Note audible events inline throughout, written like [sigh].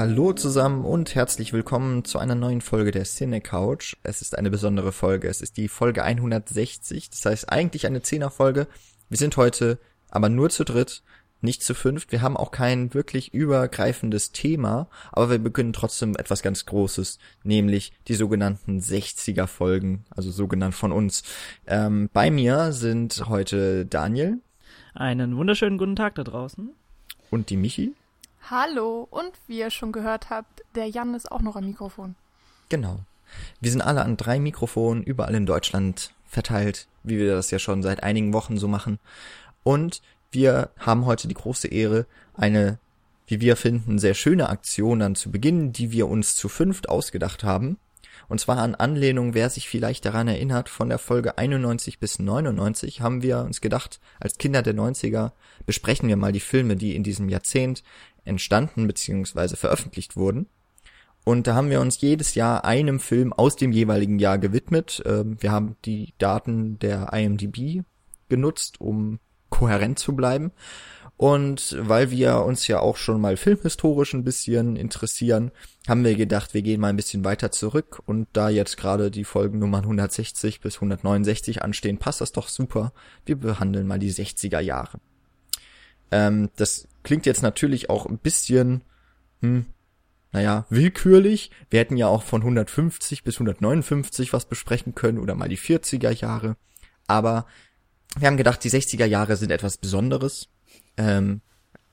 Hallo zusammen und herzlich willkommen zu einer neuen Folge der Cine Couch. Es ist eine besondere Folge. Es ist die Folge 160. Das heißt eigentlich eine Zehner-Folge. Wir sind heute aber nur zu dritt, nicht zu fünft. Wir haben auch kein wirklich übergreifendes Thema, aber wir beginnen trotzdem etwas ganz Großes, nämlich die sogenannten 60er Folgen, also sogenannt von uns. Ähm, bei mir sind heute Daniel. Einen wunderschönen guten Tag da draußen. Und die Michi. Hallo, und wie ihr schon gehört habt, der Jan ist auch noch am Mikrofon. Genau. Wir sind alle an drei Mikrofonen überall in Deutschland verteilt, wie wir das ja schon seit einigen Wochen so machen. Und wir haben heute die große Ehre, eine, wie wir finden, sehr schöne Aktion dann zu beginnen, die wir uns zu fünft ausgedacht haben. Und zwar an Anlehnung, wer sich vielleicht daran erinnert, von der Folge 91 bis 99 haben wir uns gedacht, als Kinder der 90er besprechen wir mal die Filme, die in diesem Jahrzehnt entstanden bzw. veröffentlicht wurden. Und da haben wir uns jedes Jahr einem Film aus dem jeweiligen Jahr gewidmet. Ähm, wir haben die Daten der IMDb genutzt, um kohärent zu bleiben. Und weil wir uns ja auch schon mal filmhistorisch ein bisschen interessieren, haben wir gedacht, wir gehen mal ein bisschen weiter zurück. Und da jetzt gerade die Folgennummern 160 bis 169 anstehen, passt das doch super. Wir behandeln mal die 60er Jahre. Ähm, das klingt jetzt natürlich auch ein bisschen, hm, naja, willkürlich. Wir hätten ja auch von 150 bis 159 was besprechen können oder mal die 40er Jahre. Aber wir haben gedacht, die 60er Jahre sind etwas Besonderes ähm,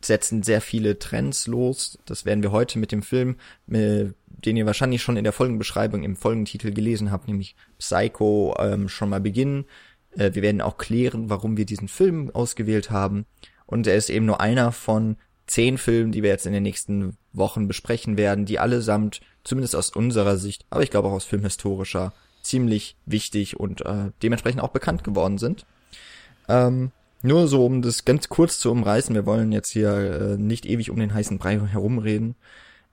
setzen sehr viele Trends los. Das werden wir heute mit dem Film, äh, den ihr wahrscheinlich schon in der Folgenbeschreibung im Folgentitel gelesen habt, nämlich Psycho, ähm, schon mal beginnen. Äh, wir werden auch klären, warum wir diesen Film ausgewählt haben. Und er ist eben nur einer von zehn Filmen, die wir jetzt in den nächsten Wochen besprechen werden, die allesamt, zumindest aus unserer Sicht, aber ich glaube auch aus filmhistorischer, ziemlich wichtig und äh, dementsprechend auch bekannt geworden sind. Ähm, nur so, um das ganz kurz zu umreißen, wir wollen jetzt hier äh, nicht ewig um den heißen Brei herumreden.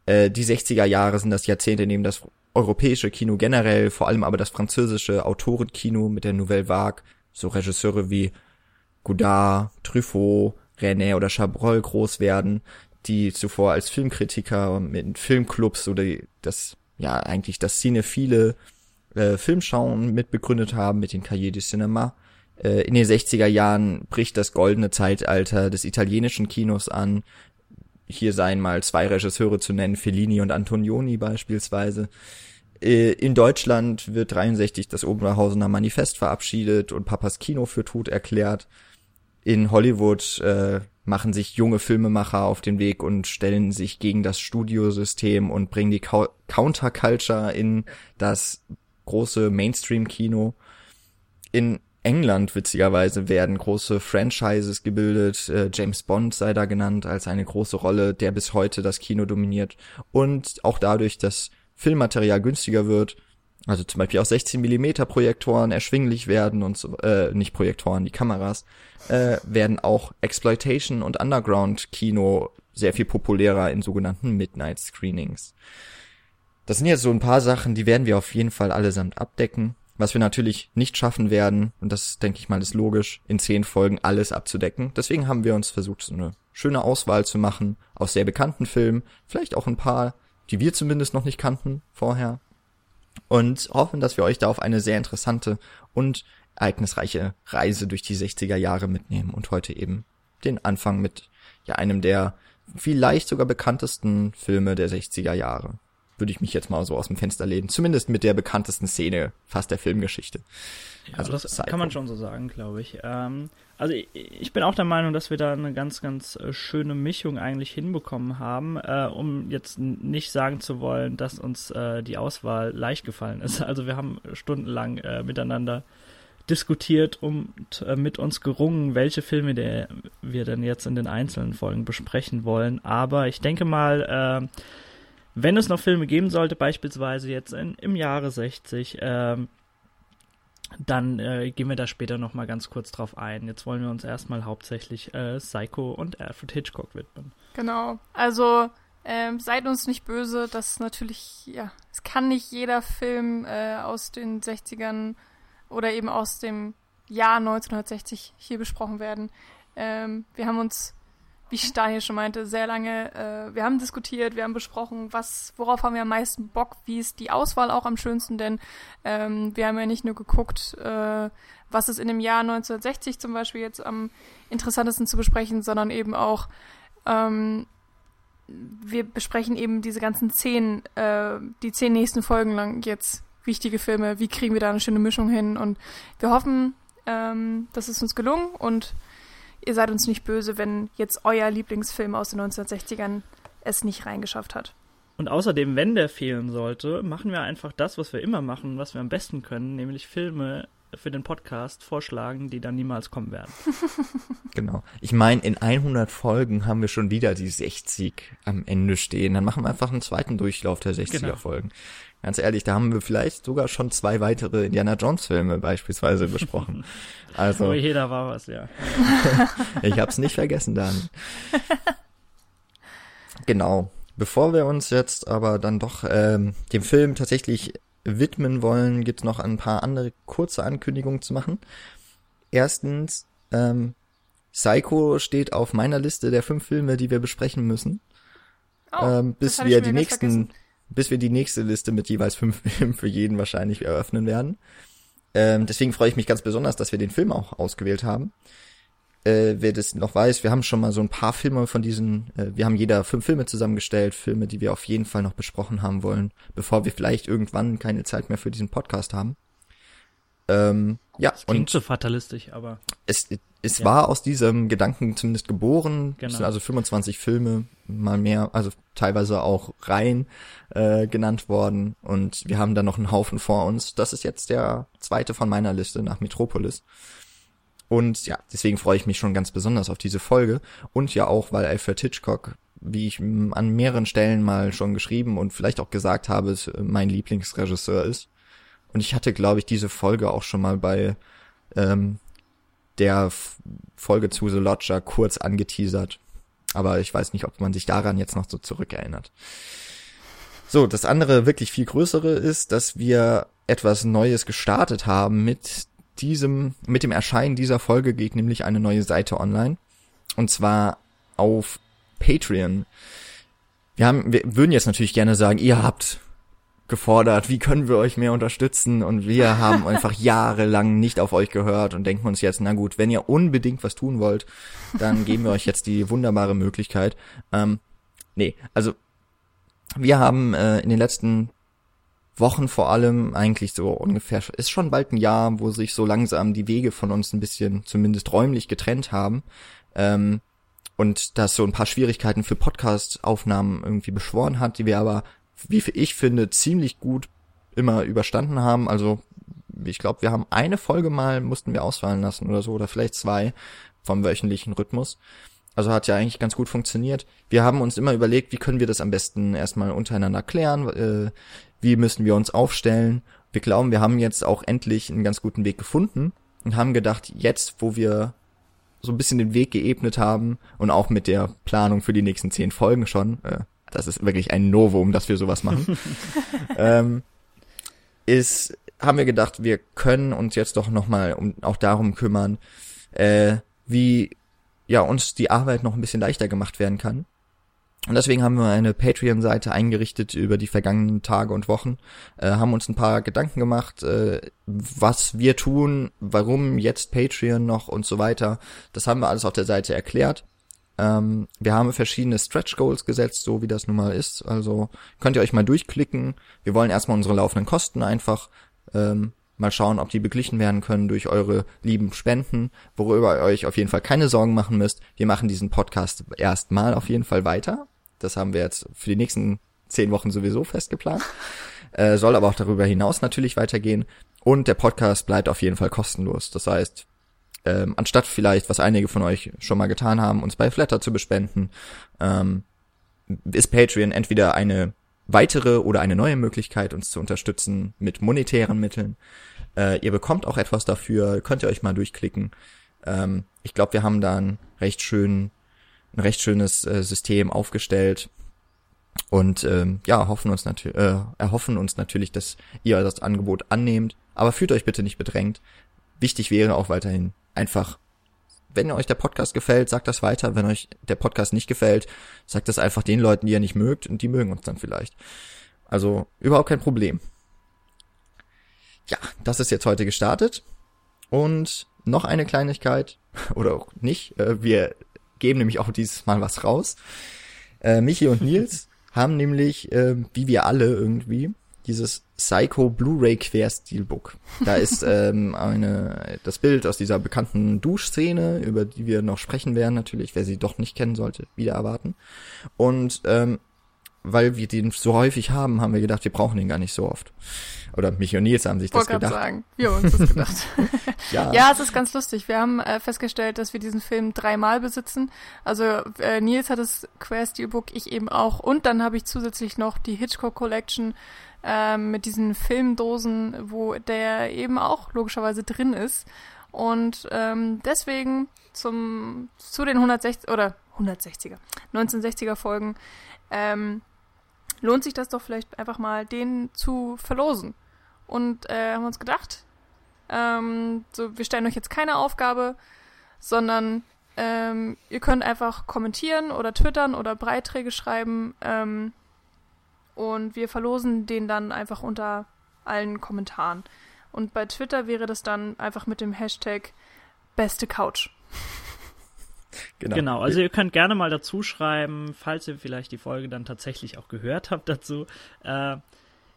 Äh, die 60er Jahre sind das Jahrzehnt, in dem das europäische Kino generell, vor allem aber das französische Autorenkino mit der Nouvelle Vague, so Regisseure wie Godard, Truffaut, René oder Chabrol groß werden, die zuvor als Filmkritiker mit Filmclubs oder das, ja, eigentlich das Cinephile äh, Filmschauen mitbegründet haben mit den Cahiers du Cinema äh, in den 60er Jahren bricht das goldene Zeitalter des italienischen Kinos an. Hier seien mal zwei Regisseure zu nennen, Fellini und Antonioni beispielsweise. Äh, in Deutschland wird 63 das Oberhausener Manifest verabschiedet und Papas Kino für tot erklärt. In Hollywood äh, machen sich junge Filmemacher auf den Weg und stellen sich gegen das Studiosystem und bringen die Counterculture in das große Mainstream-Kino. In England witzigerweise werden große Franchises gebildet. Äh, James Bond sei da genannt als eine große Rolle, der bis heute das Kino dominiert. Und auch dadurch, dass Filmmaterial günstiger wird, also zum Beispiel auch 16 Millimeter Projektoren erschwinglich werden und so, äh, nicht Projektoren, die Kameras, äh, werden auch Exploitation und Underground Kino sehr viel populärer in sogenannten Midnight Screenings. Das sind jetzt so ein paar Sachen, die werden wir auf jeden Fall allesamt abdecken. Was wir natürlich nicht schaffen werden, und das denke ich mal ist logisch, in zehn Folgen alles abzudecken. Deswegen haben wir uns versucht, so eine schöne Auswahl zu machen aus sehr bekannten Filmen, vielleicht auch ein paar, die wir zumindest noch nicht kannten vorher. Und hoffen, dass wir euch da auf eine sehr interessante und ereignisreiche Reise durch die 60er Jahre mitnehmen und heute eben den Anfang mit ja einem der vielleicht sogar bekanntesten Filme der 60er Jahre würde ich mich jetzt mal so aus dem Fenster lehnen. Zumindest mit der bekanntesten Szene fast der Filmgeschichte. Ja, also das Psycho. kann man schon so sagen, glaube ich. Ähm, also ich, bin auch der Meinung, dass wir da eine ganz, ganz äh, schöne Mischung eigentlich hinbekommen haben, äh, um jetzt nicht sagen zu wollen, dass uns äh, die Auswahl leicht gefallen ist. Also wir haben stundenlang äh, miteinander diskutiert und äh, mit uns gerungen, welche Filme der, wir denn jetzt in den einzelnen Folgen besprechen wollen. Aber ich denke mal, äh, wenn es noch Filme geben sollte, beispielsweise jetzt in, im Jahre 60, ähm, dann äh, gehen wir da später noch mal ganz kurz drauf ein. Jetzt wollen wir uns erstmal hauptsächlich äh, Psycho und Alfred Hitchcock widmen. Genau. Also ähm, seid uns nicht böse, das ist natürlich, ja, es kann nicht jeder Film äh, aus den 60ern oder eben aus dem Jahr 1960 hier besprochen werden. Ähm, wir haben uns wie Stein hier schon meinte, sehr lange, äh, wir haben diskutiert, wir haben besprochen, was, worauf haben wir am meisten Bock, wie ist die Auswahl auch am schönsten, denn ähm, wir haben ja nicht nur geguckt, äh, was ist in dem Jahr 1960 zum Beispiel jetzt am interessantesten zu besprechen, sondern eben auch, ähm, wir besprechen eben diese ganzen zehn, äh, die zehn nächsten Folgen lang jetzt wichtige Filme, wie kriegen wir da eine schöne Mischung hin? Und wir hoffen, ähm, das ist uns gelungen und ihr seid uns nicht böse, wenn jetzt euer Lieblingsfilm aus den 1960ern es nicht reingeschafft hat. Und außerdem, wenn der fehlen sollte, machen wir einfach das, was wir immer machen, was wir am besten können, nämlich Filme für den Podcast vorschlagen, die dann niemals kommen werden. [laughs] genau. Ich meine, in 100 Folgen haben wir schon wieder die 60 am Ende stehen. Dann machen wir einfach einen zweiten Durchlauf der 60er genau. Ganz ehrlich, da haben wir vielleicht sogar schon zwei weitere Indiana Jones Filme beispielsweise besprochen. [laughs] Also. Oh, jeder war was, ja. [laughs] ich hab's nicht vergessen dann. [laughs] Genau. Bevor wir uns jetzt aber dann doch ähm, dem Film tatsächlich widmen wollen, gibt's noch ein paar andere kurze Ankündigungen zu machen. Erstens, ähm, Psycho steht auf meiner Liste der fünf Filme, die wir besprechen müssen. Oh, ähm, bis wir die nächsten vergessen bis wir die nächste Liste mit jeweils fünf [laughs] Filmen für jeden wahrscheinlich eröffnen werden. Ähm, deswegen freue ich mich ganz besonders, dass wir den Film auch ausgewählt haben. Äh, wer das noch weiß, wir haben schon mal so ein paar Filme von diesen, äh, wir haben jeder fünf Filme zusammengestellt, Filme, die wir auf jeden Fall noch besprochen haben wollen, bevor wir vielleicht irgendwann keine Zeit mehr für diesen Podcast haben. Ähm, ja, das klingt und so fatalistisch, aber es, es ja. war aus diesem Gedanken zumindest geboren. Genau. Es sind also 25 Filme, mal mehr, also teilweise auch Reihen äh, genannt worden. Und wir haben da noch einen Haufen vor uns. Das ist jetzt der zweite von meiner Liste nach Metropolis. Und ja, deswegen freue ich mich schon ganz besonders auf diese Folge. Und ja auch, weil Alfred Hitchcock, wie ich an mehreren Stellen mal schon geschrieben und vielleicht auch gesagt habe, mein Lieblingsregisseur ist. Und ich hatte, glaube ich, diese Folge auch schon mal bei ähm, der Folge zu The Lodger kurz angeteasert. Aber ich weiß nicht, ob man sich daran jetzt noch so zurückerinnert. So, das andere wirklich viel größere ist, dass wir etwas Neues gestartet haben mit diesem, mit dem Erscheinen dieser Folge geht nämlich eine neue Seite online. Und zwar auf Patreon. Wir haben, wir würden jetzt natürlich gerne sagen, ihr habt gefordert, wie können wir euch mehr unterstützen und wir haben [laughs] einfach jahrelang nicht auf euch gehört und denken uns jetzt, na gut, wenn ihr unbedingt was tun wollt, dann geben wir euch jetzt die wunderbare Möglichkeit. Ähm, nee, also wir haben äh, in den letzten Wochen vor allem eigentlich so ungefähr, ist schon bald ein Jahr, wo sich so langsam die Wege von uns ein bisschen zumindest räumlich getrennt haben. Ähm, und das so ein paar Schwierigkeiten für Podcast-Aufnahmen irgendwie beschworen hat, die wir aber wie ich finde, ziemlich gut immer überstanden haben. Also ich glaube, wir haben eine Folge mal, mussten wir ausfallen lassen oder so, oder vielleicht zwei vom wöchentlichen Rhythmus. Also hat ja eigentlich ganz gut funktioniert. Wir haben uns immer überlegt, wie können wir das am besten erstmal untereinander klären, äh, wie müssen wir uns aufstellen. Wir glauben, wir haben jetzt auch endlich einen ganz guten Weg gefunden und haben gedacht, jetzt, wo wir so ein bisschen den Weg geebnet haben und auch mit der Planung für die nächsten zehn Folgen schon, äh, das ist wirklich ein Novum, dass wir sowas machen, [laughs] ähm, ist, haben wir gedacht, wir können uns jetzt doch nochmal um, auch darum kümmern, äh, wie ja uns die Arbeit noch ein bisschen leichter gemacht werden kann. Und deswegen haben wir eine Patreon-Seite eingerichtet über die vergangenen Tage und Wochen, äh, haben uns ein paar Gedanken gemacht, äh, was wir tun, warum jetzt Patreon noch und so weiter. Das haben wir alles auf der Seite erklärt. Ähm, wir haben verschiedene Stretch Goals gesetzt, so wie das nun mal ist. Also könnt ihr euch mal durchklicken. Wir wollen erstmal unsere laufenden Kosten einfach ähm, mal schauen, ob die beglichen werden können durch eure lieben Spenden, worüber ihr euch auf jeden Fall keine Sorgen machen müsst. Wir machen diesen Podcast erstmal auf jeden Fall weiter. Das haben wir jetzt für die nächsten zehn Wochen sowieso festgeplant. [laughs] Äh, soll aber auch darüber hinaus natürlich weitergehen. Und der Podcast bleibt auf jeden Fall kostenlos. Das heißt, ähm, anstatt vielleicht, was einige von euch schon mal getan haben, uns bei Flatter zu bespenden, ähm, ist Patreon entweder eine weitere oder eine neue Möglichkeit, uns zu unterstützen mit monetären Mitteln. Äh, ihr bekommt auch etwas dafür, könnt ihr euch mal durchklicken. Ähm, ich glaube, wir haben da ein recht schön, ein recht schönes äh, System aufgestellt und ähm, ja, hoffen uns natürlich, äh, erhoffen uns natürlich, dass ihr das Angebot annehmt. Aber fühlt euch bitte nicht bedrängt. Wichtig wäre auch weiterhin einfach wenn euch der Podcast gefällt, sagt das weiter. Wenn euch der Podcast nicht gefällt, sagt das einfach den Leuten, die ihr nicht mögt und die mögen uns dann vielleicht. Also überhaupt kein Problem. Ja, das ist jetzt heute gestartet. Und noch eine Kleinigkeit, [laughs] oder auch nicht, äh, wir geben nämlich auch dieses Mal was raus. Äh, Michi und Nils [laughs] haben nämlich, äh, wie wir alle irgendwie, dieses Psycho Blu-ray Quer-Steelbook. Da ist [laughs] ähm, eine das Bild aus dieser bekannten Duschszene, über die wir noch sprechen werden natürlich, wer sie doch nicht kennen sollte, wieder erwarten. Und ähm, weil wir den so häufig haben, haben wir gedacht, wir brauchen den gar nicht so oft. Oder mich und Nils haben sich das gedacht. sagen, wir haben uns das gedacht. [laughs] ja. ja, es ist ganz lustig. Wir haben äh, festgestellt, dass wir diesen Film dreimal besitzen. Also äh, Nils hat das Quer Steelbook, ich eben auch. Und dann habe ich zusätzlich noch die Hitchcock Collection äh, mit diesen Filmdosen, wo der eben auch logischerweise drin ist. Und ähm, deswegen zum zu den 160 oder 160er, 1960er Folgen ähm, lohnt sich das doch vielleicht einfach mal, den zu verlosen. Und äh, haben uns gedacht, ähm, so, wir stellen euch jetzt keine Aufgabe, sondern ähm, ihr könnt einfach kommentieren oder twittern oder Beiträge schreiben ähm, und wir verlosen den dann einfach unter allen Kommentaren. Und bei Twitter wäre das dann einfach mit dem Hashtag beste Couch. Genau. genau, also ihr könnt gerne mal dazu schreiben, falls ihr vielleicht die Folge dann tatsächlich auch gehört habt dazu, äh,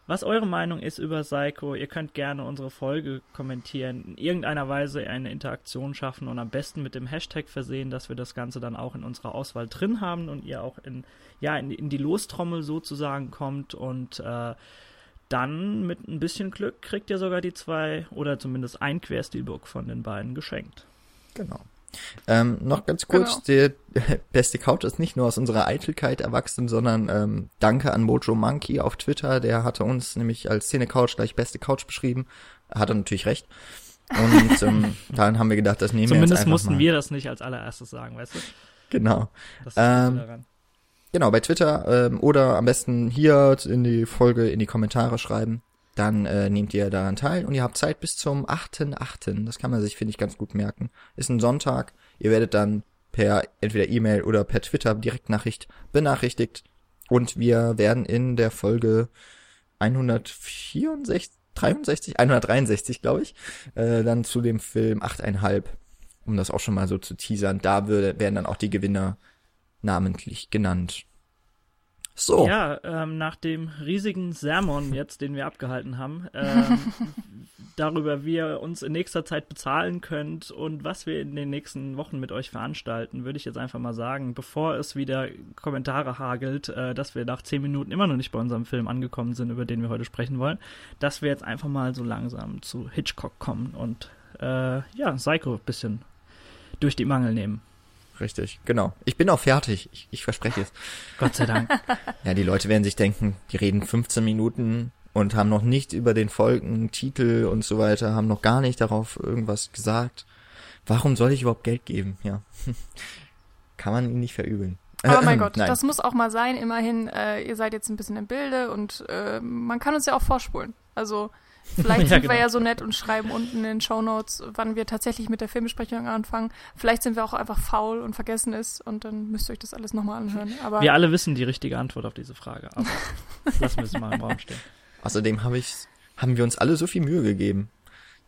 was eure Meinung ist über Psycho. Ihr könnt gerne unsere Folge kommentieren, in irgendeiner Weise eine Interaktion schaffen und am besten mit dem Hashtag versehen, dass wir das Ganze dann auch in unserer Auswahl drin haben und ihr auch in, ja, in, in die Lostrommel sozusagen kommt und äh, dann mit ein bisschen Glück kriegt ihr sogar die zwei oder zumindest ein Querstilbook von den beiden geschenkt. Genau. Ähm, noch ganz kurz, genau. der [laughs] beste Couch ist nicht nur aus unserer Eitelkeit erwachsen, sondern ähm, danke an Mojo Monkey auf Twitter, der hatte uns nämlich als Szene Couch gleich beste Couch beschrieben. Hat er natürlich recht. Und [laughs] ähm, dann haben wir gedacht, das nehmen Zumindest wir jetzt einfach mussten mal. wir das nicht als allererstes sagen, weißt du? Genau. Ähm, genau, bei Twitter ähm, oder am besten hier in die Folge in die Kommentare schreiben dann äh, nehmt ihr daran teil und ihr habt Zeit bis zum 8.8. Das kann man sich, finde ich, ganz gut merken. Ist ein Sonntag. Ihr werdet dann per entweder E-Mail oder per Twitter Direktnachricht benachrichtigt. Und wir werden in der Folge 164, 63, 163, glaube ich, äh, dann zu dem Film 8,5, um das auch schon mal so zu teasern. Da würde, werden dann auch die Gewinner namentlich genannt. So. Ja, ähm, nach dem riesigen Sermon jetzt, den wir abgehalten haben, [laughs] ähm, darüber, wie ihr uns in nächster Zeit bezahlen könnt und was wir in den nächsten Wochen mit euch veranstalten, würde ich jetzt einfach mal sagen, bevor es wieder Kommentare hagelt, äh, dass wir nach zehn Minuten immer noch nicht bei unserem Film angekommen sind, über den wir heute sprechen wollen, dass wir jetzt einfach mal so langsam zu Hitchcock kommen und äh, ja, Psycho ein bisschen durch die Mangel nehmen. Richtig, genau. Ich bin auch fertig. Ich, ich verspreche es. [laughs] Gott sei Dank. Ja, die Leute werden sich denken, die reden 15 Minuten und haben noch nicht über den Folgen, Titel und so weiter, haben noch gar nicht darauf irgendwas gesagt. Warum soll ich überhaupt Geld geben? Ja. [laughs] Kann man ihnen nicht verübeln. Aber mein [clears throat] Gott, Nein. das muss auch mal sein. Immerhin, äh, ihr seid jetzt ein bisschen im Bilde und äh, man kann uns ja auch vorspulen. Also Vielleicht [laughs] ja, sind genau. wir ja so nett und schreiben unten in den Show Notes, wann wir tatsächlich mit der Filmbesprechung anfangen. Vielleicht sind wir auch einfach faul und vergessen es und dann müsst ihr euch das alles nochmal anhören. Aber wir alle wissen die richtige Antwort auf diese Frage, aber lassen wir es mal im Raum stehen. [laughs] Außerdem hab ich, haben wir uns alle so viel Mühe gegeben.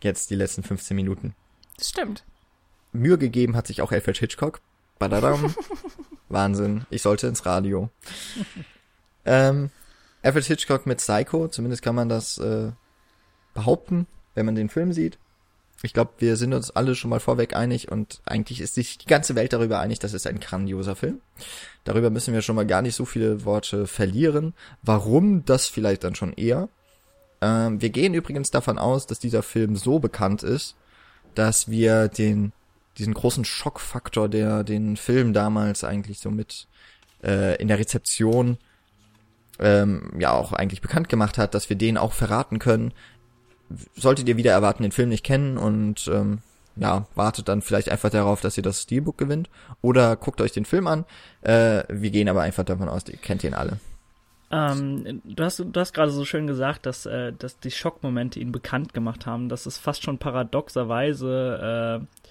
Jetzt die letzten 15 Minuten. Das stimmt. Mühe gegeben hat sich auch Alfred Hitchcock. Badadam. [laughs] Wahnsinn. Ich sollte ins Radio. ähm, Alfred Hitchcock mit Psycho, zumindest kann man das äh, behaupten, wenn man den Film sieht. Ich glaube, wir sind uns alle schon mal vorweg einig und eigentlich ist sich die ganze Welt darüber einig, dass es ein grandioser Film. Darüber müssen wir schon mal gar nicht so viele Worte verlieren. Warum, das vielleicht dann schon eher. Ähm, wir gehen übrigens davon aus, dass dieser Film so bekannt ist, dass wir den diesen großen Schockfaktor, der den Film damals eigentlich so mit äh, in der Rezeption ähm, ja auch eigentlich bekannt gemacht hat, dass wir den auch verraten können solltet ihr wieder erwarten, den Film nicht kennen und ähm, ja, wartet dann vielleicht einfach darauf, dass ihr das Steelbook gewinnt. Oder guckt euch den Film an. Äh, wir gehen aber einfach davon aus, ihr kennt ihn alle. Ähm, du hast, du hast gerade so schön gesagt, dass, äh, dass die Schockmomente ihn bekannt gemacht haben. Das ist fast schon paradoxerweise äh,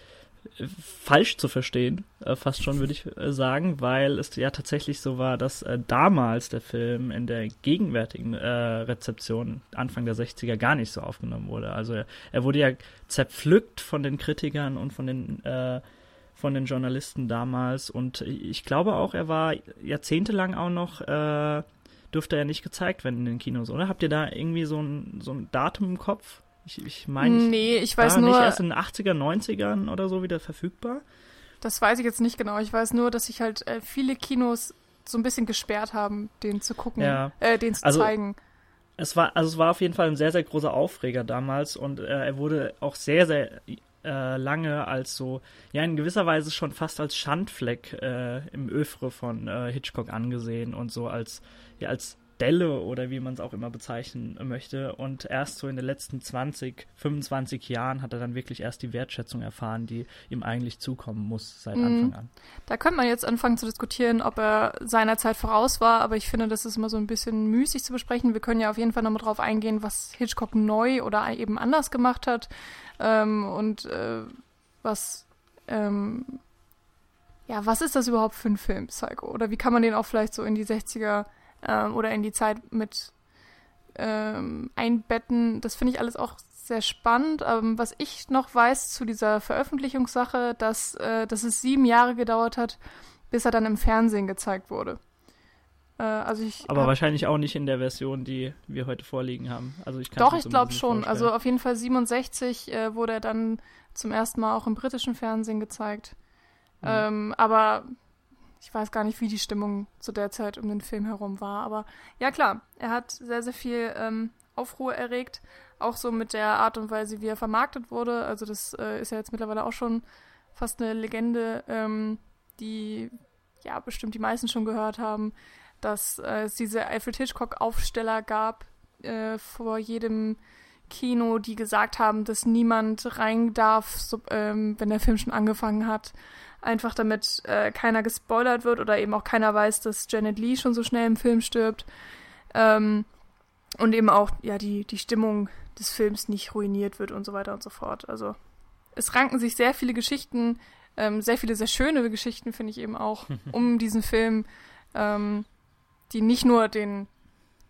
falsch zu verstehen, äh, fast schon würde ich äh, sagen, weil es ja tatsächlich so war, dass äh, damals der Film in der gegenwärtigen äh, Rezeption Anfang der 60er gar nicht so aufgenommen wurde. Also er, er wurde ja zerpflückt von den Kritikern und von den äh, von den Journalisten damals und ich glaube auch, er war jahrzehntelang auch noch äh, dürfte er nicht gezeigt werden in den Kinos, oder? Habt ihr da irgendwie so ein, so ein Datum im Kopf? Ich, ich meine, nee, ich weiß nur. nicht erst in den 80er, 90ern oder so wieder verfügbar? Das weiß ich jetzt nicht genau. Ich weiß nur, dass sich halt äh, viele Kinos so ein bisschen gesperrt haben, den zu gucken, ja. äh, den zu also, zeigen. Es war, also es war auf jeden Fall ein sehr, sehr großer Aufreger damals und äh, er wurde auch sehr, sehr äh, lange als so, ja, in gewisser Weise schon fast als Schandfleck äh, im Öfre von äh, Hitchcock angesehen und so als, ja, als Delle oder wie man es auch immer bezeichnen möchte. Und erst so in den letzten 20, 25 Jahren hat er dann wirklich erst die Wertschätzung erfahren, die ihm eigentlich zukommen muss seit mhm. Anfang an. Da könnte man jetzt anfangen zu diskutieren, ob er seiner Zeit voraus war, aber ich finde, das ist immer so ein bisschen müßig zu besprechen. Wir können ja auf jeden Fall nochmal drauf eingehen, was Hitchcock neu oder eben anders gemacht hat ähm, und äh, was ähm, ja, was ist das überhaupt für ein Film, Psycho? Oder wie kann man den auch vielleicht so in die 60er ähm, oder in die Zeit mit ähm, einbetten. Das finde ich alles auch sehr spannend. Ähm, was ich noch weiß zu dieser Veröffentlichungssache, dass, äh, dass es sieben Jahre gedauert hat, bis er dann im Fernsehen gezeigt wurde. Äh, also ich Aber wahrscheinlich auch nicht in der Version, die wir heute vorliegen haben. Also ich Doch, ich glaube schon. Vorstellen. Also auf jeden Fall 67 äh, wurde er dann zum ersten Mal auch im britischen Fernsehen gezeigt. Mhm. Ähm, aber ich weiß gar nicht, wie die Stimmung zu der Zeit um den Film herum war. Aber ja klar, er hat sehr, sehr viel ähm, Aufruhr erregt. Auch so mit der Art und Weise, wie er vermarktet wurde. Also das äh, ist ja jetzt mittlerweile auch schon fast eine Legende, ähm, die ja bestimmt die meisten schon gehört haben, dass äh, es diese Alfred Hitchcock-Aufsteller gab äh, vor jedem Kino, die gesagt haben, dass niemand rein darf, so, ähm, wenn der Film schon angefangen hat einfach damit äh, keiner gespoilert wird oder eben auch keiner weiß, dass Janet Lee schon so schnell im Film stirbt. Ähm, und eben auch, ja, die, die Stimmung des Films nicht ruiniert wird und so weiter und so fort. Also es ranken sich sehr viele Geschichten, ähm, sehr viele sehr schöne Geschichten, finde ich eben auch, [laughs] um diesen Film, ähm, die nicht nur den,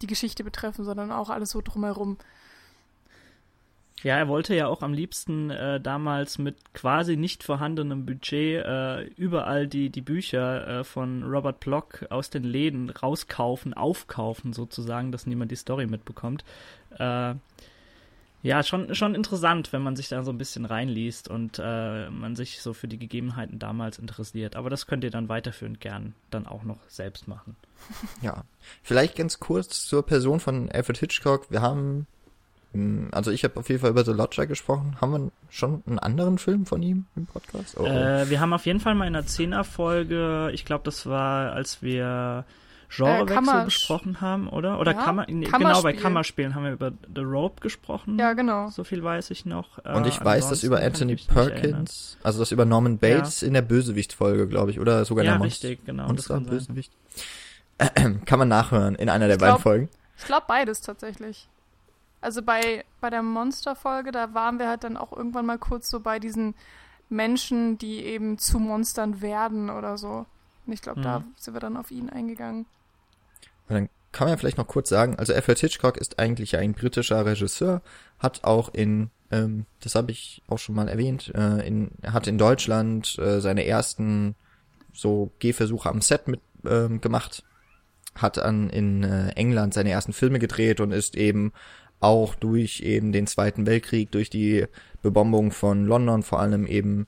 die Geschichte betreffen, sondern auch alles so drumherum. Ja, er wollte ja auch am liebsten äh, damals mit quasi nicht vorhandenem Budget äh, überall die, die Bücher äh, von Robert Block aus den Läden rauskaufen, aufkaufen sozusagen, dass niemand die Story mitbekommt. Äh, ja, schon, schon interessant, wenn man sich da so ein bisschen reinliest und äh, man sich so für die Gegebenheiten damals interessiert. Aber das könnt ihr dann weiterführend gern dann auch noch selbst machen. [laughs] Ja, vielleicht ganz kurz zur Person von Alfred Hitchcock. Wir haben also ich habe auf jeden Fall über The Lodger gesprochen. Haben wir schon einen anderen Film von ihm im Podcast? Oh, oh. Äh, wir haben auf jeden Fall mal in einer Zehner-Folge, ich glaube, das war, als wir Genrewechsel äh, besprochen haben, oder? Oder ja, Kammer, nee, genau, bei Kammerspielen haben wir über The Rope gesprochen. Ja, genau. So viel weiß ich noch. Und ich äh, weiß das über Anthony Perkins, also das über Norman Bates ja. in der Bösewicht-Folge, glaube ich, oder sogar ja, der Monster. richtig, genau. Monster Bösewicht. [clears throat] kann man nachhören in einer der glaub, beiden Folgen. Ich glaube beides tatsächlich. Also bei, bei der Monster-Folge, da waren wir halt dann auch irgendwann mal kurz so bei diesen Menschen, die eben zu Monstern werden oder so. Und ich glaube, mhm. da sind wir dann auf ihn eingegangen. Und dann kann man ja vielleicht noch kurz sagen, also Alfred Hitchcock ist eigentlich ein britischer Regisseur, hat auch in, ähm, das habe ich auch schon mal erwähnt, äh, in, er hat in Deutschland äh, seine ersten so Gehversuche am Set mit ähm, gemacht, hat an in äh, England seine ersten Filme gedreht und ist eben auch durch eben den Zweiten Weltkrieg, durch die Bebombung von London, vor allem eben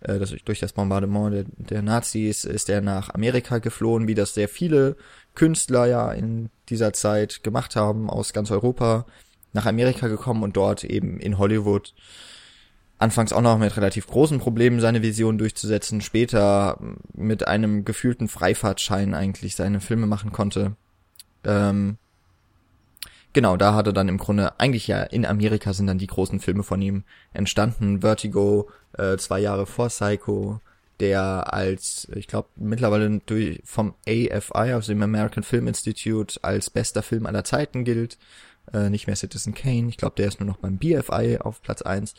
äh, durch das Bombardement der, der Nazis, ist er nach Amerika geflohen, wie das sehr viele Künstler ja in dieser Zeit gemacht haben, aus ganz Europa nach Amerika gekommen und dort eben in Hollywood anfangs auch noch mit relativ großen Problemen seine Vision durchzusetzen, später mit einem gefühlten Freifahrtschein eigentlich seine Filme machen konnte. Ähm, Genau, da hat er dann im Grunde, eigentlich ja in Amerika sind dann die großen Filme von ihm entstanden. Vertigo, äh, zwei Jahre vor Psycho, der als, ich glaube, mittlerweile durch, vom AFI, also dem American Film Institute, als bester Film aller Zeiten gilt. Äh, nicht mehr Citizen Kane, ich glaube, der ist nur noch beim BFI auf Platz eins.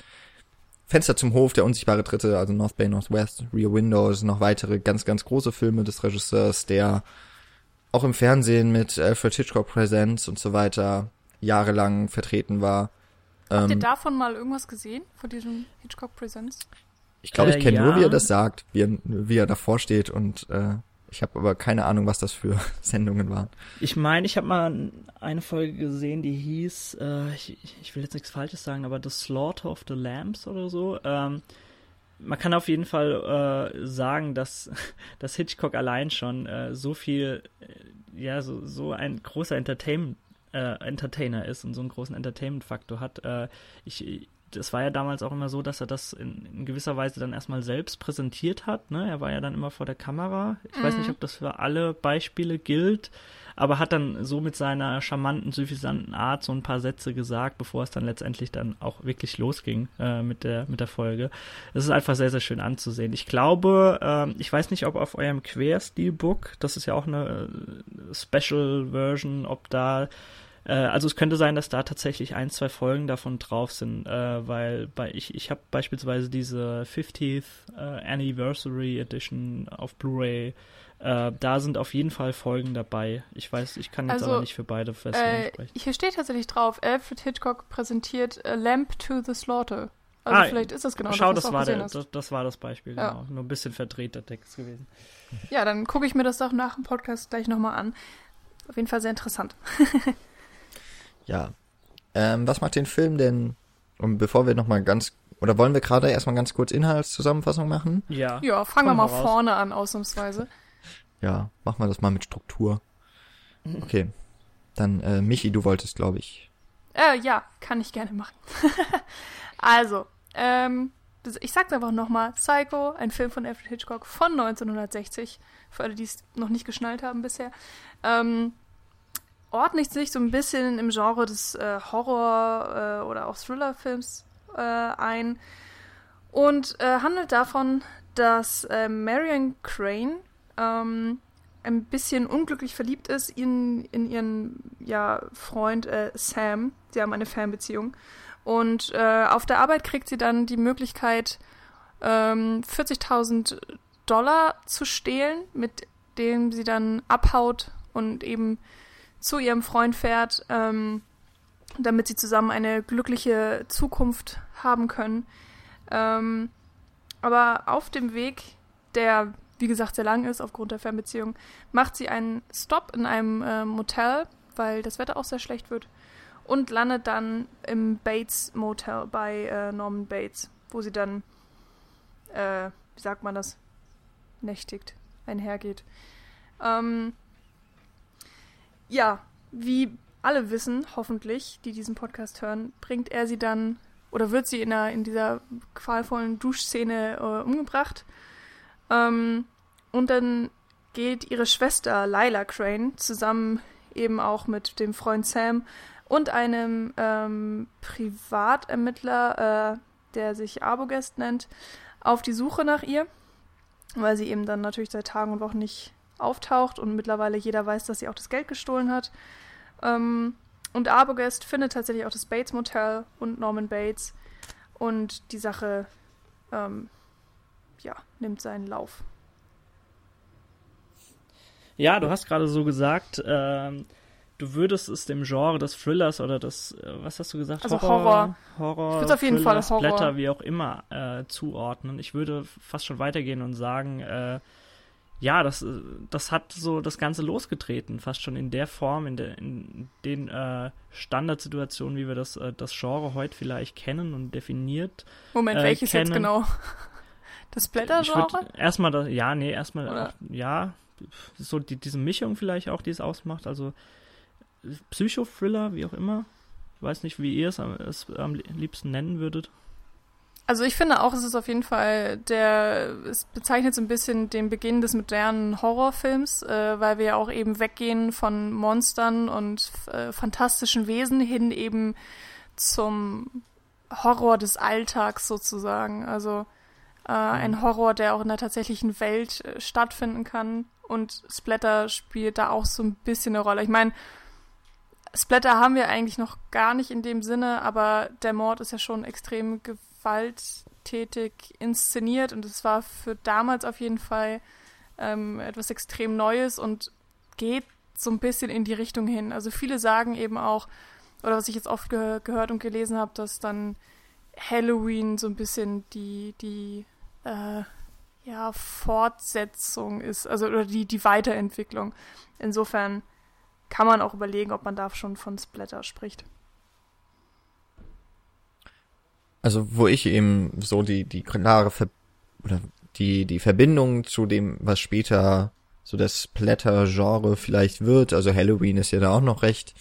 Fenster zum Hof, der unsichtbare Dritte, also North Bay, Northwest, Rear Windows, noch weitere ganz, ganz große Filme des Regisseurs, der auch im Fernsehen mit Alfred Hitchcock Presents und so weiter jahrelang vertreten war. Habt ihr ähm, davon mal irgendwas gesehen, von diesem Hitchcock Presents? Ich glaube, ich kenne äh, ja. nur, wie er das sagt, wie er, wie er davor steht und äh, ich habe aber keine Ahnung, was das für [laughs] Sendungen waren. Ich meine, ich habe mal eine Folge gesehen, die hieß, äh, ich, ich, will jetzt nichts Falsches sagen, aber The Slaughter of the Lambs oder so. Ähm, man kann auf jeden Fall äh, sagen, dass, [laughs] dass Hitchcock allein schon äh, so viel, äh, ja, so, so ein großer Entertainment, äh, Entertainer ist und so einen großen Entertainment-Faktor hat. Äh, ich, es war ja damals auch immer so, dass er das in, in, gewisser Weise dann erstmal selbst präsentiert hat. Ne? Er war ja dann immer vor der Kamera. Ich mhm. weiß nicht, mhm. ob das für alle Beispiele gilt, aber hat dann so mit seiner charmanten, suffisanten Art so ein paar Sätze gesagt, bevor es dann letztendlich dann auch wirklich losging äh, mit der mit der Folge. Es ist einfach sehr sehr schön anzusehen. Ich glaube, äh, ich weiß nicht, ob auf eurem Querstilbook, das ist ja auch eine äh, Special Version, ob da äh, also es könnte sein, dass da tatsächlich ein, zwei Folgen davon drauf sind, äh, weil bei ich, ich habe beispielsweise diese 50th äh, Anniversary Edition auf Blu-ray. Äh, da sind auf jeden Fall Folgen dabei. Ich weiß, ich kann jetzt also, aber nicht für beide Versionen äh, sprechen. Hier steht tatsächlich drauf, Alfred Hitchcock präsentiert A Lamp to the Slaughter. Also ah, vielleicht ist das genau schau, das, das war der, das, das, war das Beispiel, ja. genau. Nur ein bisschen verdrehter Text gewesen. Ja, dann gucke ich mir das doch nach dem Podcast gleich nochmal an. Auf jeden Fall sehr interessant. [laughs] Ja. Ähm, was macht den Film denn, und bevor wir nochmal ganz, oder wollen wir gerade erstmal ganz kurz Inhaltszusammenfassung machen? Ja. Ja, fangen wir mal raus. vorne an, ausnahmsweise. Ja, machen wir das mal mit Struktur. Okay. Dann, äh, Michi, du wolltest, glaube ich. Äh, ja, kann ich gerne machen. [laughs] also, ähm, ich sag's einfach nochmal. Psycho, ein Film von Alfred Hitchcock von 1960. Für alle, die es noch nicht geschnallt haben bisher. Ähm, ordnet sich so ein bisschen im Genre des äh, Horror- äh, oder auch Thriller-Films äh, ein und äh, handelt davon, dass äh, Marion Crane ähm, ein bisschen unglücklich verliebt ist in, in ihren ja, Freund äh, Sam. Sie haben eine Fernbeziehung. Und auf der Arbeit kriegt sie dann die Möglichkeit, ähm, 40.000 Dollar zu stehlen, mit denen sie dann abhaut und eben zu ihrem Freund fährt, ähm, damit sie zusammen eine glückliche Zukunft haben können. Ähm, aber auf dem Weg, der wie gesagt sehr lang ist aufgrund der Fernbeziehung, macht sie einen Stop in einem äh, Motel, weil das Wetter auch sehr schlecht wird, und landet dann im Bates Motel bei äh, Norman Bates, wo sie dann, äh, wie sagt man das, nächtigt, einhergeht. Ähm, ja, wie alle wissen, hoffentlich, die diesen Podcast hören, bringt er sie dann oder wird sie in, einer, in dieser qualvollen Duschszene äh, umgebracht. Ähm, und dann geht ihre Schwester Lila Crane zusammen eben auch mit dem Freund Sam und einem ähm, Privatermittler, äh, der sich Abogest nennt, auf die Suche nach ihr, weil sie eben dann natürlich seit Tagen und Wochen nicht auftaucht und mittlerweile jeder weiß, dass sie auch das Geld gestohlen hat. Ähm, und Arbogast findet tatsächlich auch das Bates Motel und Norman Bates und die Sache ähm, ja, nimmt seinen Lauf. Ja, du hast gerade so gesagt, ähm, du würdest es dem Genre des Thrillers oder des, äh, was hast du gesagt? Also Horror. Horror, Horror ich auf jeden Fall das Horror. Blätter, wie auch immer, äh, zuordnen. Ich würde fast schon weitergehen und sagen, äh, ja, das, das hat so das Ganze losgetreten, fast schon in der Form, in, der, in den äh, Standardsituationen, wie wir das, äh, das Genre heute vielleicht kennen und definiert. Moment, äh, welches kennen. jetzt genau? Das Blättergenre? Erstmal, das, ja, nee, erstmal, ja, so die, diese Mischung vielleicht auch, die es ausmacht, also Psychothriller, wie auch immer. Ich weiß nicht, wie ihr es, es am liebsten nennen würdet. Also ich finde auch, es ist auf jeden Fall der, es bezeichnet so ein bisschen den Beginn des modernen Horrorfilms, äh, weil wir ja auch eben weggehen von Monstern und äh, fantastischen Wesen hin eben zum Horror des Alltags sozusagen. Also äh, ein mhm. Horror, der auch in der tatsächlichen Welt äh, stattfinden kann. Und Splatter spielt da auch so ein bisschen eine Rolle. Ich meine, Splatter haben wir eigentlich noch gar nicht in dem Sinne, aber der Mord ist ja schon extrem gewalttätig inszeniert und es war für damals auf jeden Fall ähm, etwas extrem Neues und geht so ein bisschen in die Richtung hin. Also viele sagen eben auch, oder was ich jetzt oft ge gehört und gelesen habe, dass dann Halloween so ein bisschen die, die äh, ja, Fortsetzung ist, also oder die, die Weiterentwicklung. Insofern kann man auch überlegen, ob man da schon von Splatter spricht. Also, wo ich eben so die, die klare Ver oder die, die Verbindung zu dem, was später so das Splatter-Genre vielleicht wird, also Halloween ist ja da auch noch recht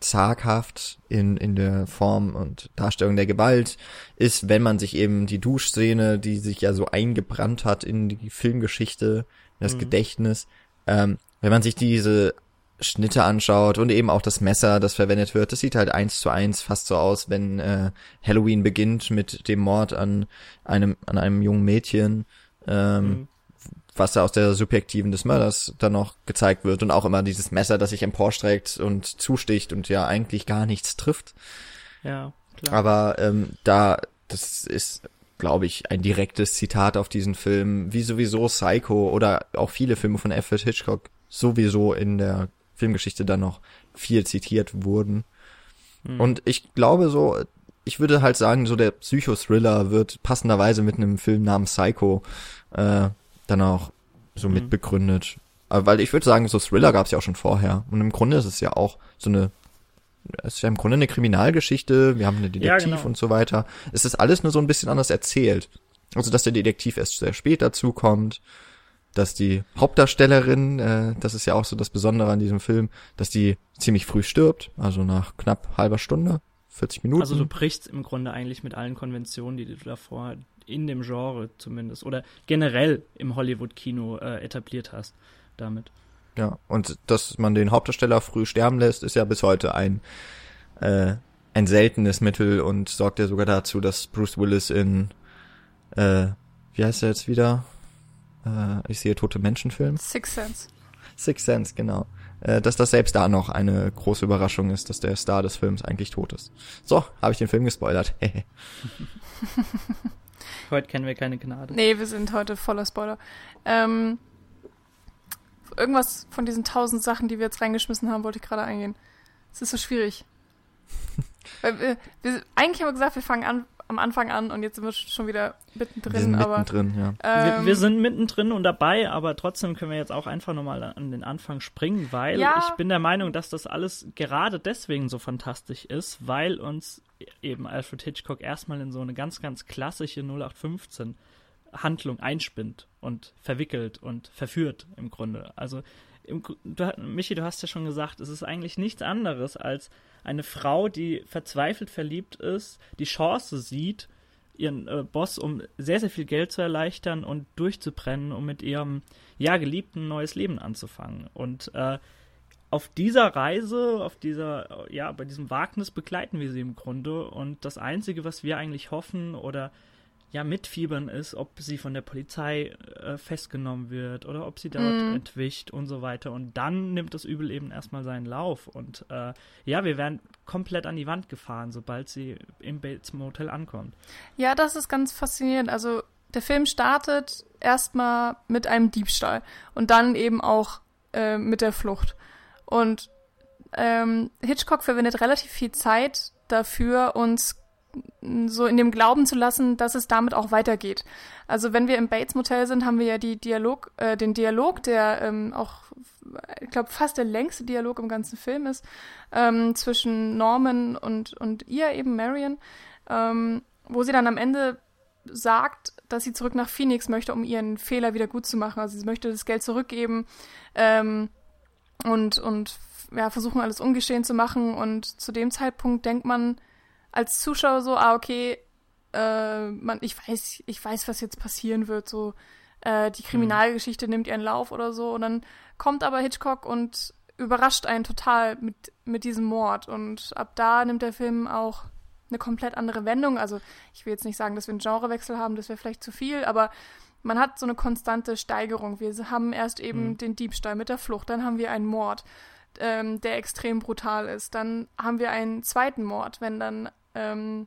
zaghaft in, in der Form und Darstellung der Gewalt ist, wenn man sich eben die Duschszene, die sich ja so eingebrannt hat in die Filmgeschichte, das mhm. Gedächtnis, ähm, wenn man sich diese Schnitte anschaut und eben auch das Messer, das verwendet wird, das sieht halt eins zu eins fast so aus, wenn äh, Halloween beginnt mit dem Mord an einem an einem jungen Mädchen. Ähm, mhm was da aus der Subjektiven des Mörders dann noch gezeigt wird und auch immer dieses Messer, das sich emporstreckt und zusticht und ja eigentlich gar nichts trifft. Ja, klar. Aber ähm, da, das ist, glaube ich, ein direktes Zitat auf diesen Film, wie sowieso Psycho oder auch viele Filme von Alfred Hitchcock sowieso in der Filmgeschichte dann noch viel zitiert wurden. Hm. Und ich glaube so, ich würde halt sagen, so der Psychothriller wird passenderweise mit einem Film namens Psycho äh, dann auch so mhm. mitbegründet. Weil ich würde sagen, so Thriller gab es ja auch schon vorher. Und im Grunde ist es ja auch so eine, es ist ja im Grunde eine Kriminalgeschichte, wir haben eine Detektiv ja, genau. und so weiter. Es ist alles nur so ein bisschen anders erzählt. Also, dass der Detektiv erst sehr spät dazukommt, dass die Hauptdarstellerin, äh, das ist ja auch so das Besondere an diesem Film, dass die ziemlich früh stirbt, also nach knapp halber Stunde, 40 Minuten. Also du brichst im Grunde eigentlich mit allen Konventionen, die du davor in dem Genre zumindest oder generell im Hollywood-Kino äh, etabliert hast damit. Ja, und dass man den Hauptdarsteller früh sterben lässt, ist ja bis heute ein, äh, ein seltenes Mittel und sorgt ja sogar dazu, dass Bruce Willis in, äh, wie heißt er jetzt wieder? Äh, ich sehe tote Menschenfilm. Six Sense. Six Sense, genau. Äh, dass das selbst da noch eine große Überraschung ist, dass der Star des Films eigentlich tot ist. So, habe ich den Film gespoilert. [laughs] Heute kennen wir keine Gnade. Nee, wir sind heute voller Spoiler. Ähm, irgendwas von diesen tausend Sachen, die wir jetzt reingeschmissen haben, wollte ich gerade eingehen. Es ist so schwierig. [laughs] Weil wir, wir, eigentlich haben wir gesagt, wir fangen an am Anfang an und jetzt sind wir schon wieder mittendrin. Wir sind aber, mittendrin, ja. Ähm, wir, wir, sind mittendrin und dabei, aber trotzdem können wir jetzt auch einfach nochmal an den Anfang springen, weil ja. ich bin der Meinung, dass das alles gerade deswegen so fantastisch ist, weil uns eben Alfred Hitchcock erstmal in so eine ganz, ganz klassische 0815 Handlung einspinnt und verwickelt und verführt im Grunde. Also im, du, Michi, du hast ja schon gesagt, es ist eigentlich nichts anderes als eine Frau, die verzweifelt verliebt ist, die Chance sieht, ihren äh, Boss um sehr, sehr viel Geld zu erleichtern und durchzubrennen, um mit ihrem, ja, Geliebten neues Leben anzufangen. Und äh, auf dieser Reise, auf dieser, ja, bei diesem Wagnis begleiten wir sie im Grunde. Und das Einzige, was wir eigentlich hoffen oder ja mitfiebern ist, ob sie von der Polizei äh, festgenommen wird oder ob sie dort mm. entwischt und so weiter. Und dann nimmt das Übel eben erstmal seinen Lauf. Und äh, ja, wir werden komplett an die Wand gefahren, sobald sie im Bates Motel ankommt. Ja, das ist ganz faszinierend. Also der Film startet erstmal mit einem Diebstahl und dann eben auch äh, mit der Flucht. Und ähm, Hitchcock verwendet relativ viel Zeit dafür, uns so in dem Glauben zu lassen, dass es damit auch weitergeht. Also wenn wir im Bates Motel sind, haben wir ja die Dialog, äh, den Dialog, der ähm, auch, ich glaube, fast der längste Dialog im ganzen Film ist, ähm, zwischen Norman und, und ihr eben, Marion, ähm, wo sie dann am Ende sagt, dass sie zurück nach Phoenix möchte, um ihren Fehler wieder gut zu machen. Also sie möchte das Geld zurückgeben ähm, und, und ja, versuchen alles ungeschehen zu machen. Und zu dem Zeitpunkt denkt man, als Zuschauer so, ah, okay, äh, man, ich weiß, ich weiß, was jetzt passieren wird, so, äh, die Kriminalgeschichte mhm. nimmt ihren Lauf oder so. Und dann kommt aber Hitchcock und überrascht einen total mit, mit diesem Mord. Und ab da nimmt der Film auch eine komplett andere Wendung. Also ich will jetzt nicht sagen, dass wir einen Genrewechsel haben, das wäre vielleicht zu viel, aber man hat so eine konstante Steigerung. Wir haben erst eben mhm. den Diebstahl mit der Flucht, dann haben wir einen Mord, ähm, der extrem brutal ist. Dann haben wir einen zweiten Mord, wenn dann ähm,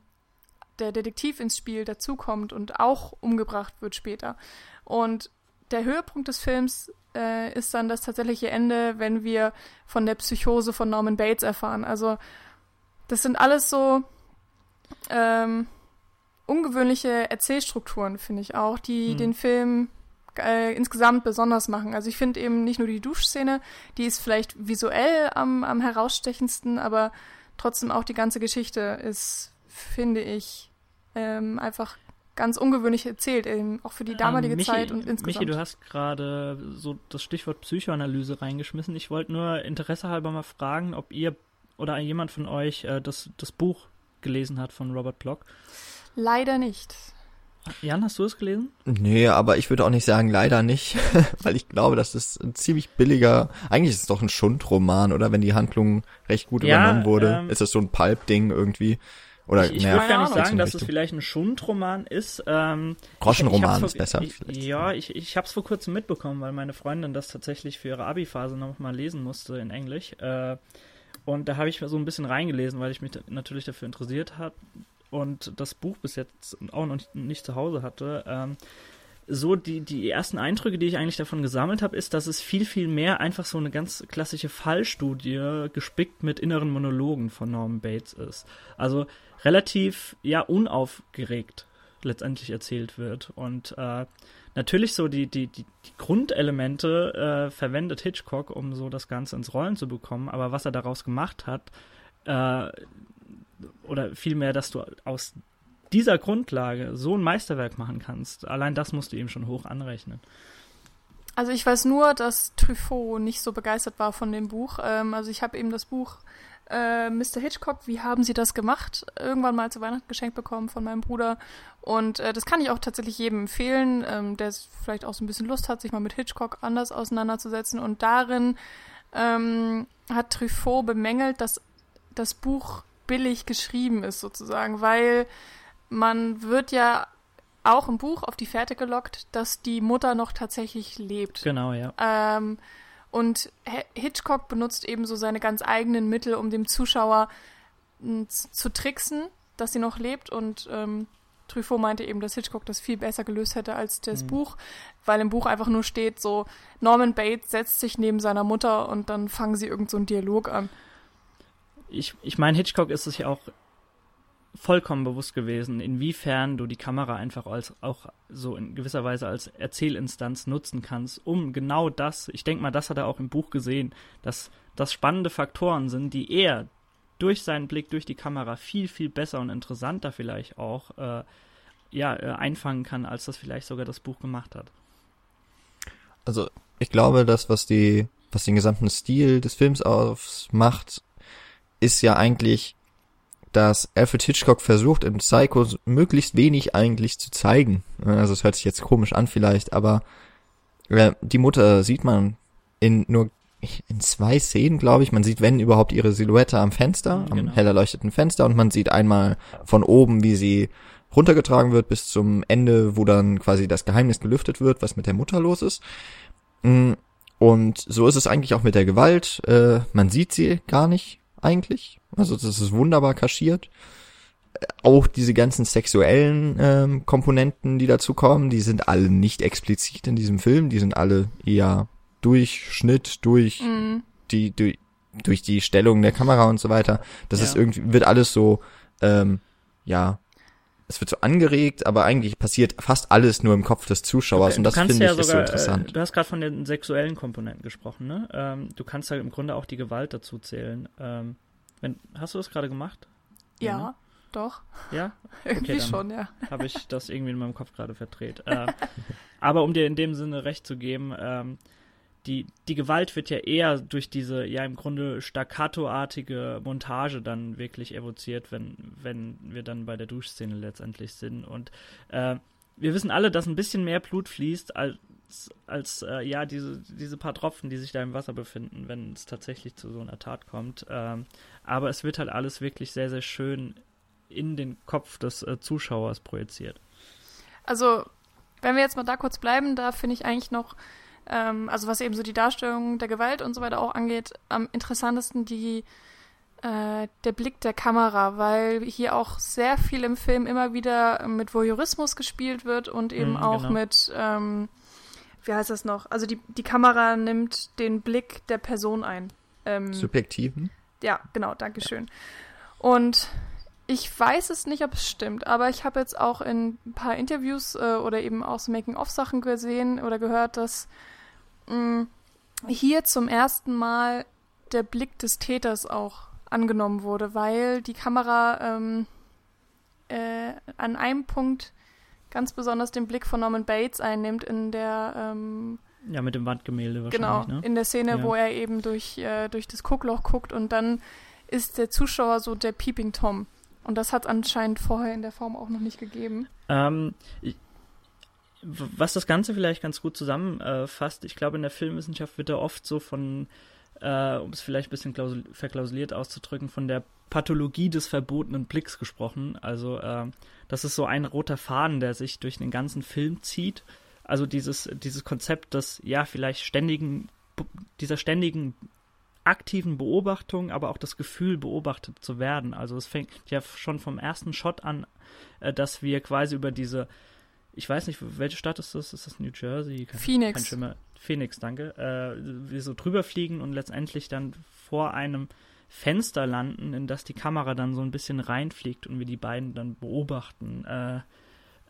der Detektiv ins Spiel dazukommt und auch umgebracht wird später. Und der Höhepunkt des Films äh, ist dann das tatsächliche Ende, wenn wir von der Psychose von Norman Bates erfahren. Also das sind alles so ähm, ungewöhnliche Erzählstrukturen, finde ich auch, die hm. den Film äh, insgesamt besonders machen. Also ich finde eben nicht nur die Duschszene, die ist vielleicht visuell am, am herausstechendsten, aber trotzdem auch die ganze Geschichte ist, finde ich, ähm, einfach ganz ungewöhnlich erzählt, eben auch für die damalige ähm, Michi, Zeit und insgesamt. Michi, du hast gerade so das Stichwort Psychoanalyse reingeschmissen. Ich wollte nur Interesse halber mal fragen, ob ihr oder jemand von euch äh, das, das Buch gelesen hat von Robert Block. Leider nicht. Jan, hast du es gelesen? Nee, aber ich würde auch nicht sagen, leider nicht, [laughs] weil ich glaube, das ist ein ziemlich billiger, eigentlich ist es doch ein Schundroman, oder wenn die Handlung recht gut ja, übernommen wurde, ähm, ist es so ein Pulp-Ding irgendwie. Oder, ich ich naja, würde gar nicht sagen, dass es vielleicht ein Schundroman ist. Ähm, Groschenroman ist besser. Ich, ja, ich, ich habe es vor kurzem mitbekommen, weil meine Freundin das tatsächlich für ihre Abi-Phase nochmal lesen musste in Englisch. Äh, und da habe ich so ein bisschen reingelesen, weil ich mich natürlich dafür interessiert habe und das Buch bis jetzt auch noch nicht, nicht zu Hause hatte. Ähm, so die, die ersten Eindrücke, die ich eigentlich davon gesammelt habe, ist, dass es viel, viel mehr einfach so eine ganz klassische Fallstudie gespickt mit inneren Monologen von Norman Bates ist. Also relativ, ja, unaufgeregt letztendlich erzählt wird. Und äh, natürlich so die, die, die, die Grundelemente äh, verwendet Hitchcock, um so das Ganze ins Rollen zu bekommen, aber was er daraus gemacht hat, äh, oder vielmehr, dass du aus dieser Grundlage so ein Meisterwerk machen kannst, allein das musst du ihm schon hoch anrechnen. Also ich weiß nur, dass Truffaut nicht so begeistert war von dem Buch. Ähm, also ich habe eben das Buch äh, Mr. Hitchcock, wie haben Sie das gemacht? Irgendwann mal zu Weihnachten geschenkt bekommen von meinem Bruder. Und äh, das kann ich auch tatsächlich jedem empfehlen, ähm, der vielleicht auch so ein bisschen Lust hat, sich mal mit Hitchcock anders auseinanderzusetzen. Und darin ähm, hat Truffaut bemängelt, dass das Buch billig geschrieben ist sozusagen, weil man wird ja auch im Buch auf die Fährte gelockt, dass die Mutter noch tatsächlich lebt. Genau, ja. Ähm, und Hitchcock benutzt eben so seine ganz eigenen Mittel, um dem Zuschauer zu tricksen, dass sie noch lebt. Und ähm, Truffaut meinte eben, dass Hitchcock das viel besser gelöst hätte als das mhm. Buch, weil im Buch einfach nur steht so, Norman Bates setzt sich neben seiner Mutter und dann fangen sie irgend so einen Dialog an ich, ich meine, Hitchcock ist es ja auch vollkommen bewusst gewesen, inwiefern du die Kamera einfach als auch so in gewisser Weise als Erzählinstanz nutzen kannst, um genau das, ich denke mal, das hat er auch im Buch gesehen, dass das spannende Faktoren sind, die er durch seinen Blick durch die Kamera viel, viel besser und interessanter vielleicht auch äh, ja, äh, einfangen kann, als das vielleicht sogar das Buch gemacht hat. Also ich glaube, das, was die, was den gesamten Stil des Films ausmacht, ist ja eigentlich, dass Alfred Hitchcock versucht, in Psycho möglichst wenig eigentlich zu zeigen. Also es hört sich jetzt komisch an vielleicht, aber äh, die Mutter sieht man in nur in zwei Szenen, glaube ich. Man sieht, wenn überhaupt, ihre Silhouette am Fenster, genau. am hell erleuchteten Fenster und man sieht einmal von oben, wie sie runtergetragen wird bis zum Ende, wo dann quasi das Geheimnis gelüftet wird, was mit der Mutter los ist. Mm, und so ist es eigentlich auch mit der Gewalt. Äh, man sieht sie gar nicht eigentlich. Also das ist wunderbar kaschiert. Auch diese ganzen sexuellen ähm, Komponenten, die dazu kommen, die sind alle nicht explizit in diesem Film. Die sind alle eher durch Schnitt, durch mhm. die durch, durch die Stellung der Kamera und so weiter. Das ja. ist irgendwie wird alles so ähm, ja es wird so angeregt, aber eigentlich passiert fast alles nur im Kopf des Zuschauers okay, und das finde ja ich sogar, ist so interessant. Äh, du hast gerade von den sexuellen Komponenten gesprochen, ne? Ähm, du kannst ja im Grunde auch die Gewalt dazu zählen. Ähm, wenn, hast du das gerade gemacht? Ja, ja ne? doch. Ja? [laughs] Okay, irgendwie schon, ja. Habe ich das irgendwie in meinem Kopf gerade verdreht. äh, aber um dir in dem Sinne recht zu geben, ähm, die, die Gewalt wird ja eher durch diese, ja im Grunde staccato-artige Montage dann wirklich evoziert, wenn, wenn wir dann bei der Duschszene letztendlich sind. Und äh, wir wissen alle, dass ein bisschen mehr Blut fließt als, als äh, ja diese, diese paar Tropfen, die sich da im Wasser befinden, wenn es tatsächlich zu so einer Tat kommt. Ähm, aber es wird halt alles wirklich sehr, sehr schön in den Kopf des äh, Zuschauers projiziert. Also, wenn wir jetzt mal da kurz bleiben, da finde ich eigentlich noch ähm, also was eben so die Darstellung der Gewalt und so weiter auch angeht, am interessantesten die Äh, der Blick der Kamera, weil hier auch sehr viel im Film immer wieder mit Voyeurismus gespielt wird und eben mhm, auch genau. mit, ähm, wie heißt das noch? Also die, die Kamera nimmt den Blick der Person ein. Ähm, Subjektiven? Ja, genau, Dankeschön. Und ich weiß es nicht, ob es stimmt, aber ich habe jetzt auch in ein paar Interviews äh, oder eben auch so Making-of-Sachen gesehen oder gehört, dass hier zum ersten Mal der Blick des Täters auch angenommen wurde, weil die Kamera ähm, äh, an einem Punkt ganz besonders den Blick von Norman Bates einnimmt in der ähm, ja mit dem Wandgemälde wahrscheinlich genau ne? in der Szene, ja. wo er eben durch äh, durch das Guckloch guckt und dann ist der Zuschauer so der Peeping Tom und das hat es anscheinend vorher in der Form auch noch nicht gegeben. Ähm, ich, was das Ganze vielleicht ganz gut zusammenfasst, ich glaube in der Filmwissenschaft wird da oft so von äh, um es vielleicht ein bisschen verklausuliert auszudrücken, von der Pathologie des verbotenen Blicks gesprochen. Also äh, das ist so ein roter Faden, der sich durch den ganzen Film zieht. Also dieses, dieses Konzept des, ja, vielleicht ständigen, dieser ständigen aktiven Beobachtung, aber auch das Gefühl, beobachtet zu werden. Also es fängt ja schon vom ersten Shot an, äh, dass wir quasi über diese, ich weiß nicht, welche Stadt ist das? Ist das New Jersey? Kein, Phoenix. Kein Phoenix, danke, äh, wir so drüber fliegen und letztendlich dann vor einem Fenster landen, in das die Kamera dann so ein bisschen reinfliegt und wir die beiden dann beobachten, äh,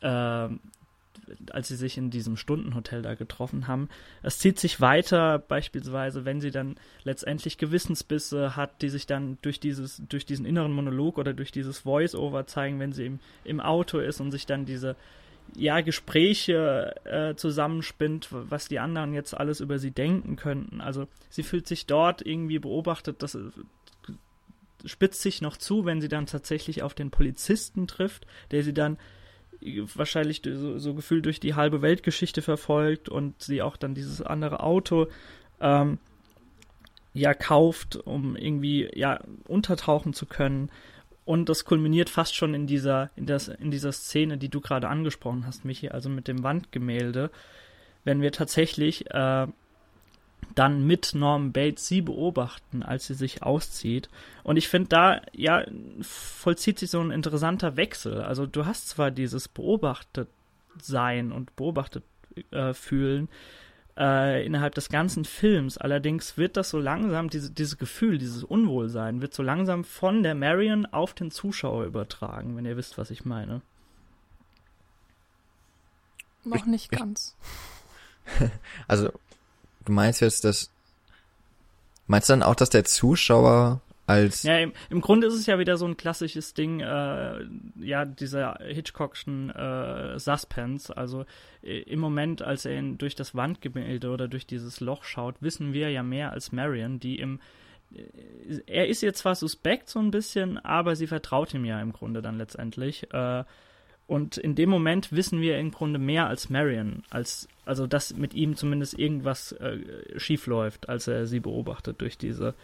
äh, als sie sich in diesem Stundenhotel da getroffen haben. Es zieht sich weiter, beispielsweise, wenn sie dann letztendlich Gewissensbisse hat, die sich dann durch dieses, durch diesen inneren Monolog oder durch dieses Voice-Over zeigen, wenn sie im, im Auto ist und sich dann diese ja, Gespräche äh, zusammenspinnt, was die anderen jetzt alles über sie denken könnten. Also sie fühlt sich dort irgendwie beobachtet, das äh, spitzt sich noch zu, wenn sie dann tatsächlich auf den Polizisten trifft, der sie dann äh, wahrscheinlich so, so gefühlt durch die halbe Weltgeschichte verfolgt und sie auch dann dieses andere Auto ähm, ja kauft, um irgendwie ja untertauchen zu können. Und das kulminiert fast schon in dieser, in, das, in dieser Szene, die du gerade angesprochen hast, Michi, also mit dem Wandgemälde, wenn wir tatsächlich äh, dann mit Norm Bates sie beobachten, als sie sich auszieht. Und ich finde, da ja vollzieht sich so ein interessanter Wechsel. Also du hast zwar dieses beobachtet sein und beobachtet äh, fühlen, äh, innerhalb des ganzen Films. Allerdings wird das so langsam, diese, dieses Gefühl, dieses Unwohlsein, wird so langsam von der Marion auf den Zuschauer übertragen, wenn ihr wisst, was ich meine. Noch nicht ganz. [laughs] also, du meinst jetzt, dass. Meinst du dann auch, dass der Zuschauer als. Ja, im, im Grunde ist es ja wieder so ein klassisches Ding, äh, ja, dieser Hitchcockschen äh, Suspense. Also äh, im Moment, als er ihn durch das Wandgemälde oder durch dieses Loch schaut, wissen wir ja mehr als Marion, die im äh, er ist jetzt zwar suspekt so ein bisschen, aber sie vertraut ihm ja im Grunde dann letztendlich. Äh, und in dem Moment wissen wir im Grunde mehr als Marion, als also dass mit ihm zumindest irgendwas äh, schief läuft, als er sie beobachtet durch diese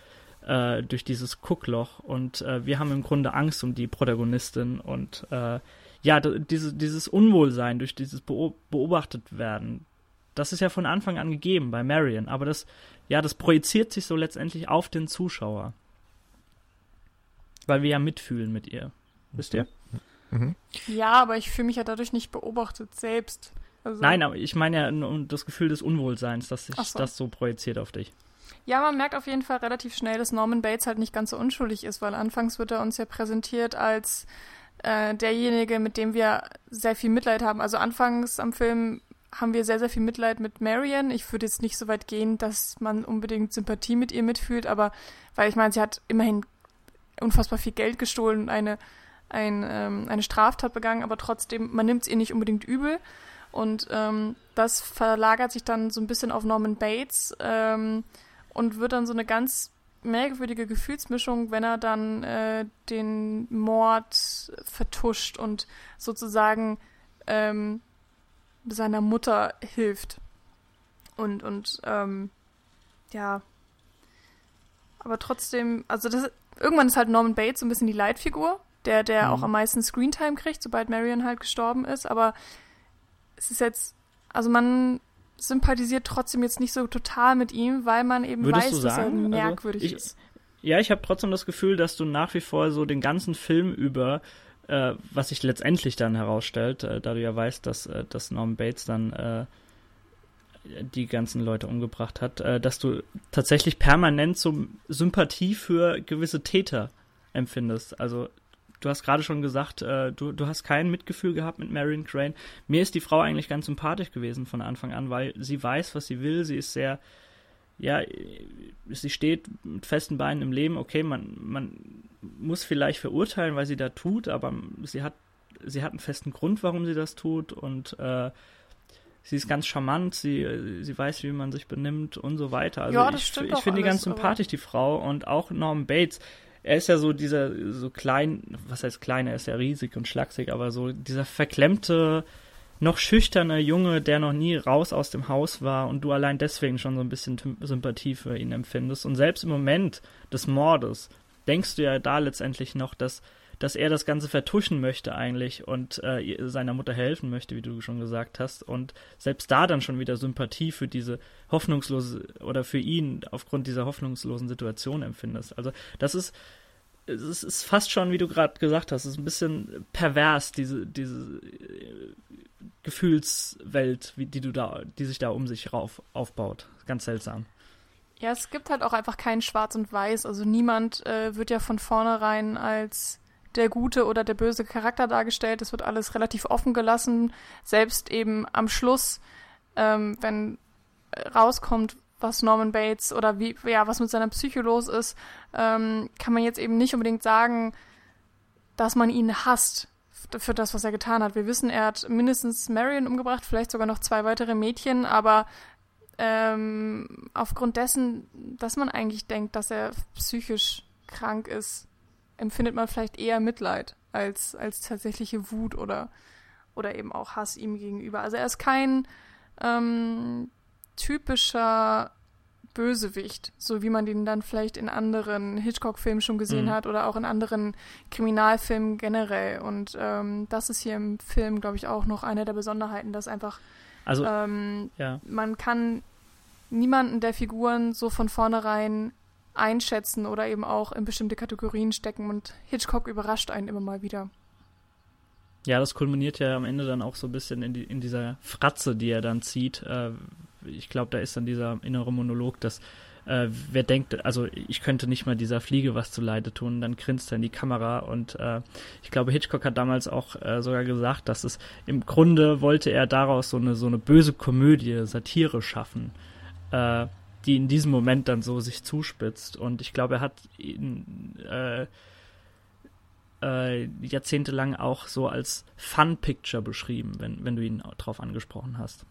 äh, durch dieses Guckloch und äh, wir haben im Grunde Angst um die Protagonistin und äh, ja, diese, dieses Unwohlsein durch dieses beobachtet werden, das ist ja von Anfang an gegeben bei Marion, aber das, ja, das projiziert sich so letztendlich auf den Zuschauer. Weil wir ja mitfühlen mit ihr. Wisst ihr? Mhm. Ja, aber ich fühle mich ja dadurch nicht beobachtet selbst. Also Nein, aber ich meine ja das Gefühl des Unwohlseins, dass sich so. das so projiziert auf dich. Ja, man merkt auf jeden Fall relativ schnell, dass Norman Bates halt nicht ganz so unschuldig ist, weil anfangs wird er uns ja präsentiert als äh, derjenige, mit dem wir sehr viel Mitleid haben. Also anfangs am Film haben wir sehr, sehr viel Mitleid mit Marion. Ich würde jetzt nicht so weit gehen, dass man unbedingt Sympathie mit ihr mitfühlt, aber weil ich meine, sie hat immerhin unfassbar viel Geld gestohlen und eine, ein, ähm, eine Straftat begangen, aber trotzdem, man nimmt es ihr nicht unbedingt übel. Und ähm, das verlagert sich dann so ein bisschen auf Norman Bates. Ähm, und wird dann so eine ganz merkwürdige Gefühlsmischung, wenn er dann äh, den Mord vertuscht und sozusagen ähm, seiner Mutter hilft. Und, und ähm, ja. Aber trotzdem, also das, irgendwann ist halt Norman Bates so ein bisschen die Leitfigur, der, der mhm. auch am meisten Screentime kriegt, sobald Marion halt gestorben ist. Aber es ist jetzt, also man sympathisiert trotzdem jetzt nicht so total mit ihm, weil man eben Würdest weiß, dass er also merkwürdig also ich, ist. Ja, ich habe trotzdem das Gefühl, dass du nach wie vor so den ganzen Film über, äh, was sich letztendlich dann herausstellt, äh, da du ja weißt, dass, äh, dass Norman Bates dann äh, die ganzen Leute umgebracht hat, äh, dass du tatsächlich permanent so Sympathie für gewisse Täter empfindest. Also du hast gerade schon gesagt, äh, du, du hast kein Mitgefühl gehabt mit Marion Crane. Mir ist die Frau eigentlich ganz sympathisch gewesen von Anfang an, weil sie weiß, was sie will. Sie ist sehr ja, sie steht mit festen Beinen im Leben, okay, man, man muss vielleicht verurteilen, weil sie da tut, aber sie hat, sie hat einen festen Grund, warum sie das tut und äh, sie ist ganz charmant, sie, sie weiß, wie man sich benimmt und so weiter. Also ja, ich, ich finde die ganz sympathisch, die Frau, und auch Norman Bates. Er ist ja so dieser, so klein, was heißt klein, er ist ja riesig und schlaksig, aber so dieser verklemmte, noch schüchterner Junge, der noch nie raus aus dem Haus war und du allein deswegen schon so ein bisschen Sympathie für ihn empfindest. Und selbst im Moment des Mordes denkst du ja da letztendlich noch, dass, dass er das Ganze vertuschen möchte eigentlich und äh, seiner Mutter helfen möchte, wie du schon gesagt hast. Und selbst da dann schon wieder Sympathie für diese hoffnungslose oder für ihn aufgrund dieser hoffnungslosen Situation empfindest. Also das ist es ist fast schon, wie du gerade gesagt hast, es ist ein bisschen pervers, diese, diese Gefühlswelt, wie, die du da, die sich da um sich rauf aufbaut. Ganz seltsam. Ja, es gibt halt auch einfach kein Schwarz und Weiß. Also niemand äh, wird ja von vornherein als der gute oder der böse Charakter dargestellt. Es wird alles relativ offen gelassen. Selbst eben am Schluss, ähm, wenn rauskommt, was Norman Bates oder wie, ja, was mit seiner Psyche los ist, ähm, kann man jetzt eben nicht unbedingt sagen, dass man ihn hasst für das, was er getan hat. Wir wissen, er hat mindestens Marion umgebracht, vielleicht sogar noch zwei weitere Mädchen, aber ähm, aufgrund dessen, dass man eigentlich denkt, dass er psychisch krank ist, empfindet man vielleicht eher Mitleid als, als tatsächliche Wut oder, oder eben auch Hass ihm gegenüber. Also er ist kein ähm, typischer Bösewicht, so wie man den dann vielleicht in anderen Hitchcock-Filmen schon gesehen mhm. hat oder auch in anderen Kriminalfilmen generell. Und ähm, das ist hier im Film, glaube ich, auch noch eine der Besonderheiten, dass einfach also, ähm, ja. man kann niemanden der Figuren so von vornherein einschätzen oder eben auch in bestimmte Kategorien stecken und Hitchcock überrascht einen immer mal wieder. Ja, das kulminiert ja am Ende dann auch so ein bisschen in, die, in dieser Fratze, die er dann zieht, äh, ich glaube, da ist dann dieser innere Monolog, dass äh, wer denkt, also ich könnte nicht mal dieser Fliege was zu Leide tun, dann grinst er in die Kamera und äh, ich glaube, Hitchcock hat damals auch äh, sogar gesagt, dass es im Grunde wollte er daraus so eine so eine böse Komödie, Satire schaffen, äh, die in diesem Moment dann so sich zuspitzt und ich glaube, er hat ihn äh, äh, jahrzehntelang auch so als Fun Picture beschrieben, wenn, wenn du ihn drauf angesprochen hast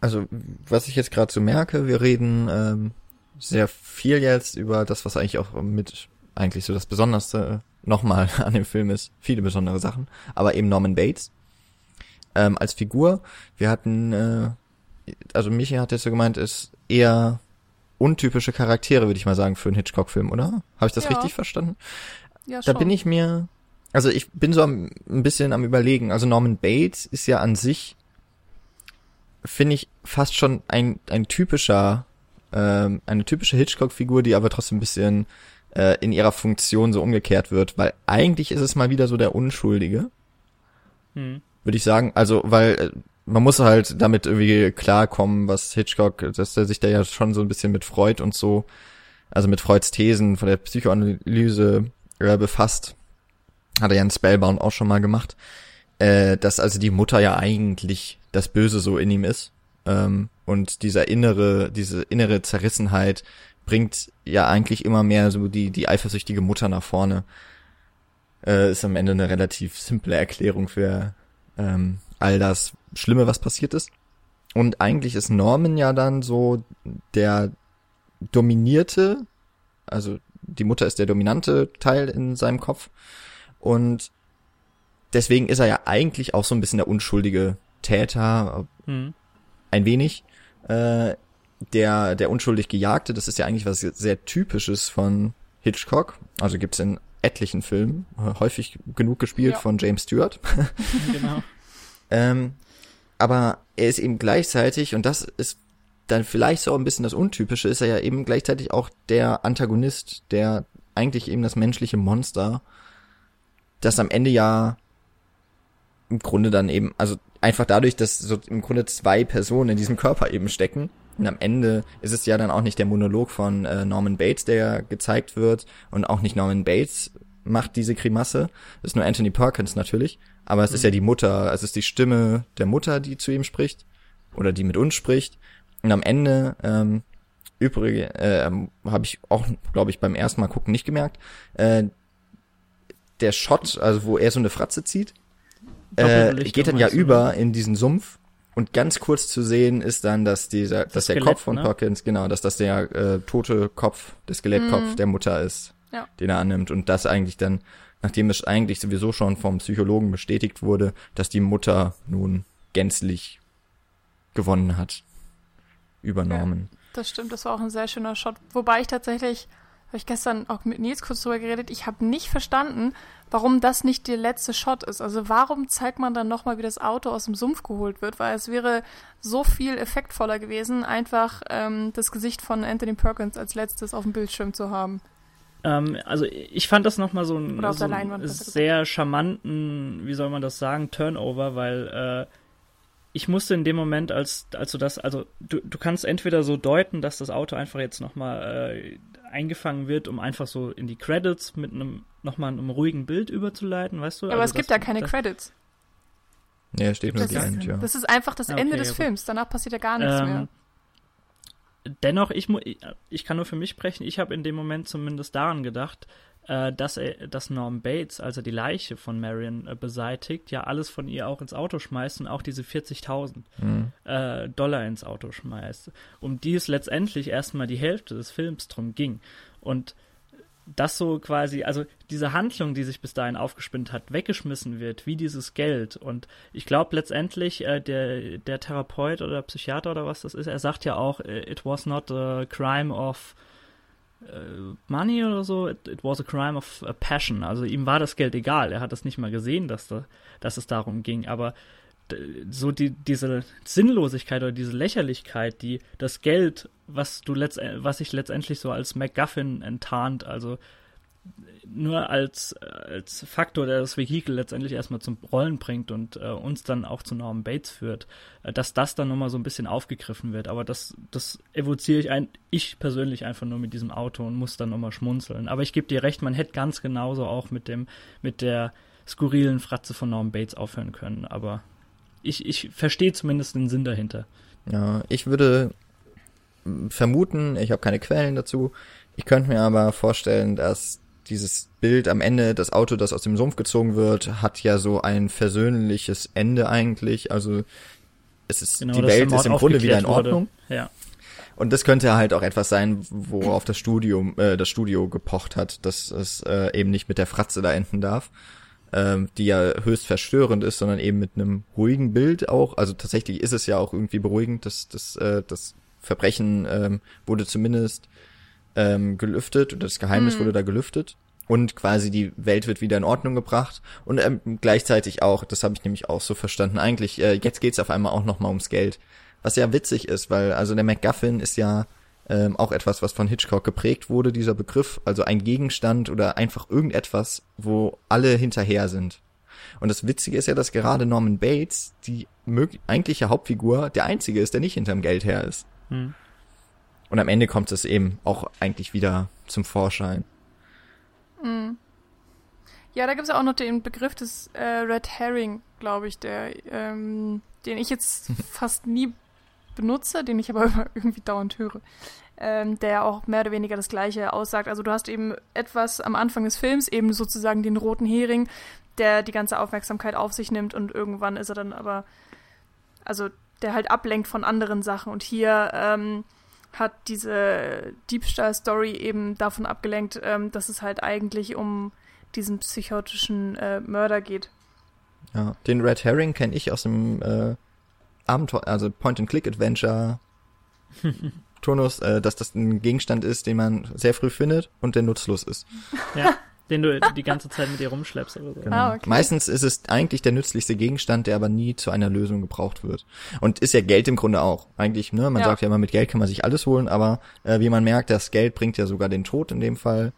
also was ich jetzt gerade so merke, wir reden ähm, sehr viel jetzt über das, was eigentlich auch mit eigentlich so das Besonderste nochmal [laughs] an dem Film ist. Viele besondere Sachen, aber eben Norman Bates ähm, als Figur. Wir hatten, äh, also Michi hat jetzt so gemeint, ist eher untypische Charaktere, würde ich mal sagen, für einen Hitchcock-Film, oder? Habe ich das ja. richtig verstanden? Ja, schon. Da bin ich mir, also ich bin so am, ein bisschen am überlegen. Also Norman Bates ist ja an sich finde ich fast schon ein, ein typischer, ähm, eine typische Hitchcock-Figur, die aber trotzdem ein bisschen äh, in ihrer Funktion so umgekehrt wird, weil eigentlich ist es mal wieder so der Unschuldige. Hm. Würde ich sagen. Also, weil äh, man muss halt damit irgendwie klarkommen, was Hitchcock, dass er sich da ja schon so ein bisschen mit Freud und so, also mit Freuds Thesen von der Psychoanalyse äh, befasst. Hat er ja in Spellbound auch schon mal gemacht. Äh, dass also die Mutter ja eigentlich das Böse so in ihm ist. Ähm, und dieser innere, diese innere Zerrissenheit bringt ja eigentlich immer mehr so die, die eifersüchtige Mutter nach vorne. Äh, ist am Ende eine relativ simple Erklärung für ähm, all das Schlimme, was passiert ist. Und eigentlich ist Norman ja dann so der dominierte, also die Mutter ist der dominante Teil in seinem Kopf. Und deswegen ist er ja eigentlich auch so ein bisschen der unschuldige Täter, hm. ein wenig. Äh, der, der unschuldig Gejagte, das ist ja eigentlich was sehr Typisches von Hitchcock. Also gibt's in etlichen Filmen, häufig genug gespielt ja. von James Stewart. [laughs] genau. Ähm, aber er ist eben gleichzeitig, und das ist dann vielleicht so ein bisschen das Untypische ist er ja eben gleichzeitig auch der Antagonist, der eigentlich eben das menschliche Monster, das am Ende ja im Grunde dann eben, also einfach dadurch, dass so im Grunde zwei Personen in diesem Körper eben stecken. Und am Ende ist es ja dann auch nicht der Monolog von äh, Norman Bates, der gezeigt wird, und auch nicht Norman Bates macht diese Grimasse. Das ist nur Anthony Perkins natürlich, aber es mhm. ist ja die Mutter, es ist die Stimme der Mutter, die zu ihm spricht oder die mit uns spricht. Und am Ende, ähm, übrige, äh, habe ich auch, glaube ich, beim ersten Mal gucken nicht gemerkt, äh, der Shot, also wo er so eine Fratze zieht, äh, geht dann ja über in diesen Sumpf und ganz kurz zu sehen ist dann, dass dieser, das dass Skelett, der Kopf von ne? Perkins, genau, dass das der äh, tote Kopf, der Skelettkopf mm. der Mutter ist, ja. den er annimmt und das eigentlich dann, nachdem es eigentlich sowieso schon vom Psychologen bestätigt wurde, dass die Mutter nun gänzlich gewonnen hat übernommen. Ja, das stimmt, das war auch ein sehr schöner Shot, wobei ich tatsächlich habe ich gestern auch mit Nils kurz drüber geredet. Ich habe nicht verstanden, warum das nicht der letzte Shot ist. Also warum zeigt man dann nochmal, wie das Auto aus dem Sumpf geholt wird? Weil es wäre so viel effektvoller gewesen, einfach ähm, das Gesicht von Anthony Perkins als letztes auf dem Bildschirm zu haben. Ähm, also ich fand das nochmal so einen so ein sehr charmanten, wie soll man das sagen, Turnover, weil äh, ich musste in dem Moment, als, als du das, also du, du kannst entweder so deuten, dass das Auto einfach jetzt nochmal äh, eingefangen wird, um einfach so in die Credits mit einem nochmal einem ruhigen Bild überzuleiten, weißt du? Ja, aber also es gibt ja keine Credits. Ja, steht nur das die End, ja. Das ist einfach das Ende okay, des Films, danach passiert ja gar nichts ähm, mehr. Dennoch, ich, ich kann nur für mich sprechen, ich habe in dem Moment zumindest daran gedacht, äh, dass, er, dass Norm Bates, als er die Leiche von Marion äh, beseitigt, ja alles von ihr auch ins Auto schmeißt und auch diese 40.000 mhm. äh, Dollar ins Auto schmeißt. Um die es letztendlich erstmal die Hälfte des Films drum ging. Und das so quasi, also diese Handlung, die sich bis dahin aufgespinnt hat, weggeschmissen wird, wie dieses Geld. Und ich glaube letztendlich, äh, der, der Therapeut oder Psychiater oder was das ist, er sagt ja auch, äh, it was not a crime of äh, money oder so, it, it, was a crime of a passion. Also ihm war das Geld egal. Er hat das nicht mal gesehen, dass, da, dass es darum ging. Aber so die, diese Sinnlosigkeit oder diese Lächerlichkeit, die das Geld, was du letzt, was sich letztendlich so als MacGuffin enttarnt, also nur als, als Faktor, der das Vehikel letztendlich erstmal zum Rollen bringt und äh, uns dann auch zu Norman Bates führt, äh, dass das dann nochmal so ein bisschen aufgegriffen wird. Aber das, das evoziere ich, ein, ich persönlich einfach nur mit diesem Auto und muss dann nochmal schmunzeln. Aber ich gebe dir recht, man hätte ganz genauso auch mit dem, mit der skurrilen Fratze von Norman Bates aufhören können. Aber ich, ich verstehe zumindest den Sinn dahinter. Ja, ich würde vermuten, ich habe keine Quellen dazu, ich könnte mir aber vorstellen, dass dieses Bild am Ende, das Auto, das aus dem Sumpf gezogen wird, hat ja so ein versöhnliches Ende eigentlich. Also es ist genau, die Welt ist im Grunde wieder in Ordnung. Wurde. Ja. Und das könnte halt auch etwas sein, worauf das Studio, äh, das Studio gepocht hat, dass es äh, eben nicht mit der Fratze da enden darf, ähm, die ja höchst verstörend ist, sondern eben mit einem ruhigen Bild auch. Also tatsächlich ist es ja auch irgendwie beruhigend, dass das, äh, das Verbrechen ähm, wurde zumindest ähm, gelüftet und das Geheimnis mhm. wurde da gelüftet und quasi die Welt wird wieder in Ordnung gebracht und ähm, gleichzeitig auch, das habe ich nämlich auch so verstanden, eigentlich äh, jetzt geht's auf einmal auch noch mal ums Geld, was ja witzig ist, weil also der MacGuffin ist ja ähm, auch etwas, was von Hitchcock geprägt wurde, dieser Begriff, also ein Gegenstand oder einfach irgendetwas, wo alle hinterher sind. Und das Witzige ist ja, dass gerade Norman Bates, die eigentliche Hauptfigur, der einzige ist, der nicht hinterm Geld her ist. Hm. Und am Ende kommt es eben auch eigentlich wieder zum Vorschein. Mhm. Ja, da gibt es auch noch den Begriff des äh, Red Herring, glaube ich, der, ähm, den ich jetzt [laughs] fast nie benutze, den ich aber [laughs] irgendwie dauernd höre, ähm, der auch mehr oder weniger das Gleiche aussagt. Also du hast eben etwas am Anfang des Films, eben sozusagen den roten Hering, der die ganze Aufmerksamkeit auf sich nimmt und irgendwann ist er dann aber, also der halt ablenkt von anderen Sachen. Und hier ähm, hat diese Diebstahl-Story eben davon abgelenkt, ähm, dass es halt eigentlich um diesen psychotischen äh, Mörder geht. Ja, den Red Herring kenne ich aus dem äh, Abenteuer, also Point-and-Click-Adventure Turnus, [laughs] äh, dass das ein Gegenstand ist, den man sehr früh findet und der nutzlos ist. Ja, den du die ganze Zeit mit dir rumschleppst oder so. Genau. Ah, okay. Meistens ist es eigentlich der nützlichste Gegenstand, der aber nie zu einer Lösung gebraucht wird. Und ist ja Geld im Grunde auch. Eigentlich, ne, man ja. sagt ja immer, mit Geld kann man sich alles holen, aber äh, wie man merkt, das Geld bringt ja sogar den Tod in dem Fall.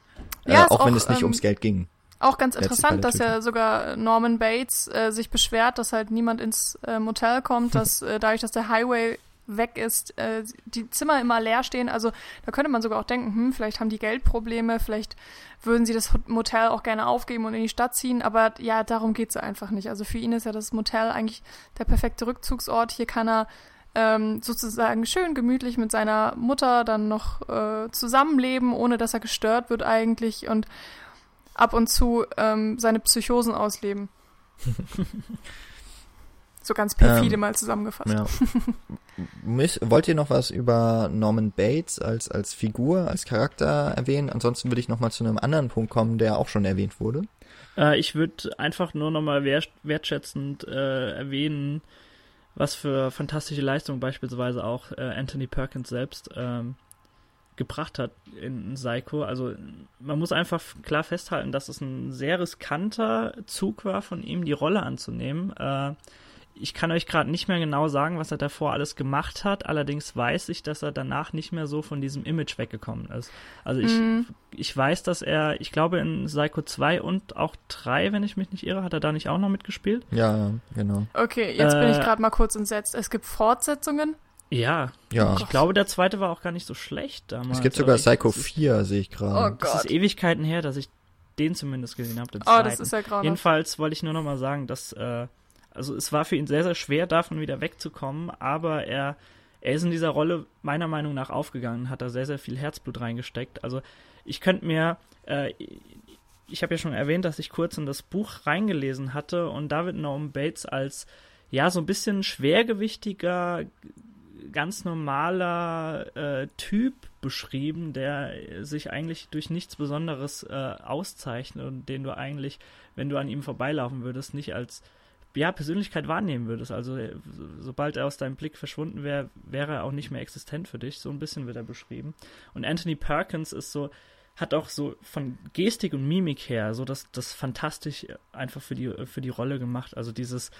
Äh, ja, auch, auch wenn es nicht ähm, ums Geld ging. Auch ganz interessant, dass ja sogar Norman Bates äh, sich beschwert, dass halt niemand ins äh, Motel kommt, [laughs] dass äh, dadurch, dass der Highway weg ist, äh, die Zimmer immer leer stehen. Also da könnte man sogar auch denken, hm, vielleicht haben die Geldprobleme, vielleicht würden sie das Motel auch gerne aufgeben und in die Stadt ziehen. Aber ja, darum geht's ja einfach nicht. Also für ihn ist ja das Motel eigentlich der perfekte Rückzugsort. Hier kann er ähm, sozusagen schön gemütlich mit seiner Mutter dann noch äh, zusammenleben, ohne dass er gestört wird eigentlich und ab und zu ähm, seine Psychosen ausleben. [laughs] So ganz perfide ähm, mal zusammengefasst. Ja. [laughs] wollt ihr noch was über Norman Bates als, als Figur, als Charakter erwähnen? Ansonsten würde ich noch mal zu einem anderen Punkt kommen, der auch schon erwähnt wurde. Äh, ich würde einfach nur noch mal wertschätzend äh, erwähnen, was für fantastische Leistungen beispielsweise auch äh, Anthony Perkins selbst ähm, gebracht hat in Psycho. Also man muss einfach klar festhalten, dass es ein sehr riskanter Zug war von ihm, die Rolle anzunehmen. Äh, ich kann euch gerade nicht mehr genau sagen, was er davor alles gemacht hat. Allerdings weiß ich, dass er danach nicht mehr so von diesem Image weggekommen ist. Also ich, mm. ich weiß, dass er, ich glaube in Psycho 2 und auch 3, wenn ich mich nicht irre, hat er da nicht auch noch mitgespielt? Ja, genau. Okay, jetzt äh, bin ich äh, gerade mal kurz entsetzt. Es gibt Fortsetzungen? Ja. Ja. Ich glaube, der zweite war auch gar nicht so schlecht damals. Es gibt sogar Psycho 4, sehe ich gerade. Oh Gott. Es ist Ewigkeiten her, dass ich den zumindest gesehen habe. Oh, das ist ja gerade. Jedenfalls wollte ich nur noch mal sagen, dass äh, also es war für ihn sehr, sehr schwer, davon wieder wegzukommen, aber er, er ist in dieser Rolle meiner Meinung nach aufgegangen, hat da sehr, sehr viel Herzblut reingesteckt. Also ich könnte mir, äh, ich habe ja schon erwähnt, dass ich kurz in das Buch reingelesen hatte und David Norman Bates als ja so ein bisschen schwergewichtiger, ganz normaler äh, Typ beschrieben, der sich eigentlich durch nichts Besonderes äh, auszeichnet und den du eigentlich, wenn du an ihm vorbeilaufen würdest, nicht als ja, Persönlichkeit wahrnehmen würdest. Also äh, sobald er aus deinem Blick verschwunden wäre, wäre er auch nicht mehr existent für dich. So ein bisschen wird er beschrieben. Und Anthony Perkins ist so, hat auch so von Gestik und Mimik her so das, das fantastisch einfach für die, für die Rolle gemacht. Also dieses,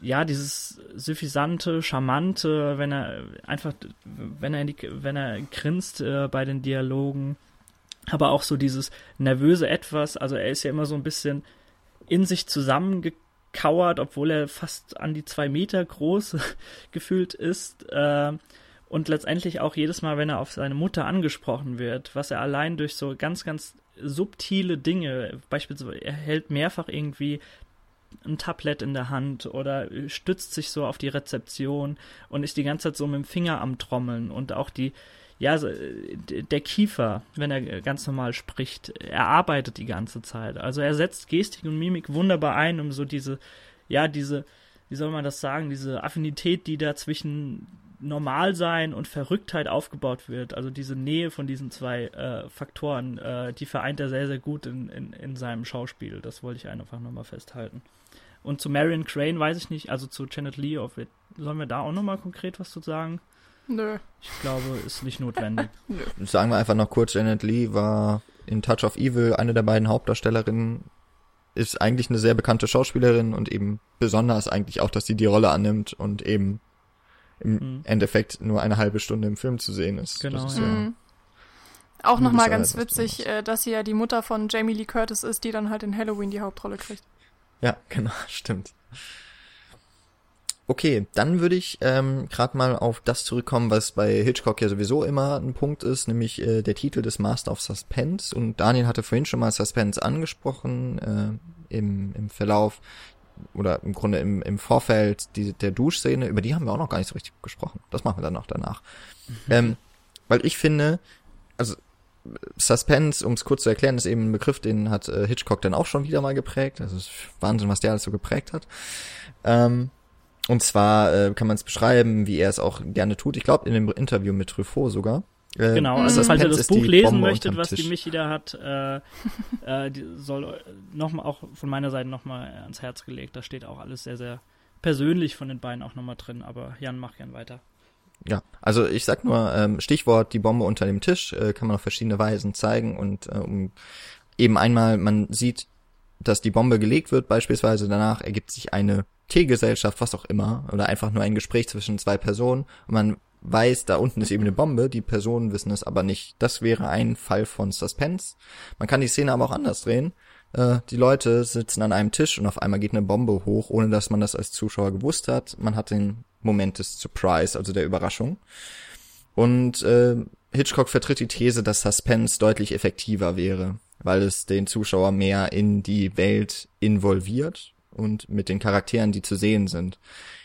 ja, dieses suffisante, charmante, wenn er einfach, wenn er, die, wenn er grinst äh, bei den Dialogen, aber auch so dieses nervöse Etwas, also er ist ja immer so ein bisschen in sich zusammengekauert kauert, obwohl er fast an die zwei Meter groß [laughs] gefühlt ist. Äh, und letztendlich auch jedes Mal, wenn er auf seine Mutter angesprochen wird, was er allein durch so ganz, ganz subtile Dinge, beispielsweise er hält mehrfach irgendwie ein Tablett in der Hand oder stützt sich so auf die Rezeption und ist die ganze Zeit so mit dem Finger am Trommeln und auch die, ja, der Kiefer, wenn er ganz normal spricht, er arbeitet die ganze Zeit. Also er setzt Gestik und Mimik wunderbar ein, um so diese, ja, diese, wie soll man das sagen, diese Affinität, die da zwischen Normalsein und Verrücktheit aufgebaut wird. Also diese Nähe von diesen zwei äh, Faktoren, äh, die vereint er sehr, sehr gut in, in, in seinem Schauspiel. Das wollte ich einfach nochmal festhalten. Und zu Marion Crane weiß ich nicht, also zu Janet Lee, sollen wir da auch nochmal konkret was zu sagen? Nö. Ich glaube, ist nicht notwendig. [laughs] Nö. Sagen wir einfach noch kurz, Janet Lee war in Touch of Evil eine der beiden Hauptdarstellerinnen, ist eigentlich eine sehr bekannte Schauspielerin und eben besonders eigentlich auch, dass sie die Rolle annimmt und eben im mhm. Endeffekt nur eine halbe Stunde im Film zu sehen ist. Genau. Ist ja. mhm. Auch nochmal ganz witzig, äh, dass sie ja die Mutter von Jamie Lee Curtis ist, die dann halt in Halloween die Hauptrolle kriegt. Ja, [laughs] genau, stimmt. Okay, dann würde ich ähm, gerade mal auf das zurückkommen, was bei Hitchcock ja sowieso immer ein Punkt ist, nämlich äh, der Titel des Master of Suspense. Und Daniel hatte vorhin schon mal Suspense angesprochen äh, im, im Verlauf oder im Grunde im, im Vorfeld die, der Duschszene. Über die haben wir auch noch gar nicht so richtig gesprochen. Das machen wir dann noch danach. Mhm. Ähm, weil ich finde, also Suspense, um es kurz zu erklären, ist eben ein Begriff, den hat äh, Hitchcock dann auch schon wieder mal geprägt. Also ist Wahnsinn, was der alles so geprägt hat. Ähm, und zwar äh, kann man es beschreiben, wie er es auch gerne tut. Ich glaube, in dem Interview mit Truffaut sogar. Äh, genau, also falls ihr das Buch lesen möchtet, was die Michi da hat, äh, äh, soll nochmal auch von meiner Seite nochmal ans Herz gelegt. Da steht auch alles sehr, sehr persönlich von den beiden auch nochmal drin. Aber Jan, mach gern weiter. Ja, also ich sag nur, ähm, Stichwort die Bombe unter dem Tisch äh, kann man auf verschiedene Weisen zeigen und äh, um eben einmal, man sieht, dass die Bombe gelegt wird, beispielsweise danach ergibt sich eine Teegesellschaft, was auch immer, oder einfach nur ein Gespräch zwischen zwei Personen und man weiß, da unten ist eben eine Bombe, die Personen wissen es aber nicht. Das wäre ein Fall von Suspense. Man kann die Szene aber auch anders drehen. Äh, die Leute sitzen an einem Tisch und auf einmal geht eine Bombe hoch, ohne dass man das als Zuschauer gewusst hat. Man hat den Moment des Surprise, also der Überraschung. Und äh, Hitchcock vertritt die These, dass Suspense deutlich effektiver wäre, weil es den Zuschauer mehr in die Welt involviert und mit den Charakteren, die zu sehen sind.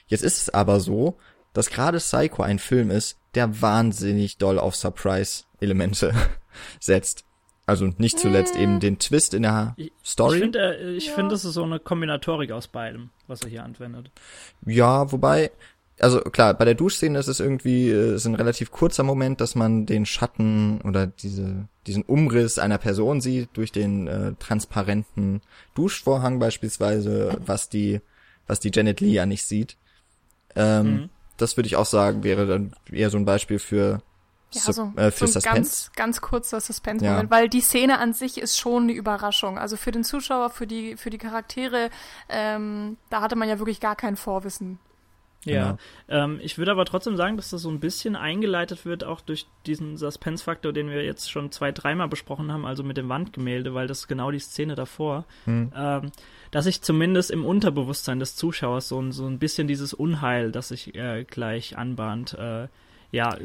Jetzt ist es aber so, dass gerade Psycho ein Film ist, der wahnsinnig doll auf Surprise-Elemente [laughs] setzt. Also nicht zuletzt eben den Twist in der Story. Ich finde, äh, ich ja. finde, das ist so eine Kombinatorik aus beidem, was er hier anwendet. Ja, wobei, also klar, bei der Duschszene ist es irgendwie äh, ist ein relativ kurzer Moment, dass man den Schatten oder diese diesen Umriss einer Person sieht durch den äh, transparenten Duschvorhang beispielsweise, was die was die Janet Lee ja nicht sieht. Ähm, mhm. Das würde ich auch sagen, wäre dann eher so ein Beispiel für ja, so, äh, für so ein Suspense. ganz, ganz kurzer Suspense-Moment, ja. weil die Szene an sich ist schon eine Überraschung. Also für den Zuschauer, für die, für die Charaktere, ähm, da hatte man ja wirklich gar kein Vorwissen. Ja, genau. ähm, ich würde aber trotzdem sagen, dass das so ein bisschen eingeleitet wird, auch durch diesen Suspense-Faktor, den wir jetzt schon zwei, dreimal besprochen haben, also mit dem Wandgemälde, weil das ist genau die Szene davor. Hm. Ähm, dass ich zumindest im Unterbewusstsein des Zuschauers so, so ein bisschen dieses Unheil, das sich äh, gleich anbahnt, äh, ja,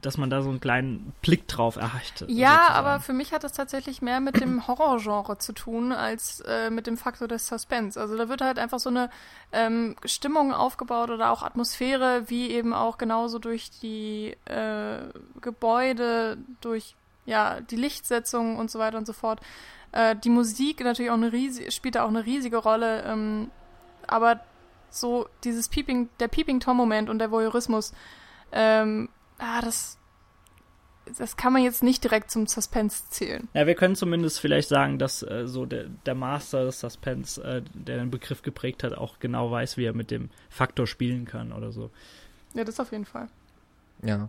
dass man da so einen kleinen Blick drauf erreicht. Ja, sozusagen. aber für mich hat das tatsächlich mehr mit dem [clears throat] Horrorgenre zu tun, als äh, mit dem Faktor des Suspense. Also da wird halt einfach so eine ähm, Stimmung aufgebaut oder auch Atmosphäre, wie eben auch genauso durch die äh, Gebäude, durch ja, die Lichtsetzung und so weiter und so fort. Äh, die Musik natürlich auch eine riesige, spielt da auch eine riesige Rolle, ähm, aber so dieses Peeping, der Peeping-Tom-Moment und der Voyeurismus, ähm, ah, das, das kann man jetzt nicht direkt zum Suspense zählen. Ja, wir können zumindest vielleicht sagen, dass äh, so der, der Master des Suspense, äh, der den Begriff geprägt hat, auch genau weiß, wie er mit dem Faktor spielen kann oder so. Ja, das auf jeden Fall. Ja.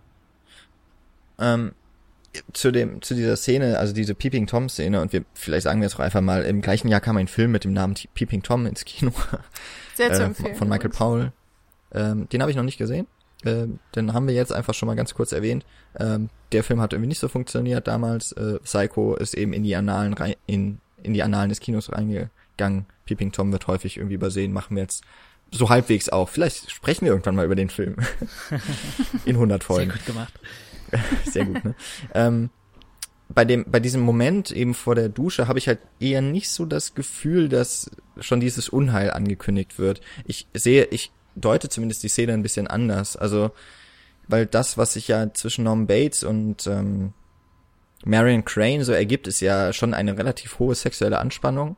Ähm, zu dem zu dieser Szene, also diese Peeping Tom Szene und wir vielleicht sagen wir jetzt auch einfach mal im gleichen Jahr kam ein Film mit dem Namen Peeping Tom ins Kino. Sehr zu äh, empfehlen. Von Michael Powell. Ähm, den habe ich noch nicht gesehen. Äh, den haben wir jetzt einfach schon mal ganz kurz erwähnt. Ähm, der Film hat irgendwie nicht so funktioniert damals. Äh, Psycho ist eben in die Annalen rein, in, in die Annalen des Kinos reingegangen. Peeping Tom wird häufig irgendwie übersehen, machen wir jetzt so halbwegs auch. Vielleicht sprechen wir irgendwann mal über den Film. [laughs] in 100 Folgen. Sehr gut gemacht. [laughs] Sehr gut, ne? ähm, bei dem, bei diesem Moment eben vor der Dusche habe ich halt eher nicht so das Gefühl, dass schon dieses Unheil angekündigt wird. Ich sehe, ich deute zumindest die Szene ein bisschen anders. Also, weil das, was sich ja zwischen Norman Bates und ähm, Marion Crane so ergibt, ist ja schon eine relativ hohe sexuelle Anspannung.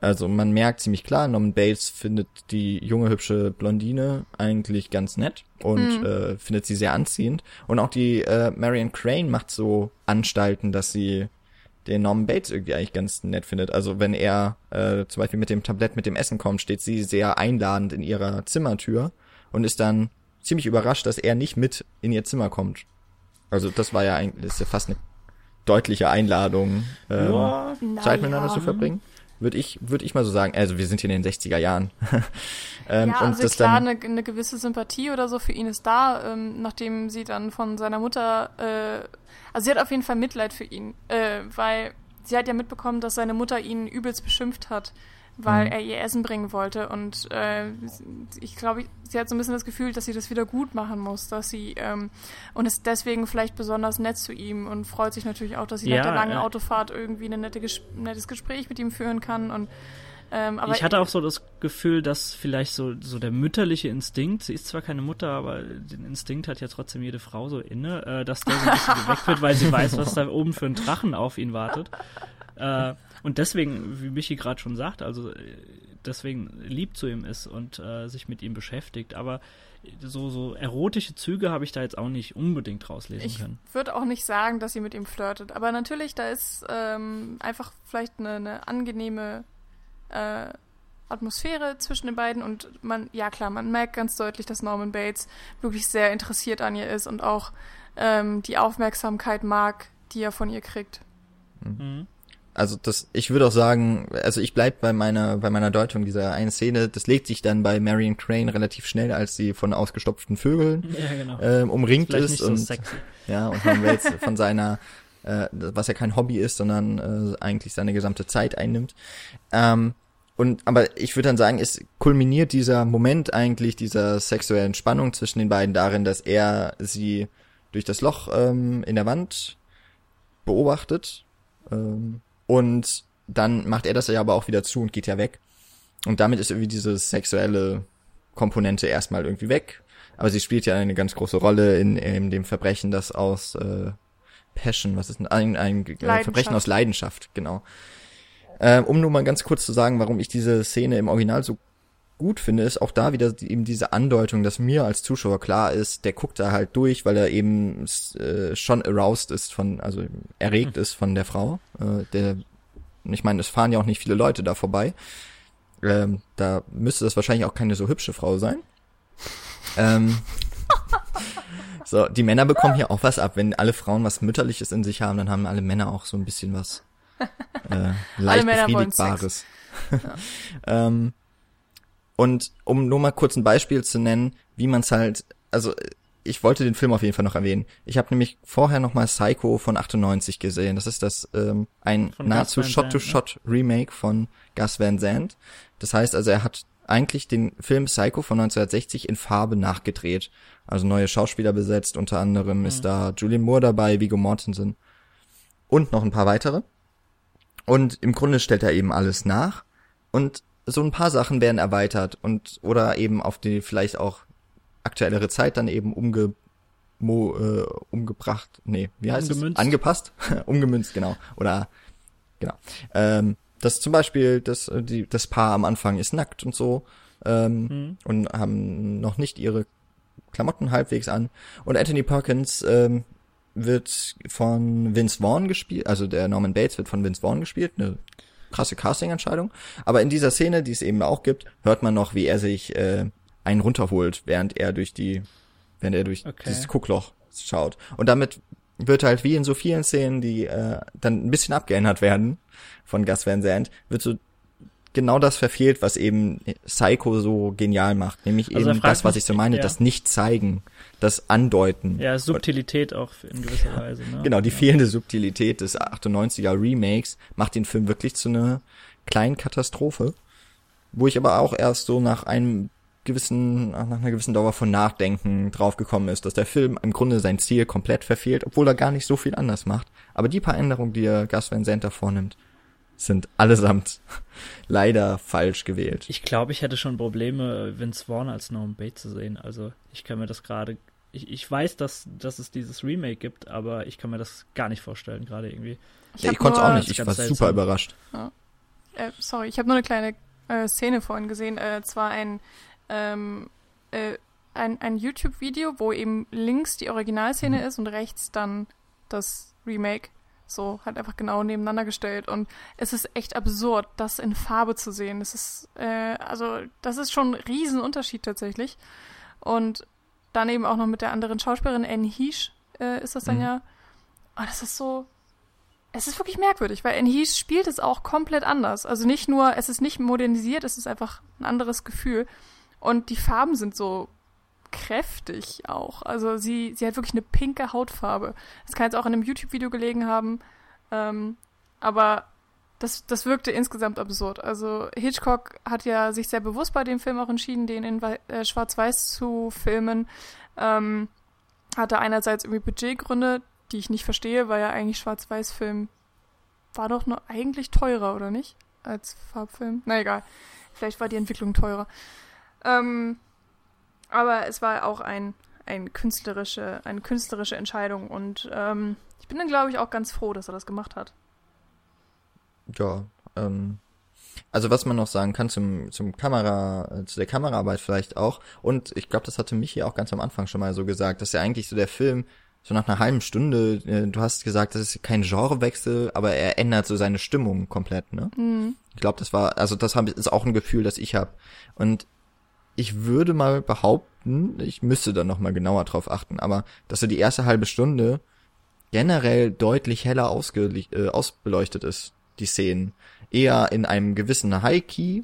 Also man merkt ziemlich klar, Norman Bates findet die junge hübsche Blondine eigentlich ganz nett und mhm. äh, findet sie sehr anziehend. Und auch die äh, Marion Crane macht so Anstalten, dass sie den Norman Bates irgendwie eigentlich ganz nett findet. Also wenn er äh, zum Beispiel mit dem Tablett mit dem Essen kommt, steht sie sehr einladend in ihrer Zimmertür und ist dann ziemlich überrascht, dass er nicht mit in ihr Zimmer kommt. Also das war ja eigentlich ist ja fast eine deutliche Einladung, ähm, ja, Zeit miteinander ja. zu verbringen. Würde ich, würde ich mal so sagen. Also wir sind hier in den 60er Jahren. [laughs] ähm, ja, also klar, eine, eine gewisse Sympathie oder so für ihn ist da, ähm, nachdem sie dann von seiner Mutter äh, also sie hat auf jeden Fall Mitleid für ihn, äh, weil sie hat ja mitbekommen, dass seine Mutter ihn übelst beschimpft hat, weil mhm. er ihr Essen bringen wollte. Und äh, ich glaube, sie hat so ein bisschen das Gefühl, dass sie das wieder gut machen muss, dass sie ähm, und ist deswegen vielleicht besonders nett zu ihm und freut sich natürlich auch, dass sie ja, nach der langen ja. Autofahrt irgendwie ein nette Ges nettes Gespräch mit ihm führen kann und ähm, ich hatte auch so das Gefühl, dass vielleicht so, so der mütterliche Instinkt, sie ist zwar keine Mutter, aber den Instinkt hat ja trotzdem jede Frau so inne, äh, dass der so ein bisschen [laughs] geweckt wird, weil sie weiß, was da oben für ein Drachen auf ihn wartet. Äh, und deswegen, wie Michi gerade schon sagt, also äh, deswegen lieb zu ihm ist und äh, sich mit ihm beschäftigt. Aber so, so erotische Züge habe ich da jetzt auch nicht unbedingt rauslesen ich können. Ich würde auch nicht sagen, dass sie mit ihm flirtet. Aber natürlich, da ist ähm, einfach vielleicht eine, eine angenehme äh, Atmosphäre zwischen den beiden und man, ja klar, man merkt ganz deutlich, dass Norman Bates wirklich sehr interessiert an ihr ist und auch ähm, die Aufmerksamkeit mag, die er von ihr kriegt. Mhm. also das, ich würde auch sagen, also ich bleib bei meiner, bei meiner Deutung dieser einen Szene. Das legt sich dann bei Marion Crane relativ schnell, als sie von ausgestopften Vögeln [laughs] ja, genau. ähm, umringt ist, ist so und sexy. ja und man jetzt [laughs] von seiner, äh, was ja kein Hobby ist, sondern äh, eigentlich seine gesamte Zeit einnimmt. Ähm, und aber ich würde dann sagen, es kulminiert dieser Moment eigentlich dieser sexuellen Spannung zwischen den beiden darin, dass er sie durch das Loch ähm, in der Wand beobachtet ähm, und dann macht er das ja aber auch wieder zu und geht ja weg. Und damit ist irgendwie diese sexuelle Komponente erstmal irgendwie weg. Aber sie spielt ja eine ganz große Rolle in, in dem Verbrechen, das aus äh, Passion, was ist denn ein, ein äh, Verbrechen aus Leidenschaft, genau. Äh, um nur mal ganz kurz zu sagen, warum ich diese Szene im Original so gut finde, ist auch da wieder eben diese Andeutung, dass mir als Zuschauer klar ist, der guckt da halt durch, weil er eben äh, schon aroused ist von, also erregt ist von der Frau. Äh, der, ich meine, es fahren ja auch nicht viele Leute da vorbei. Ähm, da müsste das wahrscheinlich auch keine so hübsche Frau sein. ähm, so, die Männer bekommen hier auch was ab. Wenn alle Frauen was Mütterliches in sich haben, dann haben alle Männer auch so ein bisschen was [laughs] äh, leicht befriedigbares. Ja. [laughs] ähm, und um nur mal kurz ein Beispiel zu nennen, wie man es halt, also ich wollte den Film auf jeden Fall noch erwähnen. Ich habe nämlich vorher noch mal Psycho von 98 gesehen. Das ist das ähm, ein von nahezu Shot-to-Shot ne? Remake von Gus Van Sant. Das heißt also, er hat eigentlich den Film Psycho von 1960 in Farbe nachgedreht. Also neue Schauspieler besetzt, unter anderem mhm. ist da Julian Moore dabei, Viggo Mortensen und noch ein paar weitere. Und im Grunde stellt er eben alles nach und so ein paar Sachen werden erweitert und oder eben auf die vielleicht auch aktuellere Zeit dann eben umge mo, äh, umgebracht, nee, wie heißt Umgemünzt. es? Angepasst, [laughs] umgemünzt, genau. Oder genau. Ähm, das zum Beispiel, das, äh, die, das Paar am Anfang ist nackt und so ähm, mhm. und haben noch nicht ihre Klamotten halbwegs an. Und Anthony Perkins ähm, wird von Vince Vaughn gespielt, also der Norman Bates wird von Vince Vaughn gespielt, eine krasse Casting-Entscheidung. Aber in dieser Szene, die es eben auch gibt, hört man noch, wie er sich äh, einen runterholt, während er durch die, während er durch okay. dieses Guckloch schaut. Und damit wird halt wie in so vielen Szenen, die äh, dann ein bisschen abgeändert werden von Gus Van Sant, wird so genau das verfehlt, was eben Psycho so genial macht, nämlich also eben das, was ich so meine, ja. das Nicht-Zeigen, das Andeuten. Ja, Subtilität auch in gewisser Weise. Ne? Genau, die fehlende Subtilität des 98er Remakes macht den Film wirklich zu einer kleinen Katastrophe, wo ich aber auch erst so nach einem gewissen, nach einer gewissen Dauer von Nachdenken draufgekommen ist, dass der Film im Grunde sein Ziel komplett verfehlt, obwohl er gar nicht so viel anders macht. Aber die paar Änderungen, die er Gus Van Sant vornimmt, sind allesamt [laughs] leider falsch gewählt. Ich glaube, ich hätte schon Probleme, Vince Vaughn als Norman Bates zu sehen. Also ich kann mir das gerade, ich, ich weiß, dass, dass es dieses Remake gibt, aber ich kann mir das gar nicht vorstellen, gerade irgendwie. Ich, ich konnte es auch nicht, ich war seltsam. super überrascht. Ja. Äh, sorry, ich habe nur eine kleine äh, Szene vorhin gesehen, äh, zwar ein, ähm, äh, ein, ein YouTube-Video, wo eben links die Originalszene mhm. ist und rechts dann das Remake. So, halt einfach genau nebeneinander gestellt. Und es ist echt absurd, das in Farbe zu sehen. Das ist, äh, also, das ist schon ein Riesenunterschied tatsächlich. Und dann eben auch noch mit der anderen Schauspielerin, Anne Heesh, äh, ist das dann mhm. ja. Oh, das ist so. Es ist wirklich merkwürdig, weil Anne Heesh spielt es auch komplett anders. Also nicht nur, es ist nicht modernisiert, es ist einfach ein anderes Gefühl. Und die Farben sind so kräftig auch. Also sie, sie hat wirklich eine pinke Hautfarbe. Das kann jetzt auch in einem YouTube-Video gelegen haben. Ähm, aber das, das wirkte insgesamt absurd. Also Hitchcock hat ja sich sehr bewusst bei dem Film auch entschieden, den in äh, Schwarz-Weiß zu filmen. Ähm, hatte einerseits irgendwie Budgetgründe, die ich nicht verstehe, weil ja eigentlich Schwarz-Weiß-Film war doch nur eigentlich teurer, oder nicht? Als Farbfilm. Na egal. Vielleicht war die Entwicklung teurer. Ähm, aber es war auch ein, ein künstlerische, eine künstlerische Entscheidung und ähm, ich bin dann, glaube ich, auch ganz froh, dass er das gemacht hat. Ja, ähm, also was man noch sagen kann zum, zum Kamera, äh, zu der Kameraarbeit vielleicht auch, und ich glaube, das hatte mich hier auch ganz am Anfang schon mal so gesagt, dass ja eigentlich so der Film so nach einer halben Stunde, äh, du hast gesagt, das ist kein Genrewechsel, aber er ändert so seine Stimmung komplett, ne? Mhm. Ich glaube, das war, also das hab, ist auch ein Gefühl, das ich habe. Und ich würde mal behaupten, ich müsste da noch mal genauer drauf achten, aber dass so die erste halbe Stunde generell deutlich heller ausge äh, ausbeleuchtet ist. die Szenen. Eher in einem gewissen High-Key,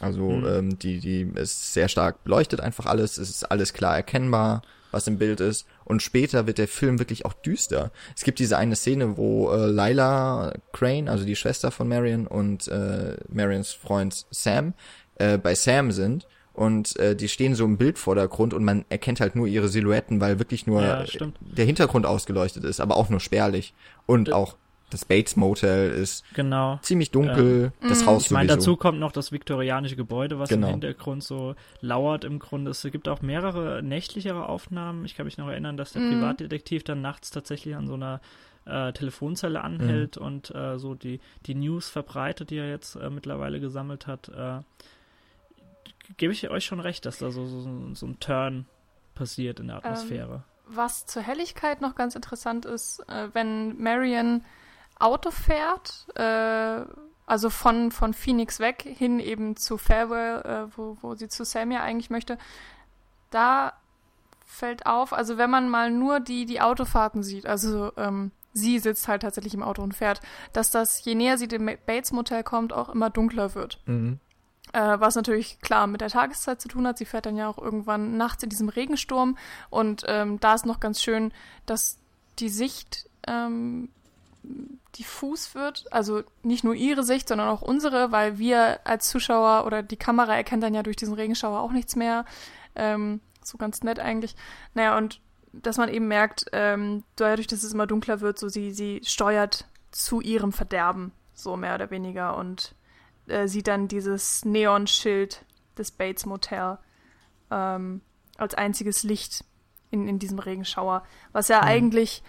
also mhm. ähm, die, die ist sehr stark beleuchtet einfach alles, es ist alles klar erkennbar, was im Bild ist. Und später wird der Film wirklich auch düster. Es gibt diese eine Szene, wo äh, Lila Crane, also die Schwester von Marion und äh, Marions Freund Sam, äh, bei Sam sind und äh, die stehen so im Bildvordergrund und man erkennt halt nur ihre Silhouetten, weil wirklich nur ja, der Hintergrund ausgeleuchtet ist, aber auch nur spärlich und auch das Bates Motel ist genau. ziemlich dunkel, ähm, das Haus Ich meine, dazu kommt noch das viktorianische Gebäude, was genau. im Hintergrund so lauert im Grunde. Es gibt auch mehrere nächtlichere Aufnahmen. Ich kann mich noch erinnern, dass der mm. Privatdetektiv dann nachts tatsächlich an so einer äh, Telefonzelle anhält mm. und äh, so die, die News verbreitet, die er jetzt äh, mittlerweile gesammelt hat. Gebe ich euch schon recht, dass da so, so, so ein Turn passiert in der Atmosphäre. Ähm, was zur Helligkeit noch ganz interessant ist, äh, wenn Marion Auto fährt, äh, also von, von Phoenix weg hin eben zu Farewell, äh, wo, wo sie zu Sam ja eigentlich möchte, da fällt auf, also wenn man mal nur die, die Autofahrten sieht, also ähm, sie sitzt halt tatsächlich im Auto und fährt, dass das, je näher sie dem Bates Motel kommt, auch immer dunkler wird. Mhm. Äh, was natürlich klar mit der Tageszeit zu tun hat. Sie fährt dann ja auch irgendwann nachts in diesem Regensturm. Und ähm, da ist noch ganz schön, dass die Sicht ähm, diffus wird. Also nicht nur ihre Sicht, sondern auch unsere, weil wir als Zuschauer oder die Kamera erkennt dann ja durch diesen Regenschauer auch nichts mehr. Ähm, so ganz nett eigentlich. Naja, und dass man eben merkt, ähm, dadurch, dass es immer dunkler wird, so sie, sie steuert zu ihrem Verderben, so mehr oder weniger. Und äh, sieht dann dieses Neonschild des Bates Motel ähm, als einziges Licht in, in diesem Regenschauer, was ja mhm. eigentlich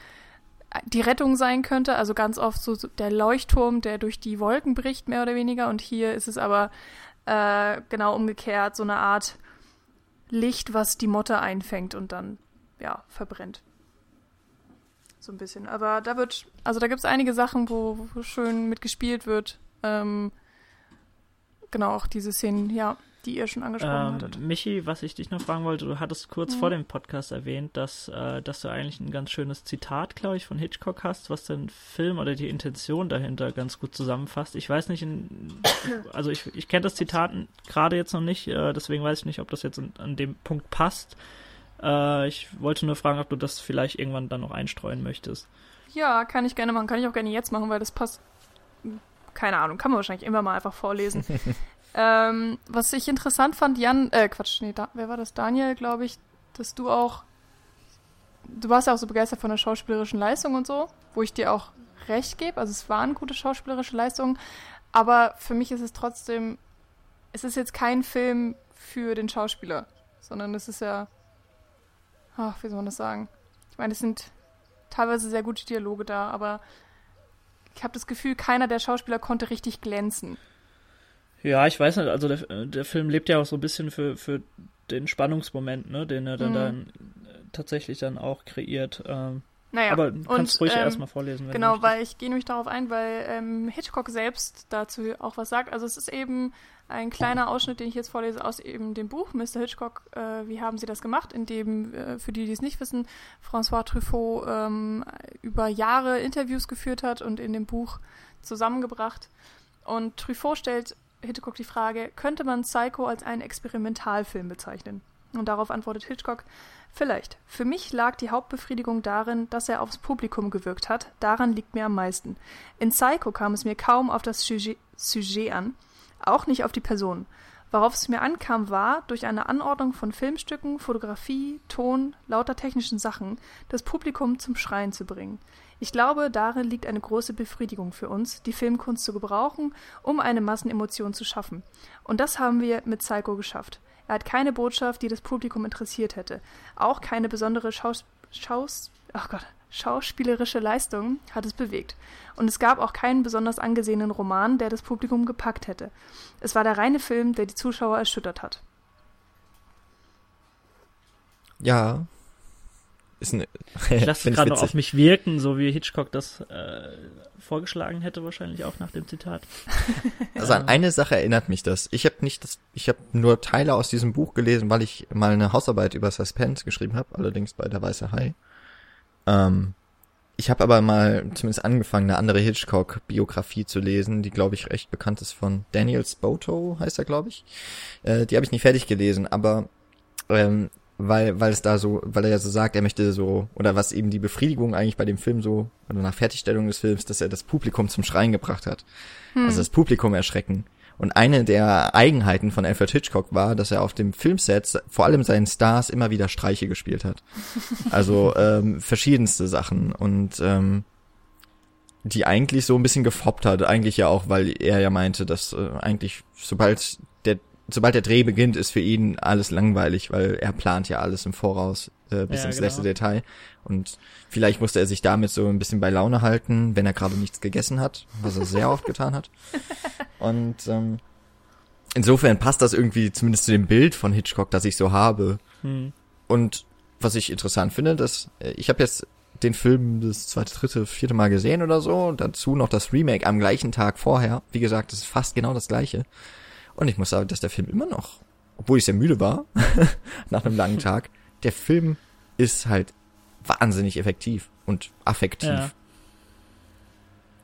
die Rettung sein könnte, also ganz oft so der Leuchtturm, der durch die Wolken bricht, mehr oder weniger, und hier ist es aber äh, genau umgekehrt, so eine Art Licht, was die Motte einfängt und dann, ja, verbrennt. So ein bisschen. Aber da wird, also da gibt es einige Sachen, wo, wo schön mitgespielt wird. Ähm, genau auch diese Szenen, ja, die ihr schon angesprochen ähm, hattet. Michi, was ich dich noch fragen wollte, du hattest kurz mhm. vor dem Podcast erwähnt, dass, äh, dass du eigentlich ein ganz schönes Zitat, glaube ich, von Hitchcock hast, was den Film oder die Intention dahinter ganz gut zusammenfasst. Ich weiß nicht, in, also ich, ich kenne das Zitat gerade jetzt noch nicht, äh, deswegen weiß ich nicht, ob das jetzt an, an dem Punkt passt. Äh, ich wollte nur fragen, ob du das vielleicht irgendwann dann noch einstreuen möchtest. Ja, kann ich gerne machen. Kann ich auch gerne jetzt machen, weil das passt keine Ahnung, kann man wahrscheinlich immer mal einfach vorlesen. [laughs] ähm, was ich interessant fand, Jan, äh, Quatsch, nee, da, wer war das? Daniel, glaube ich, dass du auch, du warst ja auch so begeistert von der schauspielerischen Leistung und so, wo ich dir auch recht gebe. Also es waren gute schauspielerische Leistungen, aber für mich ist es trotzdem, es ist jetzt kein Film für den Schauspieler, sondern es ist ja, ach, wie soll man das sagen? Ich meine, es sind teilweise sehr gute Dialoge da, aber ich habe das Gefühl, keiner der Schauspieler konnte richtig glänzen. Ja, ich weiß nicht, also der, der Film lebt ja auch so ein bisschen für, für den Spannungsmoment, ne, den er dann, mhm. dann tatsächlich dann auch kreiert. Ähm, naja, aber kannst und, ruhig ähm, erstmal vorlesen. genau, weil ich gehe nämlich darauf ein, weil ähm, Hitchcock selbst dazu auch was sagt. Also es ist eben ein kleiner Ausschnitt, den ich jetzt vorlese aus eben dem Buch Mr. Hitchcock, äh, wie haben Sie das gemacht, in dem, äh, für die, die es nicht wissen, François Truffaut ähm, über Jahre Interviews geführt hat und in dem Buch zusammengebracht. Und Truffaut stellt Hitchcock die Frage, könnte man Psycho als einen Experimentalfilm bezeichnen? Und darauf antwortet Hitchcock, vielleicht. Für mich lag die Hauptbefriedigung darin, dass er aufs Publikum gewirkt hat. Daran liegt mir am meisten. In Psycho kam es mir kaum auf das Sujet, Sujet an, auch nicht auf die Person. Worauf es mir ankam, war, durch eine Anordnung von Filmstücken, Fotografie, Ton, lauter technischen Sachen, das Publikum zum Schreien zu bringen. Ich glaube, darin liegt eine große Befriedigung für uns, die Filmkunst zu gebrauchen, um eine Massenemotion zu schaffen. Und das haben wir mit Psycho geschafft. Er hat keine Botschaft, die das Publikum interessiert hätte. Auch keine besondere Schaus... Schaus... Ach Gott, schauspielerische Leistung hat es bewegt. Und es gab auch keinen besonders angesehenen Roman, der das Publikum gepackt hätte. Es war der reine Film, der die Zuschauer erschüttert hat. Ja. Ist eine, [laughs] ich lasse es gerade noch auf mich wirken, so wie Hitchcock das äh, vorgeschlagen hätte, wahrscheinlich auch nach dem Zitat. [laughs] Also an eine Sache erinnert mich das. Ich habe nicht das, ich habe nur Teile aus diesem Buch gelesen, weil ich mal eine Hausarbeit über Suspense geschrieben habe, allerdings bei der Weiße Hai. Ähm, ich habe aber mal zumindest angefangen, eine andere Hitchcock-Biografie zu lesen, die, glaube ich, recht bekannt ist von Daniel Spoto, heißt er, glaube ich. Äh, die habe ich nicht fertig gelesen, aber ähm, weil, weil es da so, weil er ja so sagt, er möchte so, oder was eben die Befriedigung eigentlich bei dem Film so, oder nach Fertigstellung des Films, dass er das Publikum zum Schreien gebracht hat. Hm. Also das Publikum erschrecken. Und eine der Eigenheiten von Alfred Hitchcock war, dass er auf dem Filmset vor allem seinen Stars immer wieder Streiche gespielt hat. [laughs] Also ähm, verschiedenste Sachen. Und ähm, die eigentlich so ein bisschen gefoppt hat, eigentlich ja auch, weil er ja meinte, dass äh, eigentlich sobald der sobald der Dreh beginnt, ist für ihn alles langweilig, weil er plant ja alles im Voraus äh, bis ja, ins genau. letzte Detail. Und vielleicht musste er sich damit so ein bisschen bei Laune halten, wenn er gerade nichts gegessen hat, was er sehr oft getan hat. [laughs] Und ähm, insofern passt das irgendwie zumindest zu dem Bild von Hitchcock, das ich so habe. Hm. Und was ich interessant finde, dass äh, ich habe jetzt den Film das zweite, dritte, vierte Mal gesehen oder so, dazu noch das Remake am gleichen Tag vorher. Wie gesagt, das ist fast genau das gleiche. Und ich muss sagen, dass der Film immer noch, obwohl ich sehr müde war, [laughs] nach einem langen Tag, der Film ist halt wahnsinnig effektiv und affektiv. Ja.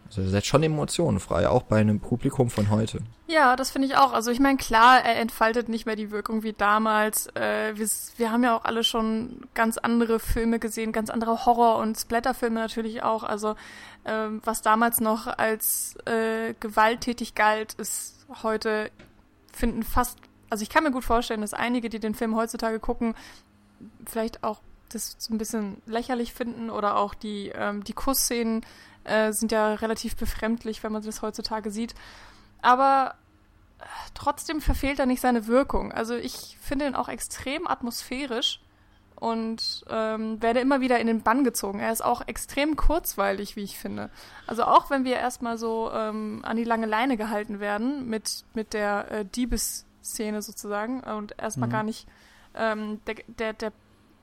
Also er setzt schon Emotionen frei, auch bei einem Publikum von heute. Ja, das finde ich auch. Also ich meine, klar, er entfaltet nicht mehr die Wirkung wie damals. Äh, wir, wir, haben ja auch alle schon ganz andere Filme gesehen, ganz andere Horror- und Splatterfilme natürlich auch. Also ähm, was damals noch als äh, gewalttätig galt, ist heute finden fast, also ich kann mir gut vorstellen, dass einige, die den Film heutzutage gucken, vielleicht auch das so ein bisschen lächerlich finden oder auch die, ähm, die Kussszenen äh, sind ja relativ befremdlich, wenn man das heutzutage sieht. Aber äh, trotzdem verfehlt er nicht seine Wirkung. Also ich finde ihn auch extrem atmosphärisch und ähm, werde immer wieder in den Bann gezogen. Er ist auch extrem kurzweilig, wie ich finde. Also auch wenn wir erstmal so ähm, an die lange Leine gehalten werden mit, mit der äh, Diebesszene sozusagen und erstmal mhm. gar nicht ähm, der, der, der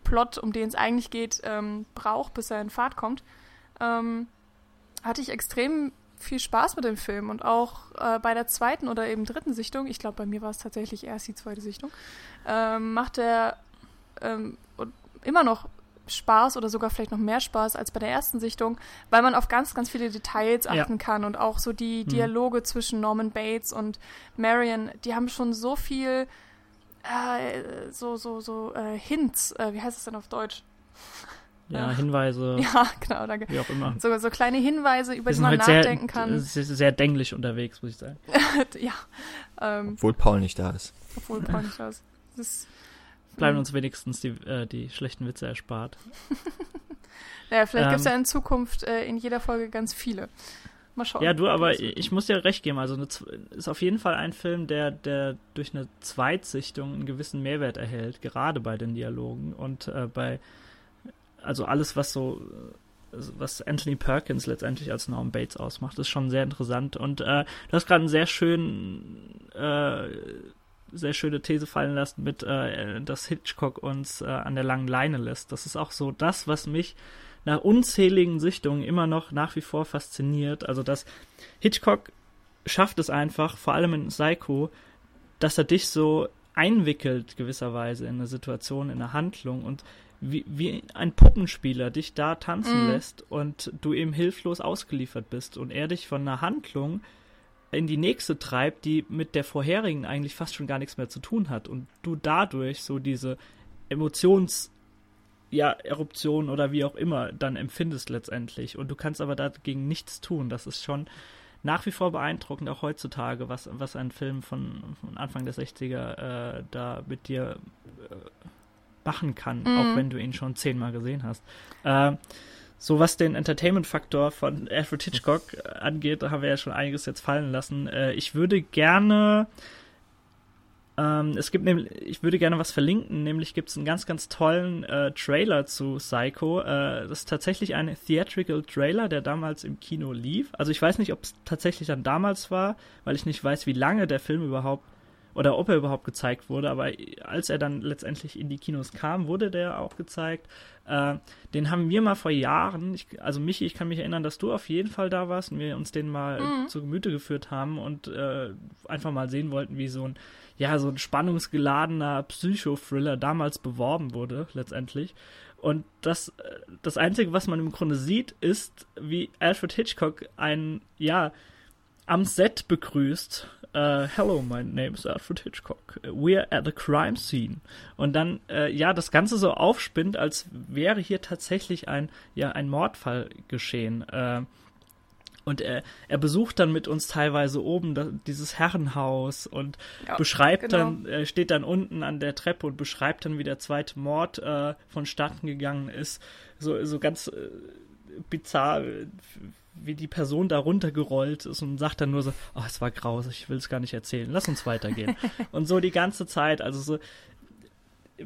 Plot, um den es eigentlich geht, ähm, braucht, bis er in Fahrt kommt, ähm, hatte ich extrem viel Spaß mit dem Film und auch äh, bei der zweiten oder eben dritten Sichtung, ich glaube, bei mir war es tatsächlich erst die zweite Sichtung, ähm, macht er ähm, immer noch Spaß oder sogar vielleicht noch mehr Spaß als bei der ersten Sichtung, weil man auf ganz, ganz viele Details achten ja. kann und auch so die mhm. Dialoge mhm. zwischen Norman Bates und Marion, die haben schon so viel äh, so, so, so äh, Hints, äh, wie heißt es denn auf Deutsch? Ja, Hinweise. [laughs] Ja, genau, danke. Wie auch immer. So, so kleine Hinweise, über die man nachdenken sehr, kann. Sehr, sehr dänglich unterwegs, muss ich sagen. [laughs] ja. Ähm, obwohl Paul nicht da ist. Obwohl Paul nicht da ist. [laughs] ist Bleiben hm. uns wenigstens die, äh, die schlechten Witze erspart. naja, vielleicht ähm, gibt es ja in Zukunft äh, in jeder Folge ganz viele. Mal schauen. Ja, du, aber ich muss dir recht geben. Also eine, ist auf jeden Fall ein Film, der, der durch eine Zweitsichtung einen gewissen Mehrwert erhält, gerade bei den Dialogen und äh, bei also alles, was so was Anthony Perkins letztendlich als Norman Bates ausmacht, ist schon sehr interessant. Und äh, du hast gerade einen sehr schönen, äh, sehr schöne These fallen lassen mit, äh, dass Hitchcock uns äh, an der langen Leine lässt. Das ist auch so das, was mich nach unzähligen Sichtungen immer noch nach wie vor fasziniert. Also, dass Hitchcock schafft es einfach, vor allem in Psycho, dass er dich so einwickelt gewisserweise in eine Situation, in eine Handlung und wie, wie ein Puppenspieler dich da tanzen mm. lässt und du eben hilflos ausgeliefert bist und er dich von einer Handlung in die nächste treibt, die mit der vorherigen eigentlich fast schon gar nichts mehr zu tun hat und du dadurch so diese Emotions ja, Eruption oder wie auch immer dann empfindest letztendlich. Und du kannst aber dagegen nichts tun. Das ist schon nach wie vor beeindruckend, auch heutzutage, was, was ein Film von, von Anfang der 60er äh, da mit dir äh, machen kann, mhm. auch wenn du ihn schon zehnmal gesehen hast. Äh, so was den Entertainment-Faktor von Alfred Hitchcock angeht, da haben wir ja schon einiges jetzt fallen lassen. Äh, ich würde gerne ähm, es gibt nämlich, ich würde gerne was verlinken, nämlich gibt es einen ganz, ganz tollen äh, Trailer zu Psycho. Äh, das ist tatsächlich ein Theatrical Trailer, der damals im Kino lief. Also ich weiß nicht, ob es tatsächlich dann damals war, weil ich nicht weiß, wie lange der Film überhaupt oder ob er überhaupt gezeigt wurde, aber als er dann letztendlich in die Kinos kam, wurde der auch gezeigt. Äh, den haben wir mal vor Jahren, ich, also Michi, ich kann mich erinnern, dass du auf jeden Fall da warst und wir uns den mal mhm. zu Gemüte geführt haben und äh, einfach mal sehen wollten, wie so ein ja, so ein spannungsgeladener Psychothriller damals beworben wurde, letztendlich. Und das, das Einzige, was man im Grunde sieht, ist, wie Alfred Hitchcock einen, ja, am Set begrüßt. Uh, hello, my name is Alfred Hitchcock. We're at the crime scene. Und dann, äh, ja, das Ganze so aufspinnt, als wäre hier tatsächlich ein, ja, ein Mordfall geschehen. Äh, und er, er besucht dann mit uns teilweise oben da, dieses Herrenhaus und ja, beschreibt genau. dann, er steht dann unten an der Treppe und beschreibt dann, wie der zweite Mord äh, vonstatten gegangen ist. So, so ganz äh, bizarr, wie die Person da runtergerollt ist und sagt dann nur so, oh, es war grausig, ich will es gar nicht erzählen, lass uns weitergehen. [laughs] und so die ganze Zeit, also so,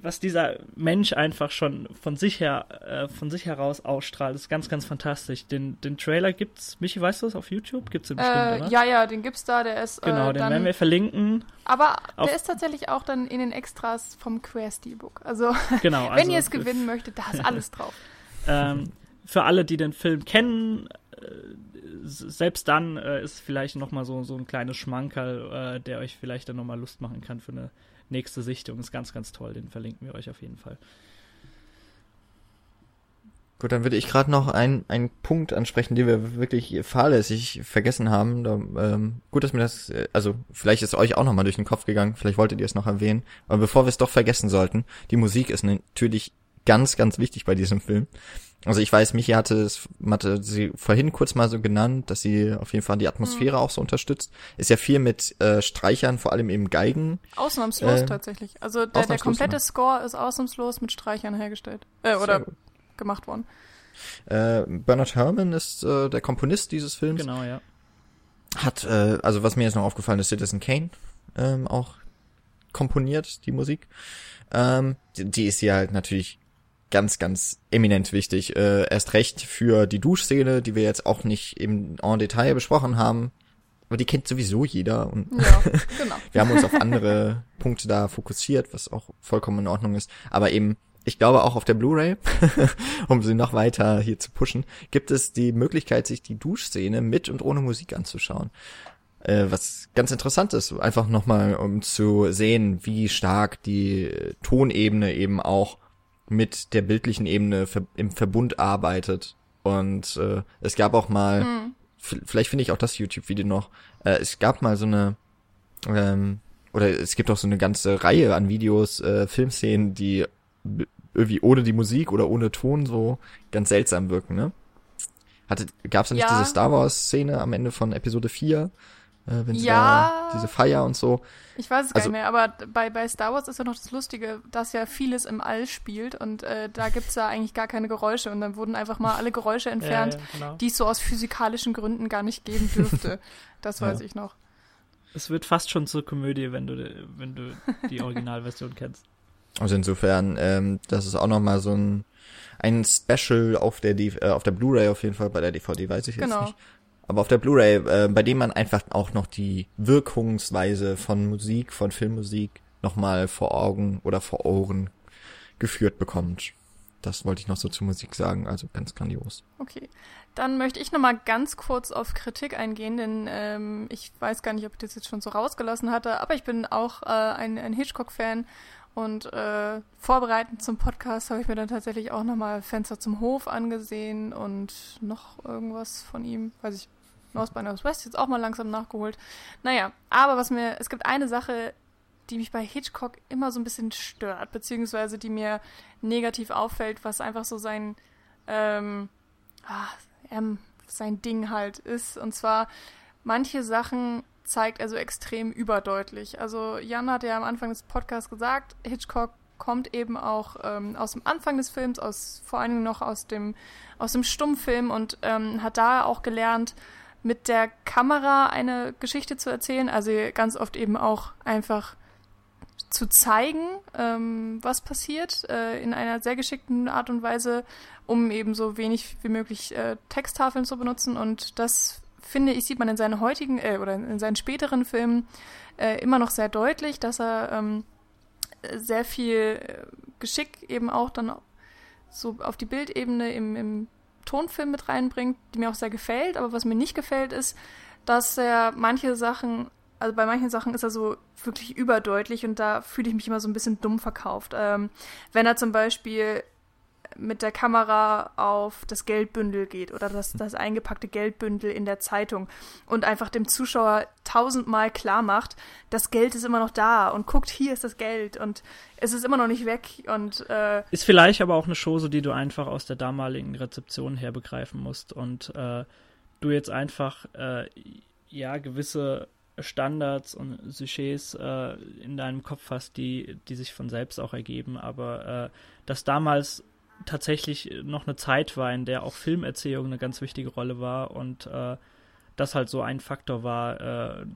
was dieser Mensch einfach schon von sich her, äh, von sich heraus ausstrahlt, ist ganz, ganz fantastisch. Den, den Trailer gibt's, Michi, weißt du das, auf YouTube? Gibt's den bestimmt, äh, oder? Ja, ja, den gibt's da, der ist, Genau, äh, den dann, werden wir verlinken. Aber der ist tatsächlich auch dann in den Extras vom Queer Steelbook. Also, [laughs] genau, wenn also, ihr es gewinnen möchtet, da ist alles [laughs] drauf. ähm, für alle, die den Film kennen, äh, selbst dann äh, ist vielleicht nochmal so, so ein kleines Schmankerl, äh, der euch vielleicht dann nochmal Lust machen kann für eine nächste Sichtung. Ist ganz, ganz toll. Den verlinken wir euch auf jeden Fall. Gut, dann würde ich gerade noch einen, einen Punkt ansprechen, den wir wirklich fahrlässig vergessen haben. Da, ähm, gut, dass mir das, äh, also vielleicht ist euch auch nochmal durch den Kopf gegangen, vielleicht wolltet ihr es noch erwähnen. Aber bevor wir es doch vergessen sollten, die Musik ist natürlich ganz, ganz wichtig bei diesem Film. Also ich weiß, Michi hatte es, hatte sie vorhin kurz mal so genannt, dass sie auf jeden Fall die Atmosphäre mhm. auch so unterstützt. Ist ja viel mit äh, Streichern, vor allem eben Geigen. Ausnahmslos äh, tatsächlich. Also der, der komplette ja. Score ist ausnahmslos mit Streichern hergestellt. Äh, oder gemacht worden. Äh, Bernard Herrmann ist äh, der Komponist dieses Films. Genau, ja. Hat, äh, also was mir jetzt noch aufgefallen ist, Citizen Kane ähm, auch komponiert, die Musik. Ähm, die, die ist ja halt natürlich ganz, ganz eminent wichtig. Äh, erst recht für die Duschszene, die wir jetzt auch nicht im en Detail besprochen haben. Aber die kennt sowieso jeder. Und ja, [laughs] genau. wir haben uns auf andere Punkte da fokussiert, was auch vollkommen in Ordnung ist. Aber eben, ich glaube auch auf der Blu-ray, [laughs] um sie noch weiter hier zu pushen, gibt es die Möglichkeit, sich die Duschszene mit und ohne Musik anzuschauen äh, was ganz interessant ist, einfach nochmal, um zu sehen, wie stark die Tonebene eben auch mit der bildlichen Ebene im Verbund arbeitet. Und äh, es gab auch mal, mhm. vielleicht finde ich auch das YouTube-Video noch, äh, es gab mal so eine, ähm, oder es gibt auch so eine ganze Reihe an Videos, äh, Filmszenen, die irgendwie ohne die Musik oder ohne Ton so ganz seltsam wirken, ne? Hatte, gab's da nicht ja. diese Star Wars-Szene am Ende von Episode 4? Äh, wenn sie ja, da diese Feier und so. Ich weiß es also, gar nicht mehr, aber bei, bei Star Wars ist ja noch das Lustige, dass ja vieles im All spielt und äh, da gibt's ja eigentlich gar keine Geräusche und dann wurden einfach mal alle Geräusche entfernt, ja, ja, genau. die es so aus physikalischen Gründen gar nicht geben dürfte. das weiß ich noch. Es wird fast schon zur Komödie, wenn du, wenn du die Originalversion [laughs] kennst. Also insofern, ähm, das ist auch nochmal so ein, ein Special auf der, äh, auf der Blu-ray auf jeden Fall, bei der DVD weiß ich genau. jetzt nicht aber auf der Blu-ray, äh, bei dem man einfach auch noch die Wirkungsweise von Musik, von Filmmusik nochmal vor Augen oder vor Ohren geführt bekommt. Das wollte ich noch so zur Musik sagen, also ganz grandios. Okay, dann möchte ich nochmal ganz kurz auf Kritik eingehen, denn ähm, ich weiß gar nicht, ob ich das jetzt schon so rausgelassen hatte, aber ich bin auch äh, ein, ein Hitchcock-Fan und äh, vorbereitend zum Podcast habe ich mir dann tatsächlich auch nochmal Fenster zum Hof angesehen und noch irgendwas von ihm, weiß ich, North by Northwest jetzt auch mal langsam nachgeholt. Naja, aber was mir, es gibt eine Sache, die mich bei Hitchcock immer so ein bisschen stört, beziehungsweise die mir negativ auffällt, was einfach so sein, ähm, ah, ähm, sein Ding halt ist. Und zwar, manche Sachen zeigt er so extrem überdeutlich. Also Jan hat ja am Anfang des Podcasts gesagt, Hitchcock kommt eben auch ähm, aus dem Anfang des Films, aus vor allen Dingen noch aus dem aus dem Stummfilm und ähm, hat da auch gelernt, mit der Kamera eine Geschichte zu erzählen. Also ganz oft eben auch einfach zu zeigen, ähm, was passiert, äh, in einer sehr geschickten Art und Weise, um eben so wenig wie möglich äh, Texttafeln zu benutzen. Und das finde ich, sieht man in seinen heutigen äh, oder in seinen späteren Filmen äh, immer noch sehr deutlich, dass er ähm, sehr viel äh, Geschick eben auch dann so auf die Bildebene im, im Tonfilm mit reinbringt, die mir auch sehr gefällt. Aber was mir nicht gefällt, ist, dass er manche Sachen, also bei manchen Sachen ist er so wirklich überdeutlich und da fühle ich mich immer so ein bisschen dumm verkauft. Ähm, wenn er zum Beispiel mit der Kamera auf das Geldbündel geht oder das, das eingepackte Geldbündel in der Zeitung und einfach dem Zuschauer tausendmal klar macht, das Geld ist immer noch da und guckt, hier ist das Geld und es ist immer noch nicht weg und äh, ist vielleicht aber auch eine Chose, die du einfach aus der damaligen Rezeption her begreifen musst und äh, du jetzt einfach äh, ja gewisse Standards und Sujets äh, in deinem Kopf hast, die, die sich von selbst auch ergeben, aber äh, dass damals tatsächlich noch eine Zeit war, in der auch Filmerzählung eine ganz wichtige Rolle war und äh, das halt so ein Faktor war, äh,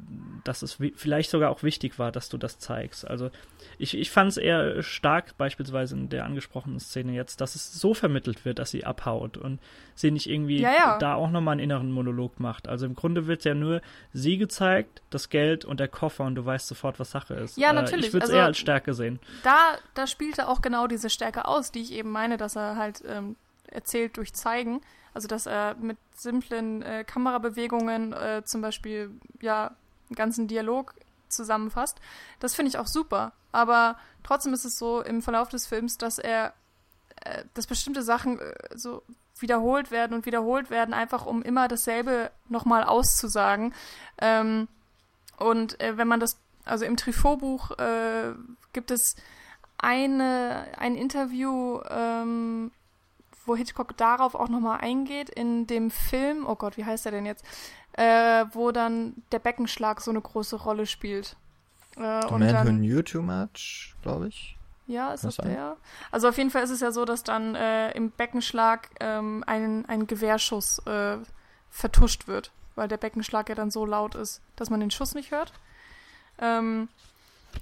dass es vielleicht sogar auch wichtig war, dass du das zeigst. Also ich, ich fand es eher stark, beispielsweise in der angesprochenen Szene jetzt, dass es so vermittelt wird, dass sie abhaut und sie nicht irgendwie ja, ja. da auch nochmal einen inneren Monolog macht. Also im Grunde wird ja nur sie gezeigt, das Geld und der Koffer und du weißt sofort, was Sache ist. Ja, natürlich. Äh, ich würde es also, eher als Stärke sehen. Da, da spielte auch genau diese Stärke aus, die ich eben meine, dass er halt ähm, erzählt durch Zeigen. Also dass er mit simplen äh, Kamerabewegungen äh, zum Beispiel ja einen ganzen Dialog zusammenfasst. Das finde ich auch super. Aber trotzdem ist es so im Verlauf des Films, dass er, äh, dass bestimmte Sachen äh, so wiederholt werden und wiederholt werden, einfach um immer dasselbe nochmal auszusagen. Ähm, und äh, wenn man das, also im Trifot-Buch äh, gibt es eine, ein Interview ähm, wo Hitchcock darauf auch nochmal eingeht, in dem Film, oh Gott, wie heißt der denn jetzt, äh, wo dann der Beckenschlag so eine große Rolle spielt. Äh, The Man dann, Who Knew Too Much, glaube ich. Ja, ist das der? Also auf jeden Fall ist es ja so, dass dann äh, im Beckenschlag ähm, ein, ein Gewehrschuss äh, vertuscht wird, weil der Beckenschlag ja dann so laut ist, dass man den Schuss nicht hört. Ähm,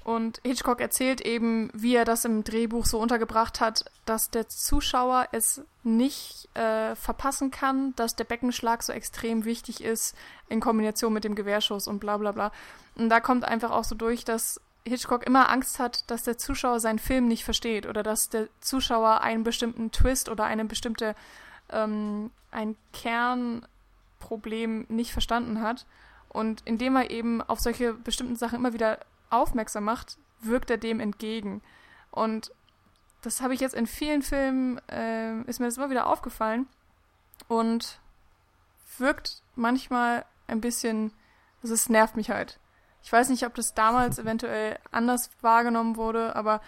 und Hitchcock erzählt eben, wie er das im Drehbuch so untergebracht hat, dass der Zuschauer es nicht äh, verpassen kann, dass der Beckenschlag so extrem wichtig ist in Kombination mit dem Gewehrschuss und bla bla bla. Und da kommt einfach auch so durch, dass Hitchcock immer Angst hat, dass der Zuschauer seinen Film nicht versteht oder dass der Zuschauer einen bestimmten Twist oder eine bestimmte ähm, ein Kernproblem nicht verstanden hat. Und indem er eben auf solche bestimmten Sachen immer wieder aufmerksam macht, wirkt er dem entgegen. Und das habe ich jetzt in vielen Filmen, äh, ist mir das immer wieder aufgefallen und wirkt manchmal ein bisschen, also es nervt mich halt. Ich weiß nicht, ob das damals eventuell anders wahrgenommen wurde, aber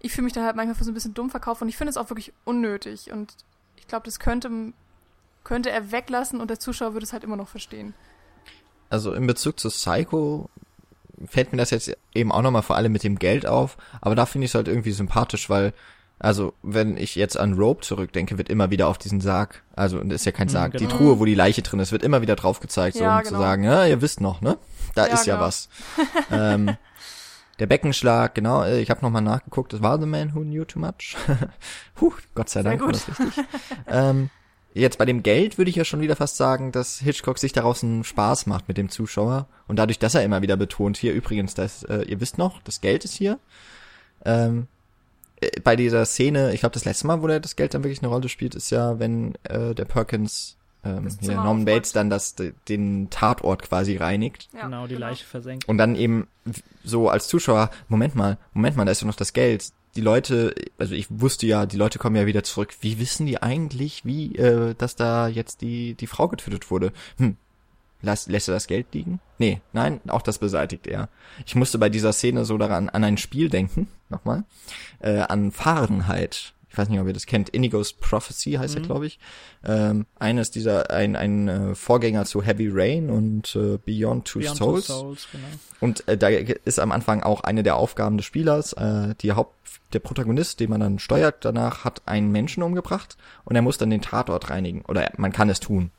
ich fühle mich dann halt manchmal für so ein bisschen dumm verkauft und ich finde es auch wirklich unnötig und ich glaube, das könnte, könnte er weglassen und der Zuschauer würde es halt immer noch verstehen. Also in Bezug zu Psycho fällt mir das jetzt eben auch nochmal vor allem mit dem Geld auf, aber da finde ich es halt irgendwie sympathisch, weil, also, wenn ich jetzt an Rope zurückdenke, wird immer wieder auf diesen Sarg, also, ist ja kein mhm, Sarg, genau. die Truhe, wo die Leiche drin ist, wird immer wieder drauf gezeigt, so, ja, um genau. zu sagen, ja, ihr wisst noch, ne? Da ja, ist ja genau. was. [laughs] ähm, der Beckenschlag, genau, äh, ich habe nochmal nachgeguckt, das war The Man Who Knew Too Much. [laughs] Puh, Gott sei Dank war das richtig. ähm, Jetzt bei dem Geld würde ich ja schon wieder fast sagen, dass Hitchcock sich daraus einen Spaß macht mit dem Zuschauer. Und dadurch, dass er immer wieder betont, hier übrigens, das, äh, ihr wisst noch, das Geld ist hier. Ähm, äh, bei dieser Szene, ich glaube, das letzte Mal, wo der das Geld dann wirklich eine Rolle spielt, ist ja, wenn äh, der Perkins ähm, hier, Norman Bates dann das, den Tatort quasi reinigt. Ja, genau, die genau. Leiche versenkt. Und dann eben so als Zuschauer, Moment mal, Moment mal, da ist doch noch das Geld die Leute, also ich wusste ja, die Leute kommen ja wieder zurück. Wie wissen die eigentlich, wie, äh, dass da jetzt die, die Frau getötet wurde? Hm. Lass, lässt er das Geld liegen? Nee, nein, auch das beseitigt er. Ich musste bei dieser Szene so daran, an ein Spiel denken, nochmal, äh, an Fahrenheit ich weiß nicht, ob ihr das kennt, Indigo's Prophecy heißt mhm. er, glaube ich. Ähm, eines dieser, ein, ein äh, Vorgänger zu Heavy Rain und äh, Beyond Two Beyond Souls. Two Souls genau. Und äh, da ist am Anfang auch eine der Aufgaben des Spielers, äh, die Haupt, der Protagonist, den man dann steuert, danach hat einen Menschen umgebracht und er muss dann den Tatort reinigen. Oder man kann es tun.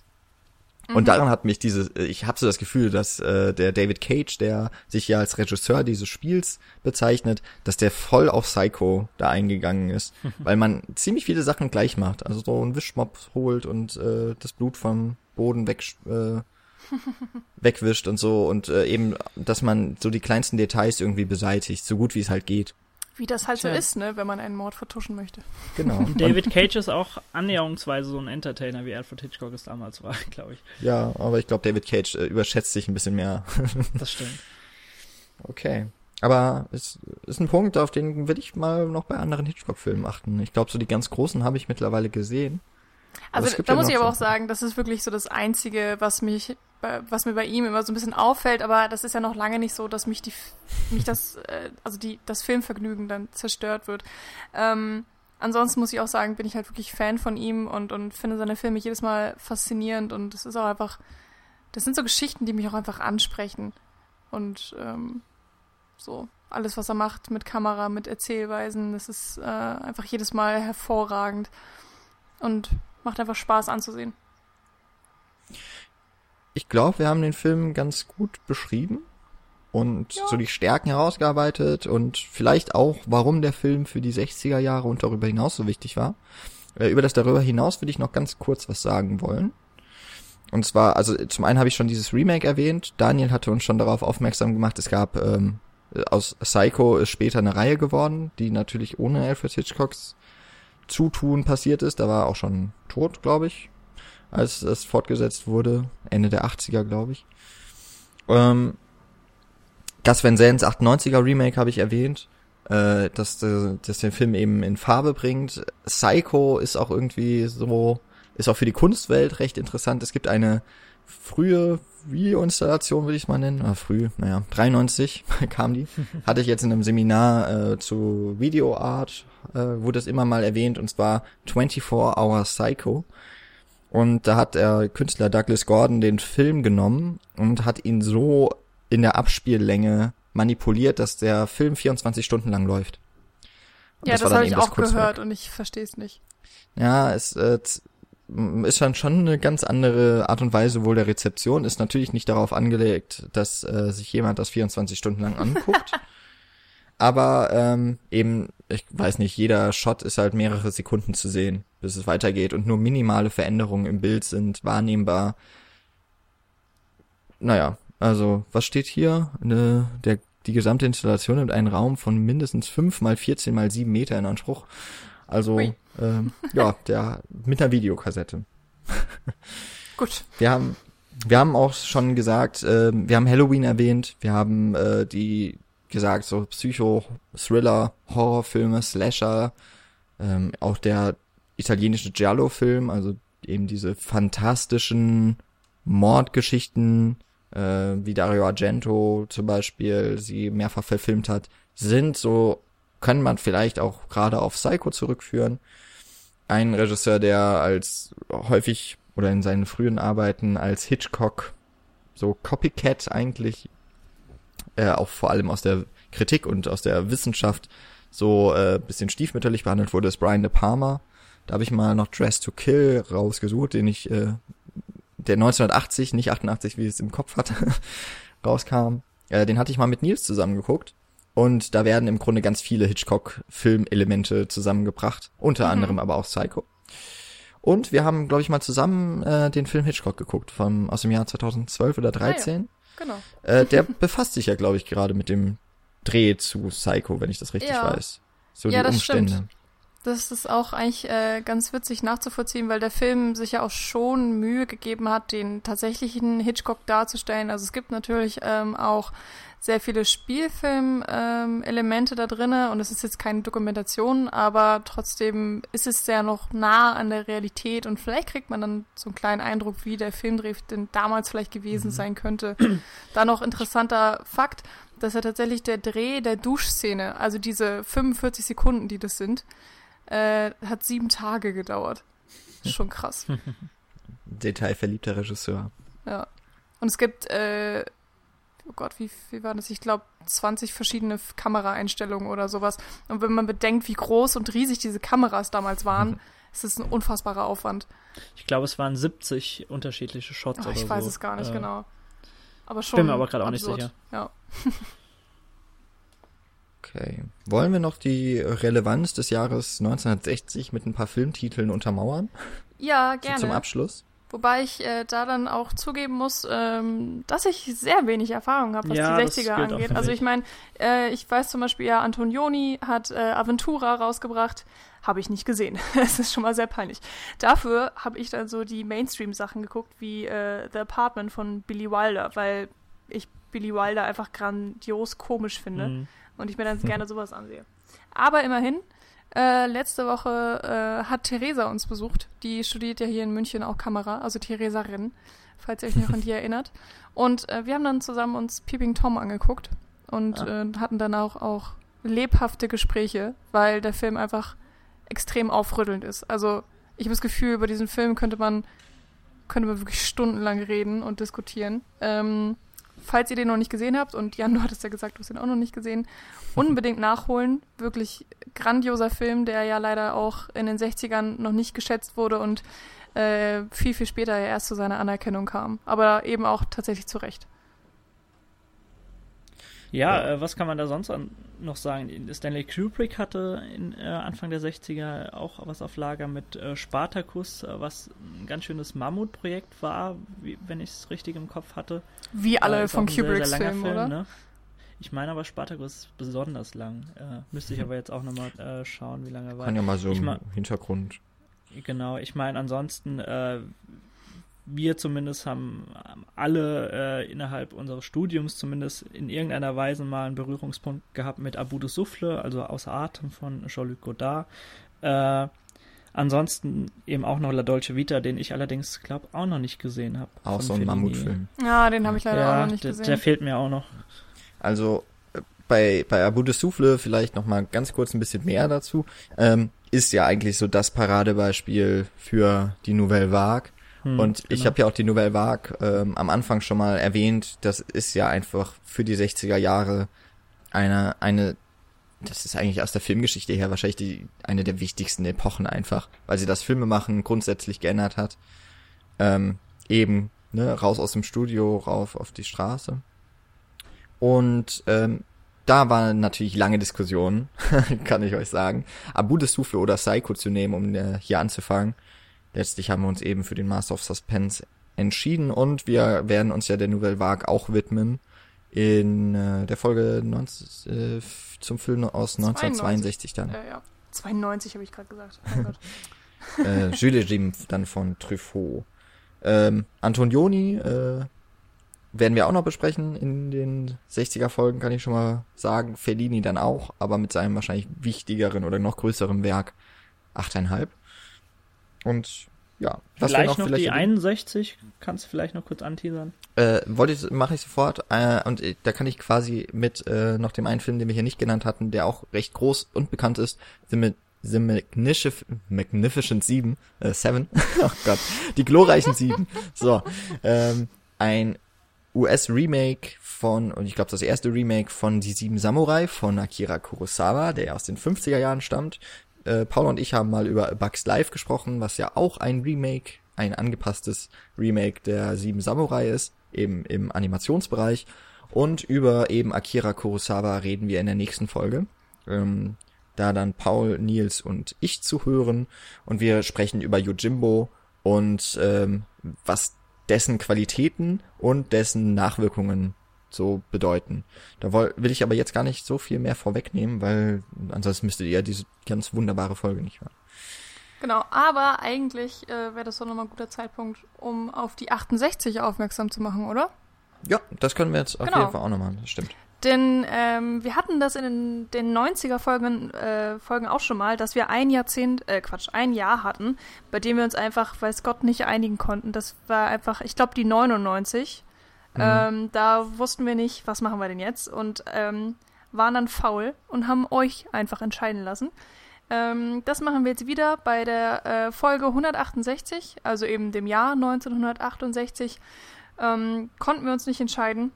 Und mhm. daran hat mich dieses, ich habe so das Gefühl, dass äh, der David Cage, der sich ja als Regisseur dieses Spiels bezeichnet, dass der voll auf Psycho da eingegangen ist, [laughs] weil man ziemlich viele Sachen gleich macht. Also so einen Wischmopp holt und äh, das Blut vom Boden weg, äh, [laughs] wegwischt und so und äh, eben, dass man so die kleinsten Details irgendwie beseitigt, so gut wie es halt geht. Wie das halt Tja. so ist, ne, wenn man einen Mord vertuschen möchte. Genau. [laughs] Und David Cage ist auch annäherungsweise so ein Entertainer, wie Alfred Hitchcock es damals war, [laughs] glaube ich. Ja, aber ich glaube, David Cage äh, überschätzt sich ein bisschen mehr. [laughs] das stimmt. Okay. Aber es ist ein Punkt, auf den will ich mal noch bei anderen Hitchcock-Filmen achten. Ich glaube, so die ganz großen habe ich mittlerweile gesehen. Also da ja muss ich aber auch sagen, das ist wirklich so das Einzige, was mich, was mir bei ihm immer so ein bisschen auffällt, aber das ist ja noch lange nicht so, dass mich die, mich das, [laughs] äh, also die, das Filmvergnügen dann zerstört wird. Ähm, ansonsten muss ich auch sagen, bin ich halt wirklich Fan von ihm und, und finde seine Filme jedes Mal faszinierend und es ist auch einfach, das sind so Geschichten, die mich auch einfach ansprechen. Und ähm, so alles, was er macht mit Kamera, mit Erzählweisen, das ist äh, einfach jedes Mal hervorragend und macht einfach Spaß anzusehen. Ich glaube, wir haben den Film ganz gut beschrieben und ja. so die Stärken herausgearbeitet und vielleicht auch, warum der Film für die 60er Jahre und darüber hinaus so wichtig war. Äh, über das darüber hinaus würde ich noch ganz kurz was sagen wollen. Und zwar, also zum einen habe ich schon dieses Remake erwähnt. Daniel hatte uns schon darauf aufmerksam gemacht, es gab ähm, aus Psycho ist später eine Reihe geworden, die natürlich ohne Alfred Hitchcocks Zutun passiert ist. Da war er auch schon tot, glaube ich, als das fortgesetzt wurde. Ende der 80er, glaube ich. Ähm, Gus Van Sants 98er Remake habe ich erwähnt, äh, dass, äh, dass den Film eben in Farbe bringt. Psycho ist auch irgendwie so, ist auch für die Kunstwelt recht interessant. Es gibt eine frühe Videoinstallation, würde ich mal nennen. Ah, früh, naja, 93 [laughs] kam die. Hatte ich jetzt in einem Seminar äh, zu Videoart, äh, wurde das immer mal erwähnt, und zwar 24 Hour Psycho. Und da hat der Künstler Douglas Gordon den Film genommen und hat ihn so in der Abspiellänge manipuliert, dass der Film 24 Stunden lang läuft. Und ja, das, das habe ich auch gehört und ich verstehe es nicht. Ja, es äh, ist dann schon eine ganz andere Art und Weise wohl der Rezeption. Ist natürlich nicht darauf angelegt, dass äh, sich jemand das 24 Stunden lang anguckt. [laughs] Aber ähm, eben, ich weiß nicht, jeder Shot ist halt mehrere Sekunden zu sehen, bis es weitergeht und nur minimale Veränderungen im Bild sind wahrnehmbar. Naja, also was steht hier? Ne, der, die gesamte Installation nimmt einen Raum von mindestens 5 mal 14 mal 7 Meter in Anspruch. Also ähm, ja, [laughs] der mit einer Videokassette. Gut. Wir haben wir haben auch schon gesagt, äh, wir haben Halloween erwähnt, wir haben äh, die gesagt, so Psycho, Thriller, Horrorfilme, Slasher, ähm, auch der italienische Giallo-Film, also eben diese fantastischen Mordgeschichten, äh, wie Dario Argento zum Beispiel sie mehrfach verfilmt hat, sind so kann man vielleicht auch gerade auf Psycho zurückführen. Ein Regisseur, der als häufig oder in seinen frühen Arbeiten als Hitchcock so Copycat eigentlich äh, auch vor allem aus der Kritik und aus der Wissenschaft so äh, bisschen stiefmütterlich behandelt wurde, ist Brian De Palma. Da habe ich mal noch Dress to Kill rausgesucht, den ich äh, der 1980, nicht 88, wie es im Kopf hatte, [laughs] rauskam. Äh, den hatte ich mal mit Nils zusammengeguckt. Und da werden im Grunde ganz viele Hitchcock-Filmelemente zusammengebracht, unter mhm. anderem aber auch Psycho. Und wir haben, glaube ich, mal zusammen äh, den Film Hitchcock geguckt, vom, aus dem Jahr 2012 oder 13. Ah, ja. Genau. Äh, der [laughs] befasst sich ja, glaube ich, gerade mit dem Dreh zu Psycho, wenn ich das richtig ja. weiß. So ja, die Umstände. Stimmt. Das ist auch eigentlich äh, ganz witzig nachzuvollziehen, weil der Film sich ja auch schon Mühe gegeben hat, den tatsächlichen Hitchcock darzustellen. Also es gibt natürlich ähm, auch sehr viele Spielfilm-Elemente ähm, da drinne und es ist jetzt keine Dokumentation, aber trotzdem ist es sehr noch nah an der Realität und vielleicht kriegt man dann so einen kleinen Eindruck, wie der Filmdreh denn damals vielleicht gewesen mhm. sein könnte. [clears throat] Dann noch interessanter Fakt, dass ja tatsächlich der Dreh der Duschszene, also diese 45 Sekunden, die das sind, äh, hat sieben Tage gedauert. Schon krass. [laughs] Detailverliebter Regisseur. Ja. Und es gibt äh, oh Gott, wie, wie war das? Ich glaube, 20 verschiedene Kameraeinstellungen oder sowas. Und wenn man bedenkt, wie groß und riesig diese Kameras damals waren, mhm. [laughs] ist es ein unfassbarer Aufwand. Ich glaube, es waren 70 unterschiedliche Shots Ach, oder so. Ich weiß es gar nicht äh, genau. Aber schon. Bin mir aber gerade auch nicht sicher. Ja. [laughs] okay. Wollen wir noch die Relevanz des Jahres 1960 mit ein paar Filmtiteln untermauern? Ja, gerne. So zum Abschluss. Wobei ich äh, da dann auch zugeben muss, ähm, dass ich sehr wenig Erfahrung habe, was ja, die 60er angeht. Also ich meine, äh, ich weiß zum Beispiel, ja, Antonioni hat äh, Aventura rausgebracht. Habe ich nicht gesehen. [laughs] Es ist schon mal sehr peinlich. Dafür habe ich dann so die Mainstream-Sachen geguckt, wie äh, The Apartment von Billy Wilder, weil ich Billy Wilder einfach grandios komisch finde mhm. Und ich mir dann gerne sowas ansehe. Aber immerhin, äh, letzte Woche äh, hat Theresa uns besucht. Die studiert ja hier in München auch Kamera, also Theresa Renn, falls ihr euch noch an die [laughs] erinnert. Und äh, wir haben dann zusammen uns Peeping Tom angeguckt und ah. äh, hatten dann auch, auch lebhafte Gespräche, weil der Film einfach extrem aufrüttelnd ist. Also ich habe das Gefühl, über diesen Film könnte man könnte man wirklich stundenlang reden und diskutieren. Ähm, falls ihr den noch nicht gesehen habt, und Jan, du hattest ja gesagt, du hast den auch noch nicht gesehen, unbedingt [laughs] nachholen. Wirklich grandioser Film, der ja leider auch in den 60ern noch nicht geschätzt wurde und äh, viel, viel später erst zu seiner Anerkennung kam. Aber eben auch tatsächlich zu Recht. Ja, ja. Äh, was kann man da sonst an, noch sagen? Stanley Kubrick hatte in, äh, Anfang der 60er auch was auf Lager mit äh, Spartacus, äh, was ein ganz schönes Mammutprojekt war, wie, wenn ich es richtig im Kopf hatte. Wie alle von Kubricks Filmen, Film, oder? Ne? Ich meine aber Spartacus ist besonders lang. Äh, müsste ich [laughs] aber jetzt auch nochmal äh, schauen, wie lange er war. Kann ja mal so im Hintergrund. Genau, ich meine ansonsten wir zumindest haben alle äh, innerhalb unseres Studiums zumindest in irgendeiner Weise mal einen Berührungspunkt gehabt mit Abu de Souffle, also Außer Atem von Jean-Luc Godard. Äh, ansonsten eben auch noch La Dolce Vita, den ich allerdings, glaube auch noch nicht gesehen habe. Auch so ein Mammutfilm. Ja, den habe ich leider ja, auch noch nicht gesehen. Der fehlt mir auch noch. Also äh, bei, bei Abu de Souffle vielleicht noch mal ganz kurz ein bisschen mehr dazu. Ähm, ist ja eigentlich so das Paradebeispiel für die Nouvelle Vague hm, und genau. ich habe ja auch die Nouvelle Vague ähm, am Anfang schon mal erwähnt. Das ist ja einfach für die 60er Jahre eine, eine, das ist eigentlich aus der Filmgeschichte her wahrscheinlich die, eine der wichtigsten Epochen einfach, weil sie das Filmemachen grundsätzlich geändert hat. Ähm, eben, ne, raus aus dem Studio, rauf auf die Straße. Und ähm, da waren natürlich lange Diskussionen, [laughs] kann ich euch sagen. Abu de Souffle oder Psycho zu nehmen, um äh, hier anzufangen letztlich haben wir uns eben für den Master of Suspense entschieden und wir werden uns ja der Nouvelle Vague auch widmen in äh, der Folge 19, äh, zum Film aus 1962 dann. Äh, ja. 92 habe ich gerade gesagt. Oh Gott. [laughs] äh, Jules dann von Truffaut. Ähm, Antonioni äh, werden wir auch noch besprechen in den 60er Folgen, kann ich schon mal sagen. Fellini dann auch, aber mit seinem wahrscheinlich wichtigeren oder noch größeren Werk 8,5. Und ja, was vielleicht noch, vielleicht die 61, kannst du vielleicht noch kurz anteasern? Äh, wollte ich, mache ich sofort. Äh, und äh, da kann ich quasi mit äh, noch dem einen Film, den wir hier nicht genannt hatten, der auch recht groß und bekannt ist, The, The Magnific Magnificent Sieben, äh, Seven, [laughs] oh Gott, die glorreichen Sieben. So, ähm, ein US-Remake von, und ich glaube das erste Remake von Die Sieben Samurai von Akira Kurosawa, der aus den 50er Jahren stammt, äh, Paul und ich haben mal über Bugs Life gesprochen, was ja auch ein Remake, ein angepasstes Remake der Sieben Samurai ist, eben im Animationsbereich. Und über eben Akira Kurosawa reden wir in der nächsten Folge. Ähm, da dann Paul, Nils und ich zu hören. Und wir sprechen über Yojimbo und ähm, was dessen Qualitäten und dessen Nachwirkungen so bedeuten. Da will ich aber jetzt gar nicht so viel mehr vorwegnehmen, weil ansonsten müsstet ihr ja diese ganz wunderbare Folge nicht hören. Genau, aber eigentlich äh, wäre das doch nochmal ein guter Zeitpunkt, um auf die 68 aufmerksam zu machen, oder? Ja, das können wir jetzt auf genau. jeden Fall auch nochmal, das stimmt. Denn ähm, wir hatten das in den, den 90er-Folgen äh, Folgen auch schon mal, dass wir ein Jahrzehnt, äh, Quatsch, ein Jahr hatten, bei dem wir uns einfach, weiß Gott, nicht einigen konnten. Das war einfach, ich glaube, die 99. Mhm. Ähm, da wussten wir nicht, was machen wir denn jetzt und ähm, waren dann faul und haben euch einfach entscheiden lassen. Ähm, das machen wir jetzt wieder bei der äh, Folge 168, also eben dem Jahr 1968. Ähm, konnten wir uns nicht entscheiden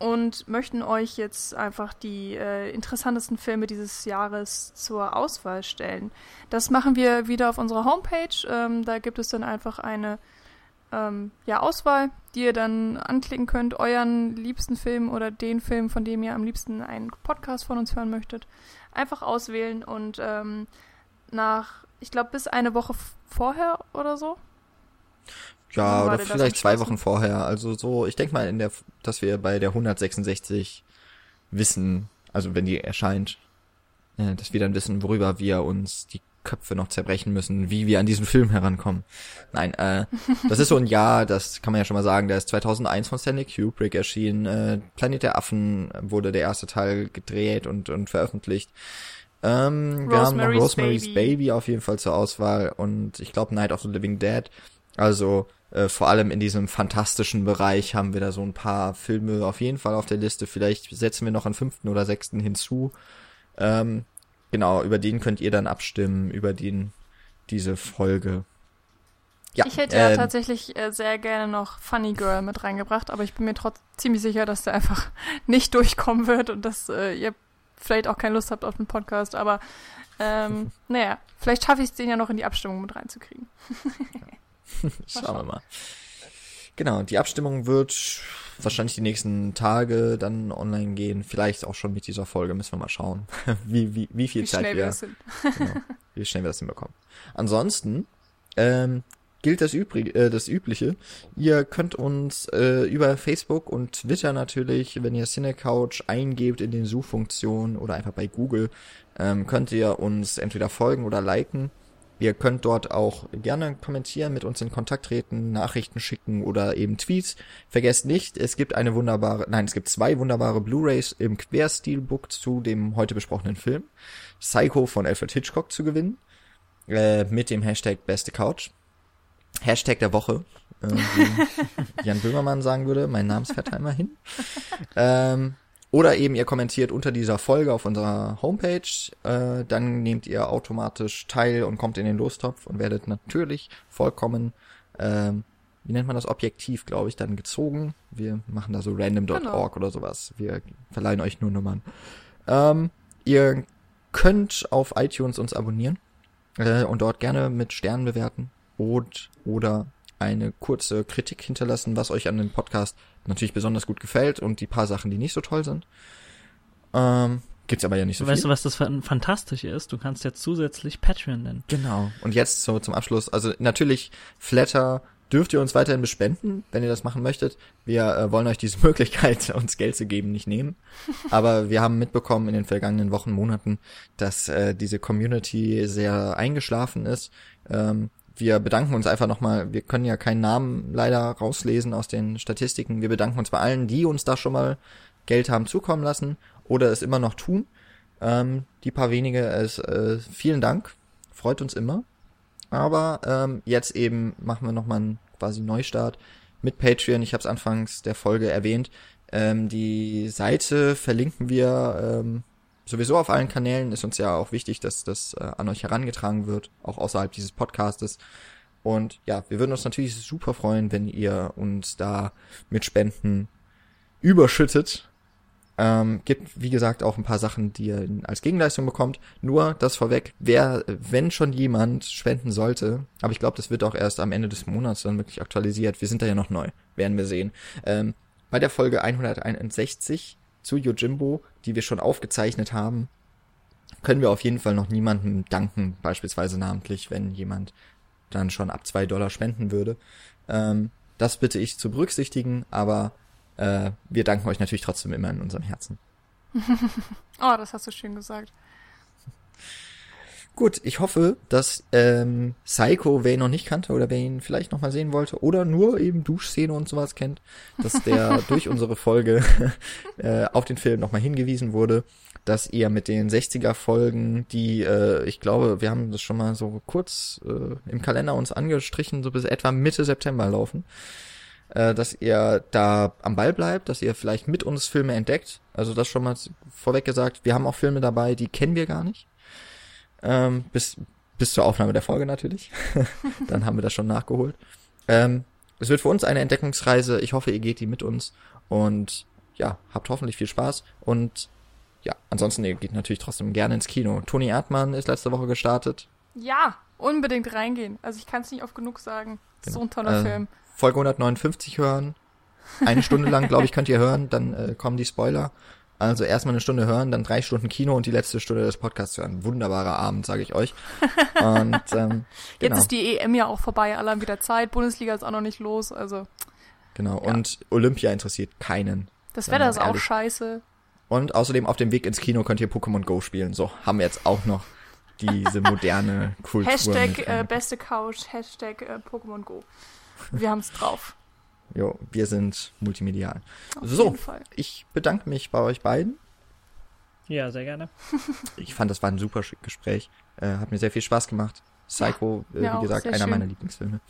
und möchten euch jetzt einfach die äh, interessantesten Filme dieses Jahres zur Auswahl stellen. Das machen wir wieder auf unserer Homepage. Ähm, da gibt es dann einfach eine ähm, ja, Auswahl, die ihr dann anklicken könnt, euren liebsten Film oder den Film, von dem ihr am liebsten einen Podcast von uns hören möchtet, einfach auswählen und ähm, nach, ich glaube, bis eine Woche vorher oder so. Ja, oder vielleicht zwei Wochen vorher. Also so, ich denke mal, in der, dass wir bei der 166 wissen, also wenn die erscheint, äh, dass wir dann wissen, worüber wir uns die Köpfe noch zerbrechen müssen, wie wir an diesen Film herankommen. Nein, äh, das ist so ein Jahr, das kann man ja schon mal sagen, der ist 2001 von Stanley Kubrick erschienen. Äh, Planet der Affen wurde der erste Teil gedreht und, und veröffentlicht. Ähm, wir haben noch Rosemary's Baby. Baby auf jeden Fall zur Auswahl und ich glaube Night of the Living Dead. Also äh, vor allem in diesem fantastischen Bereich haben wir da so ein paar Filme auf jeden Fall auf der Liste. Vielleicht setzen wir noch einen fünften oder sechsten hinzu. Ähm, genau, über den könnt ihr dann abstimmen, über den diese Folge. Ja, ich hätte äh, ja tatsächlich äh, sehr gerne noch Funny Girl mit reingebracht, aber ich bin mir trotzdem ziemlich sicher, dass der einfach [laughs] nicht durchkommen wird und dass äh, ihr vielleicht auch keine Lust habt auf den Podcast, aber ähm, [laughs] naja, vielleicht schaffe ich es den ja noch in die Abstimmung mit reinzukriegen. [laughs] Schauen wir mal. Genau, die Abstimmung wird wahrscheinlich die nächsten Tage dann online gehen. Vielleicht auch schon mit dieser Folge, müssen wir mal schauen, [laughs] wie, wie, wie viel wie Zeit wir, wir genau, wie schnell wir das hinbekommen. Ansonsten ähm, gilt das, Übrig, äh, das Übliche. Ihr könnt uns äh, über Facebook und Twitter natürlich, wenn ihr Cinecouch eingebt in den Suchfunktionen oder einfach bei Google, ähm, könnt ihr uns entweder folgen oder liken. Ihr könnt dort auch gerne kommentieren, mit uns in Kontakt treten, Nachrichten schicken oder eben Tweets. Vergesst nicht, es gibt eine wunderbare, nein, es gibt zwei wunderbare Blu-rays im Querstilbook zu dem heute besprochenen Film. Psycho von Alfred Hitchcock zu gewinnen. Äh, mit dem Hashtag beste Couch. Hashtag der Woche, äh, wie [laughs] Jan Böhmermann sagen würde, mein Namensvetter hin. Ähm, oder eben ihr kommentiert unter dieser Folge auf unserer Homepage, äh, dann nehmt ihr automatisch teil und kommt in den Lostopf und werdet natürlich vollkommen, ähm, wie nennt man das, objektiv, glaube ich, dann gezogen. Wir machen da so random.org genau. oder sowas. Wir verleihen euch nur Nummern. Ähm, ihr könnt auf iTunes uns abonnieren äh, und dort gerne mit Sternen bewerten und oder eine kurze Kritik hinterlassen, was euch an dem Podcast natürlich besonders gut gefällt und die paar Sachen, die nicht so toll sind. Ähm, gibt's aber ja nicht so weißt viel. Weißt du, was das fantastisch ist? Du kannst jetzt zusätzlich Patreon nennen. Genau. Und jetzt so zum Abschluss, also natürlich Flatter dürft ihr uns weiterhin bespenden, wenn ihr das machen möchtet. Wir äh, wollen euch diese [laughs] Möglichkeit, uns Geld zu geben, nicht nehmen. Aber wir haben mitbekommen in den vergangenen Wochen, Monaten, dass äh, diese Community sehr eingeschlafen ist. Ähm, wir bedanken uns einfach nochmal, wir können ja keinen Namen leider rauslesen aus den Statistiken. Wir bedanken uns bei allen, die uns da schon mal Geld haben zukommen lassen oder es immer noch tun. Ähm, die paar wenige, es, äh, vielen Dank, freut uns immer. Aber ähm, jetzt eben machen wir nochmal einen quasi Neustart mit Patreon. Ich habe es anfangs der Folge erwähnt. Ähm, die Seite verlinken wir ähm, sowieso auf allen Kanälen ist uns ja auch wichtig, dass das äh, an euch herangetragen wird, auch außerhalb dieses Podcastes. Und ja, wir würden uns natürlich super freuen, wenn ihr uns da mit Spenden überschüttet. Ähm, gibt, wie gesagt, auch ein paar Sachen, die ihr als Gegenleistung bekommt. Nur das vorweg, wer, wenn schon jemand spenden sollte, aber ich glaube, das wird auch erst am Ende des Monats dann wirklich aktualisiert. Wir sind da ja noch neu, werden wir sehen. Ähm, bei der Folge 161 zu Yojimbo, die wir schon aufgezeichnet haben, können wir auf jeden Fall noch niemandem danken, beispielsweise namentlich, wenn jemand dann schon ab zwei Dollar spenden würde. Ähm, das bitte ich zu berücksichtigen, aber äh, wir danken euch natürlich trotzdem immer in unserem Herzen. [laughs] oh, das hast du schön gesagt. Gut, ich hoffe, dass ähm, Psycho, wer ihn noch nicht kannte oder wer ihn vielleicht noch mal sehen wollte oder nur eben Duschszene und sowas kennt, dass der [laughs] durch unsere Folge [laughs] äh, auf den Film noch mal hingewiesen wurde, dass ihr mit den 60er Folgen, die äh, ich glaube, wir haben das schon mal so kurz äh, im Kalender uns angestrichen, so bis etwa Mitte September laufen, äh, dass ihr da am Ball bleibt, dass ihr vielleicht mit uns Filme entdeckt. Also das schon mal vorweg gesagt, wir haben auch Filme dabei, die kennen wir gar nicht ähm, bis, bis zur Aufnahme der Folge natürlich. [laughs] Dann haben wir das schon nachgeholt. Ähm, es wird für uns eine Entdeckungsreise. Ich hoffe, ihr geht die mit uns und ja, habt hoffentlich viel Spaß und ja, ansonsten ihr geht natürlich trotzdem gerne ins Kino. Toni Erdmann ist letzte Woche gestartet. Ja, unbedingt reingehen. Also ich kann es nicht oft genug sagen. Genau. So ein toller äh, Film. Folge 159 hören. Eine Stunde lang, glaube ich, könnt ihr hören. Dann äh, kommen die Spoiler. Also erstmal eine Stunde hören, dann drei Stunden Kino und die letzte Stunde des Podcasts hören. Wunderbarer Abend, sage ich euch. [laughs] Und ähm, genau. jetzt ist die EM ja auch vorbei, alle haben wieder Zeit. Bundesliga ist auch noch nicht los, also. Genau. Ja. Und Olympia interessiert keinen. Das Wetter ist auch scheiße. Und außerdem auf dem Weg ins Kino könnt ihr Pokémon Go spielen. So haben wir jetzt auch noch diese moderne [laughs] Kultur. Hashtag äh, beste Couch, Hashtag äh, Pokémon Go. Wir haben es drauf. Jo, wir sind multimedial. Auf so, ich bedanke mich bei euch beiden. Ja, sehr gerne. [laughs] ich fand, das war ein super Gespräch. Äh, hat mir sehr viel Spaß gemacht. Psycho, ja, äh, wie gesagt, einer schön. meiner Lieblingsfilme.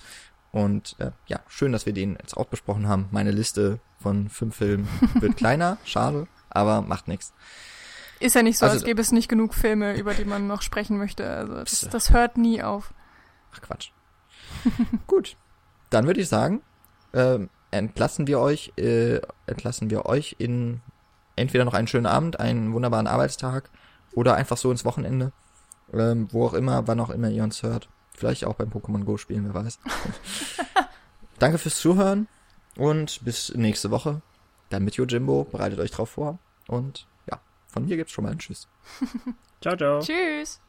Und äh, ja, schön, dass wir den jetzt auch besprochen haben. Meine Liste von fünf Filmen [laughs] wird kleiner, schade, aber macht nichts. Ist ja nicht so, also, als gäbe es nicht genug Filme, über die man noch sprechen möchte. Also das, das hört nie auf. Ach Quatsch. [laughs] Gut, dann würde ich sagen, äh, entlassen wir euch, äh, entlassen wir euch in entweder noch einen schönen Abend, einen wunderbaren Arbeitstag oder einfach so ins Wochenende, ähm, wo auch immer, wann auch immer ihr uns hört. Vielleicht auch beim Pokémon Go spielen, wer weiß. [laughs] Danke fürs Zuhören und bis nächste Woche. Dann mit Yojimbo. Bereitet euch drauf vor. Und ja, von mir gibt's schon mal einen Tschüss. [laughs] ciao, ciao. Tschüss.